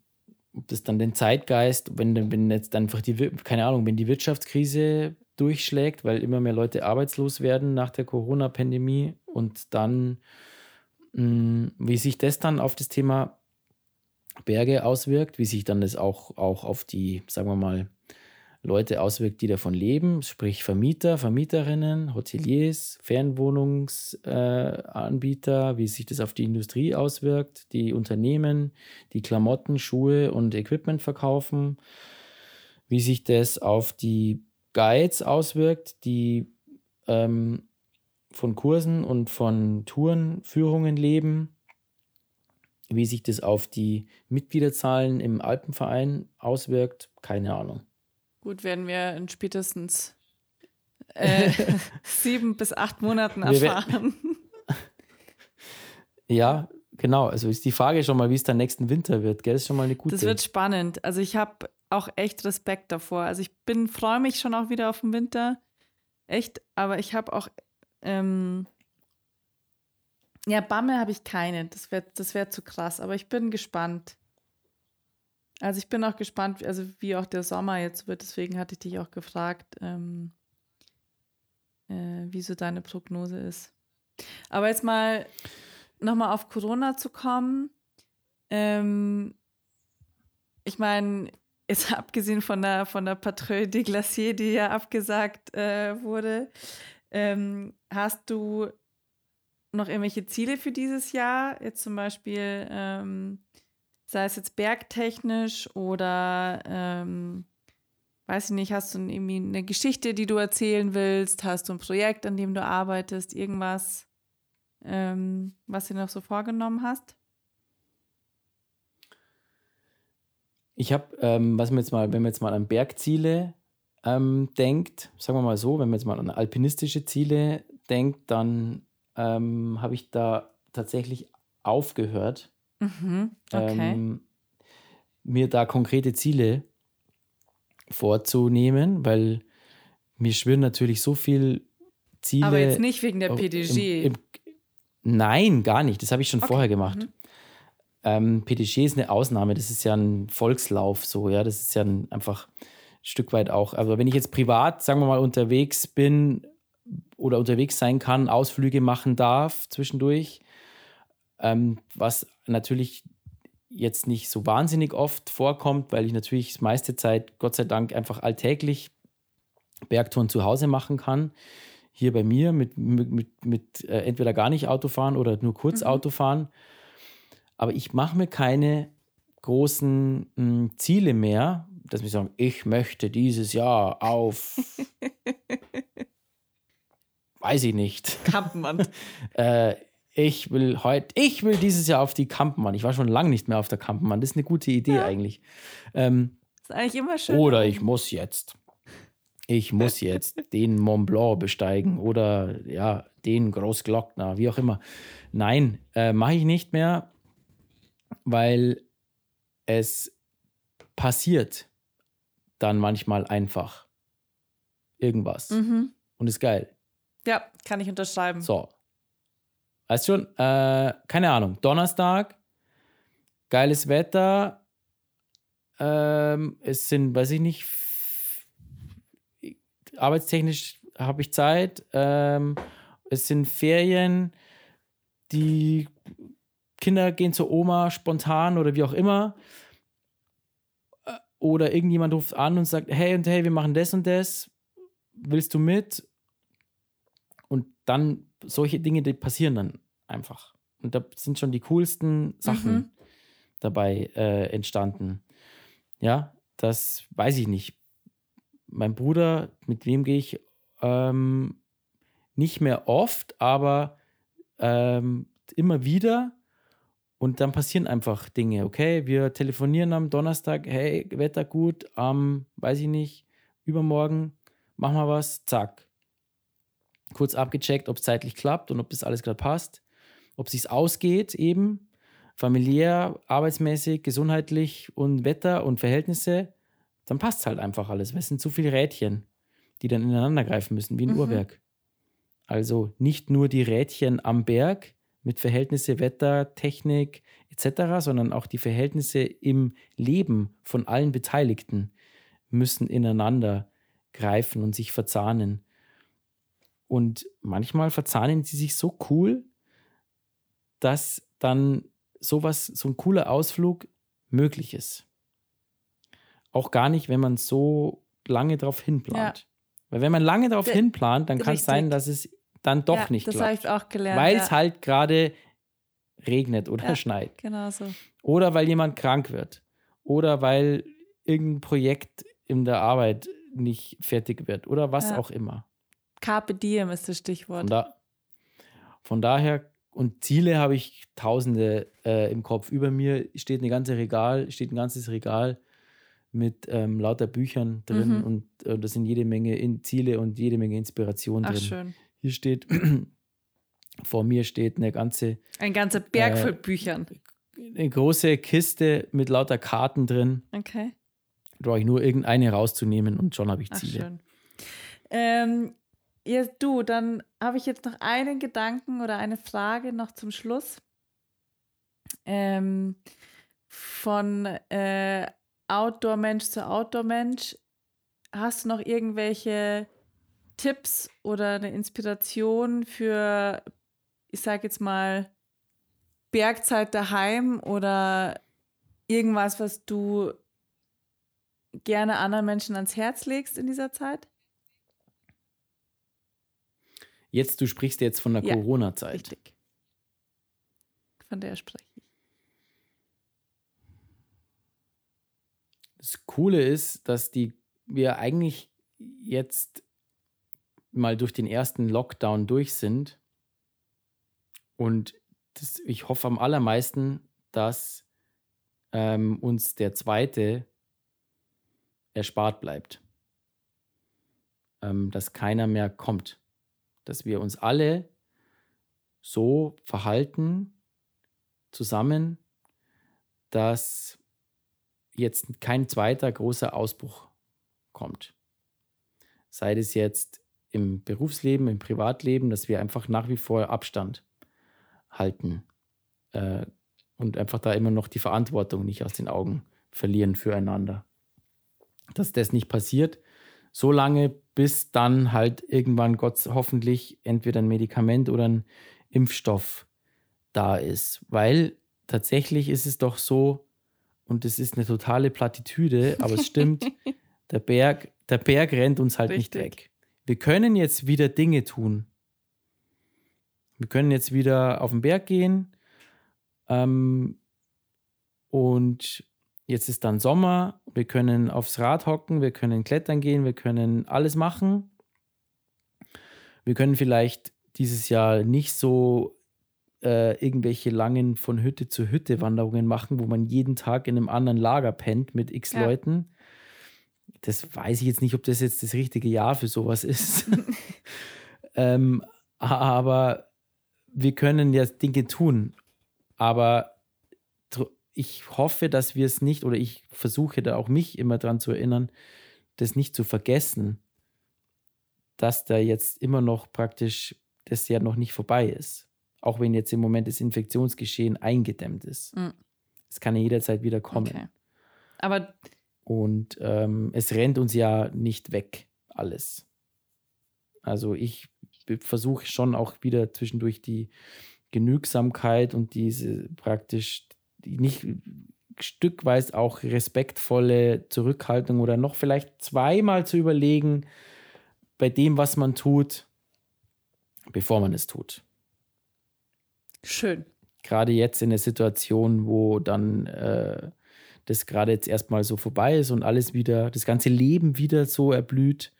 ob das dann den Zeitgeist, wenn, wenn jetzt einfach die, keine Ahnung, wenn die Wirtschaftskrise durchschlägt, weil immer mehr Leute arbeitslos werden nach der Corona-Pandemie und dann, mh, wie sich das dann auf das Thema Berge auswirkt, wie sich dann das auch, auch auf die, sagen wir mal, Leute auswirkt, die davon leben, sprich Vermieter, Vermieterinnen, Hoteliers, Fernwohnungsanbieter, äh, wie sich das auf die Industrie auswirkt, die Unternehmen, die Klamotten, Schuhe und Equipment verkaufen, wie sich das auf die Guides auswirkt, die ähm, von Kursen und von Tourenführungen leben, wie sich das auf die Mitgliederzahlen im Alpenverein auswirkt, keine Ahnung. Gut, werden wir in spätestens äh, sieben bis acht Monaten erfahren. Ja, genau. Also ist die Frage schon mal, wie es dann nächsten Winter wird. Gell? Das ist schon mal eine gute. Das wird spannend. Also ich habe auch echt Respekt davor. Also ich bin, freue mich schon auch wieder auf den Winter. Echt, aber ich habe auch, ähm, ja, Bammel habe ich keine. Das wäre das wär zu krass, aber ich bin gespannt. Also ich bin auch gespannt, also wie auch der Sommer jetzt wird. Deswegen hatte ich dich auch gefragt, ähm, äh, wie so deine Prognose ist. Aber jetzt mal nochmal auf Corona zu kommen. Ähm, ich meine, jetzt abgesehen von der, von der Patrouille des Glaciers, die ja abgesagt äh, wurde, ähm, hast du noch irgendwelche Ziele für dieses Jahr? Jetzt zum Beispiel, ähm, sei es jetzt bergtechnisch oder, ähm, weiß ich nicht, hast du irgendwie eine Geschichte, die du erzählen willst? Hast du ein Projekt, an dem du arbeitest? Irgendwas, ähm, was du noch so vorgenommen hast? Ich habe, ähm, was man jetzt mal, wenn man jetzt mal an Bergziele ähm, denkt, sagen wir mal so, wenn man jetzt mal an alpinistische Ziele denkt, dann ähm, habe ich da tatsächlich aufgehört, Mhm, okay. ähm, mir da konkrete Ziele vorzunehmen, weil mir schwirren natürlich so viel Ziele. Aber jetzt nicht wegen der PDG. Im, im, nein, gar nicht. Das habe ich schon Okay. vorher gemacht. Mhm. Ähm, PDG ist eine Ausnahme. Das ist ja ein Volkslauf, so ja. Das ist ja ein, einfach ein Stück weit auch. Aber wenn ich jetzt privat, sagen wir mal, unterwegs bin oder unterwegs sein kann, Ausflüge machen darf zwischendurch, ähm, was natürlich jetzt nicht so wahnsinnig oft vorkommt, weil ich natürlich das meiste Zeit, Gott sei Dank, einfach alltäglich Bergtouren zu Hause machen kann. Hier bei mir mit, mit, mit, mit äh, entweder gar nicht Autofahren oder nur kurz Mhm. Autofahren. Aber ich mache mir keine großen mh, Ziele mehr, dass wir sagen, ich möchte dieses Jahr auf, weiß ich nicht, Kampenmann. äh, ich will heute, ich will dieses Jahr auf die Kampenmann. Ich war schon lange nicht mehr auf der Kampenmann. Das ist eine gute Idee eigentlich. Ähm, ist eigentlich immer schön. oder ich muss jetzt. Ich muss jetzt den Mont Blanc besteigen oder ja, den Großglockner, wie auch immer. Nein, äh, mache ich nicht mehr, weil es passiert dann manchmal einfach irgendwas Mhm. und ist geil. Ja, kann ich unterschreiben. So. Weißt schon, äh, keine Ahnung, Donnerstag, geiles Wetter, ähm, es sind, weiß ich nicht, arbeitstechnisch habe ich Zeit, ähm, es sind Ferien, die Kinder gehen zur Oma spontan oder wie auch immer. Äh, oder irgendjemand ruft an und sagt, hey und hey, wir machen das und das, willst du mit? Und dann solche Dinge, die passieren dann einfach. Und da sind schon die coolsten Sachen Mhm. dabei äh, entstanden. Ja, das weiß ich nicht. Mein Bruder, mit wem gehe ich ähm, nicht mehr oft, aber ähm, immer wieder. Und dann passieren einfach Dinge. Okay, wir telefonieren am Donnerstag. Hey, Wetter gut. Am, weiß ich nicht, übermorgen machen wir was. Zack. Kurz abgecheckt, ob es zeitlich klappt und ob das alles gerade passt. Ob es sich ausgeht, eben familiär, arbeitsmäßig, gesundheitlich und Wetter und Verhältnisse, dann passt halt einfach alles. Es sind zu viele Rädchen, die dann ineinander greifen müssen, wie ein Mhm. Uhrwerk. Also nicht nur die Rädchen am Berg mit Verhältnisse, Wetter, Technik etc., sondern auch die Verhältnisse im Leben von allen Beteiligten müssen ineinander greifen und sich verzahnen. Und manchmal verzahnen sie sich so cool, dass dann sowas, so ein cooler Ausflug möglich ist. Auch gar nicht, wenn man so lange darauf hinplant. Weil wenn man lange darauf D- hinplant, dann kann es sein, dass es dann doch ja, nicht Das habe klappt. ich auch gelernt. Weil ja. es halt gerade regnet oder Ja. schneit. Genau so. Oder weil jemand krank wird. Oder weil irgendein Projekt in der Arbeit nicht fertig wird. Oder was Ja. auch immer. Carpe diem ist das Von, Stichwort. da, von daher, und Ziele habe ich tausende äh, im Kopf. Über mir steht eine ganze Regal, steht ein ganzes Regal mit ähm, lauter Büchern drin Mhm. und äh, da sind jede Menge in Ziele und jede Menge Inspiration Ach, drin. schön. Hier steht, vor mir steht eine ganze, Ein ganzer Berg Äh, voll Büchern. eine große Kiste mit lauter Karten drin. Okay. Da brauche ich nur irgendeine rauszunehmen und schon habe ich Ach, Ziele. schön. Ähm, jetzt du, dann habe ich jetzt noch einen Gedanken oder eine Frage noch zum Schluss. Ähm, von äh, Outdoor-Mensch zu Outdoor-Mensch. Hast du noch irgendwelche Tipps oder eine Inspiration für, ich sage jetzt mal, Bergzeit daheim oder irgendwas, was du gerne anderen Menschen ans Herz legst in dieser Zeit? Jetzt, du sprichst jetzt von der Ja, Corona-Zeit. Richtig. Von der spreche ich. Das Coole ist, dass die, wir eigentlich jetzt mal durch den ersten Lockdown durch sind. Und das, ich hoffe am allermeisten, dass ähm, uns der zweite erspart bleibt. Ähm, dass keiner mehr kommt. Dass wir uns alle so verhalten zusammen, dass jetzt kein zweiter großer Ausbruch kommt. Sei es jetzt im Berufsleben, im Privatleben, dass wir einfach nach wie vor Abstand halten äh, und einfach da immer noch die Verantwortung nicht aus den Augen verlieren füreinander. Dass das nicht passiert, so lange, bis dann halt irgendwann Gott hoffentlich entweder ein Medikament oder ein Impfstoff da ist. Weil tatsächlich ist es doch so, und es ist eine totale Plattitüde, aber es stimmt, der Berg, der Berg rennt uns halt nicht Richtig. weg. Wir können jetzt wieder Dinge tun. Wir können jetzt wieder auf den Berg gehen. Ähm, und jetzt ist dann Sommer. Wir können aufs Rad hocken, wir können klettern gehen, wir können alles machen. Wir können vielleicht dieses Jahr nicht so äh, irgendwelche langen von Hütte zu Hütte Wanderungen machen, wo man jeden Tag in einem anderen Lager pennt mit x Ja. Leuten. Das weiß ich jetzt nicht, ob das jetzt das richtige Jahr für sowas ist. ähm, aber wir können ja Dinge tun. Aber ich hoffe, dass wir es nicht, oder ich versuche da auch mich immer dran zu erinnern, das nicht zu vergessen, dass da jetzt immer noch praktisch das Jahr noch nicht vorbei ist. Auch wenn jetzt im Moment das Infektionsgeschehen eingedämmt ist. Mhm. Es kann ja jederzeit wieder kommen. Okay. Aber Und ähm, es rennt uns ja nicht weg, alles. Also ich versuche schon auch wieder zwischendurch die Genügsamkeit und diese praktisch nicht stückweise auch respektvolle Zurückhaltung oder noch vielleicht zweimal zu überlegen bei dem, was man tut, bevor man es tut. Schön. Gerade jetzt in der Situation, wo dann äh, das gerade jetzt erstmal so vorbei ist und alles wieder, das ganze Leben wieder so erblüht,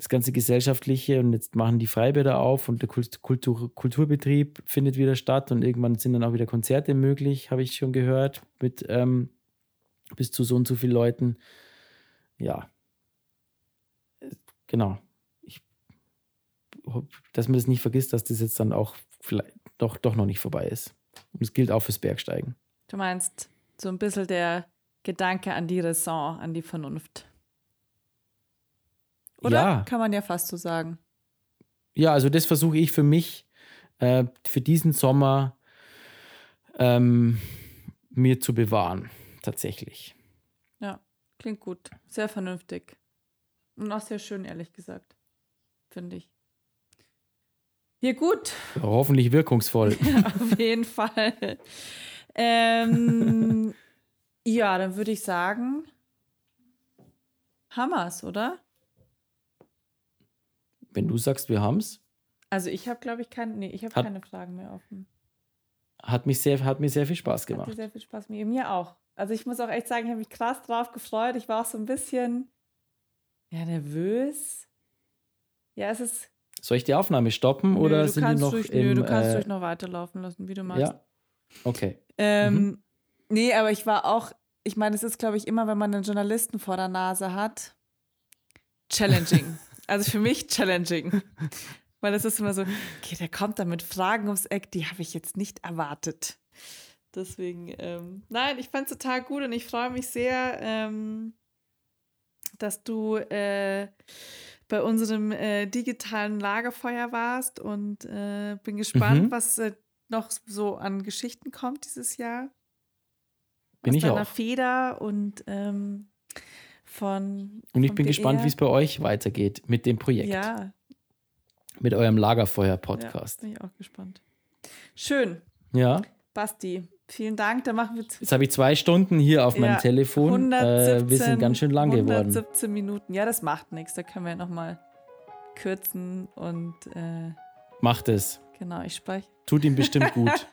das ganze Gesellschaftliche und jetzt machen die Freibäder auf und der Kultur, Kulturbetrieb findet wieder statt und irgendwann sind dann auch wieder Konzerte möglich, habe ich schon gehört, mit ähm, bis zu so und so vielen Leuten. Ja, genau. Ich hoffe, dass man das nicht vergisst, dass das jetzt dann auch vielleicht doch, doch noch nicht vorbei ist. Und es gilt auch fürs Bergsteigen. Du meinst so ein bisschen der Gedanke an die Raison, an die Vernunft. Oder? Ja. Kann man ja fast so sagen. Ja, also das versuche ich für mich, äh, für diesen Sommer ähm, mir zu bewahren, tatsächlich. Ja, klingt gut. Sehr vernünftig. Und auch sehr schön, ehrlich gesagt. Finde ich. Ja, gut. Hoffentlich wirkungsvoll. Ja, auf jeden Fall. ähm, ja, dann würde ich sagen, Hammers, oder? Wenn du sagst, wir haben es. Also ich habe, glaube ich, kein, nee, ich habe keine Fragen mehr offen. Hat, mich sehr, hat mir sehr viel Spaß gemacht. Hat mir sehr viel Spaß mir, mir auch. Also ich muss auch echt sagen, ich habe mich krass drauf gefreut. Ich war auch so ein bisschen ja, nervös. Ja, es ist. Soll ich die Aufnahme stoppen nö, oder sind die noch durch, im, Nö, du kannst äh, durch noch weiterlaufen lassen, wie du magst. Ja, okay. Ähm, mhm. Nee, aber ich war auch, ich meine, es ist, glaube ich, immer, wenn man einen Journalisten vor der Nase hat, challenging. Also für mich challenging. Weil es ist immer so, okay, der kommt da mit Fragen ums Eck, die habe ich jetzt nicht erwartet. Deswegen, ähm, nein, ich fand es total gut und ich freue mich sehr, ähm, dass du äh, bei unserem äh, digitalen Lagerfeuer warst und äh, bin gespannt, mhm. was äh, noch so an Geschichten kommt dieses Jahr. Bin Aus ich deiner auch. Feder und ähm, von. Und ich bin BR. gespannt, wie es bei euch weitergeht mit dem Projekt. Ja. Mit eurem Lagerfeuer-Podcast. Ja, bin ich auch gespannt. Schön. Ja. Basti, vielen Dank. Da machen wir jetzt habe ich zwei Stunden hier auf ja, meinem Telefon. 117, äh, wir sind ganz schön lang 117 geworden. 117 Minuten. Ja, das macht nichts. Da können wir nochmal kürzen und. Äh, Macht es. Genau, ich spreche. Tut ihm bestimmt gut.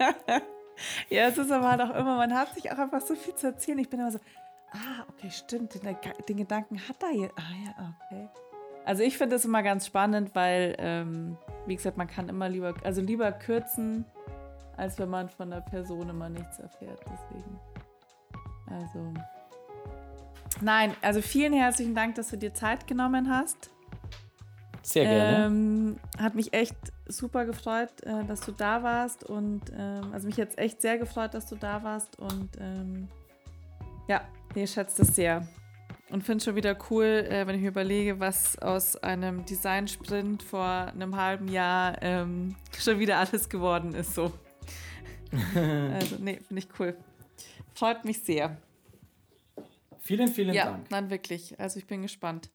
ja, es ist aber halt auch immer, man hat sich auch einfach so viel zu erzählen. Ich bin immer so, Ah, okay, stimmt. Den, den Gedanken hat er jetzt. Ah ja, okay. Also ich finde das immer ganz spannend, weil, ähm, wie gesagt, man kann immer lieber, also lieber kürzen, als wenn man von der Person immer nichts erfährt. Deswegen. Also. Nein, also vielen herzlichen Dank, dass du dir Zeit genommen hast. Sehr gerne. Ähm, hat mich echt super gefreut, äh, dass du da warst und ähm, also mich jetzt echt sehr gefreut, dass du da warst und ähm, ja, Nee, ich schätze das sehr. Und finde es schon wieder cool, äh, wenn ich mir überlege, was aus einem Design-Sprint vor einem halben Jahr ähm, schon wieder alles geworden ist. So. also, nee, finde ich cool. Freut mich sehr. Vielen, vielen ja, Dank. Ja, nein, wirklich. Also ich bin gespannt.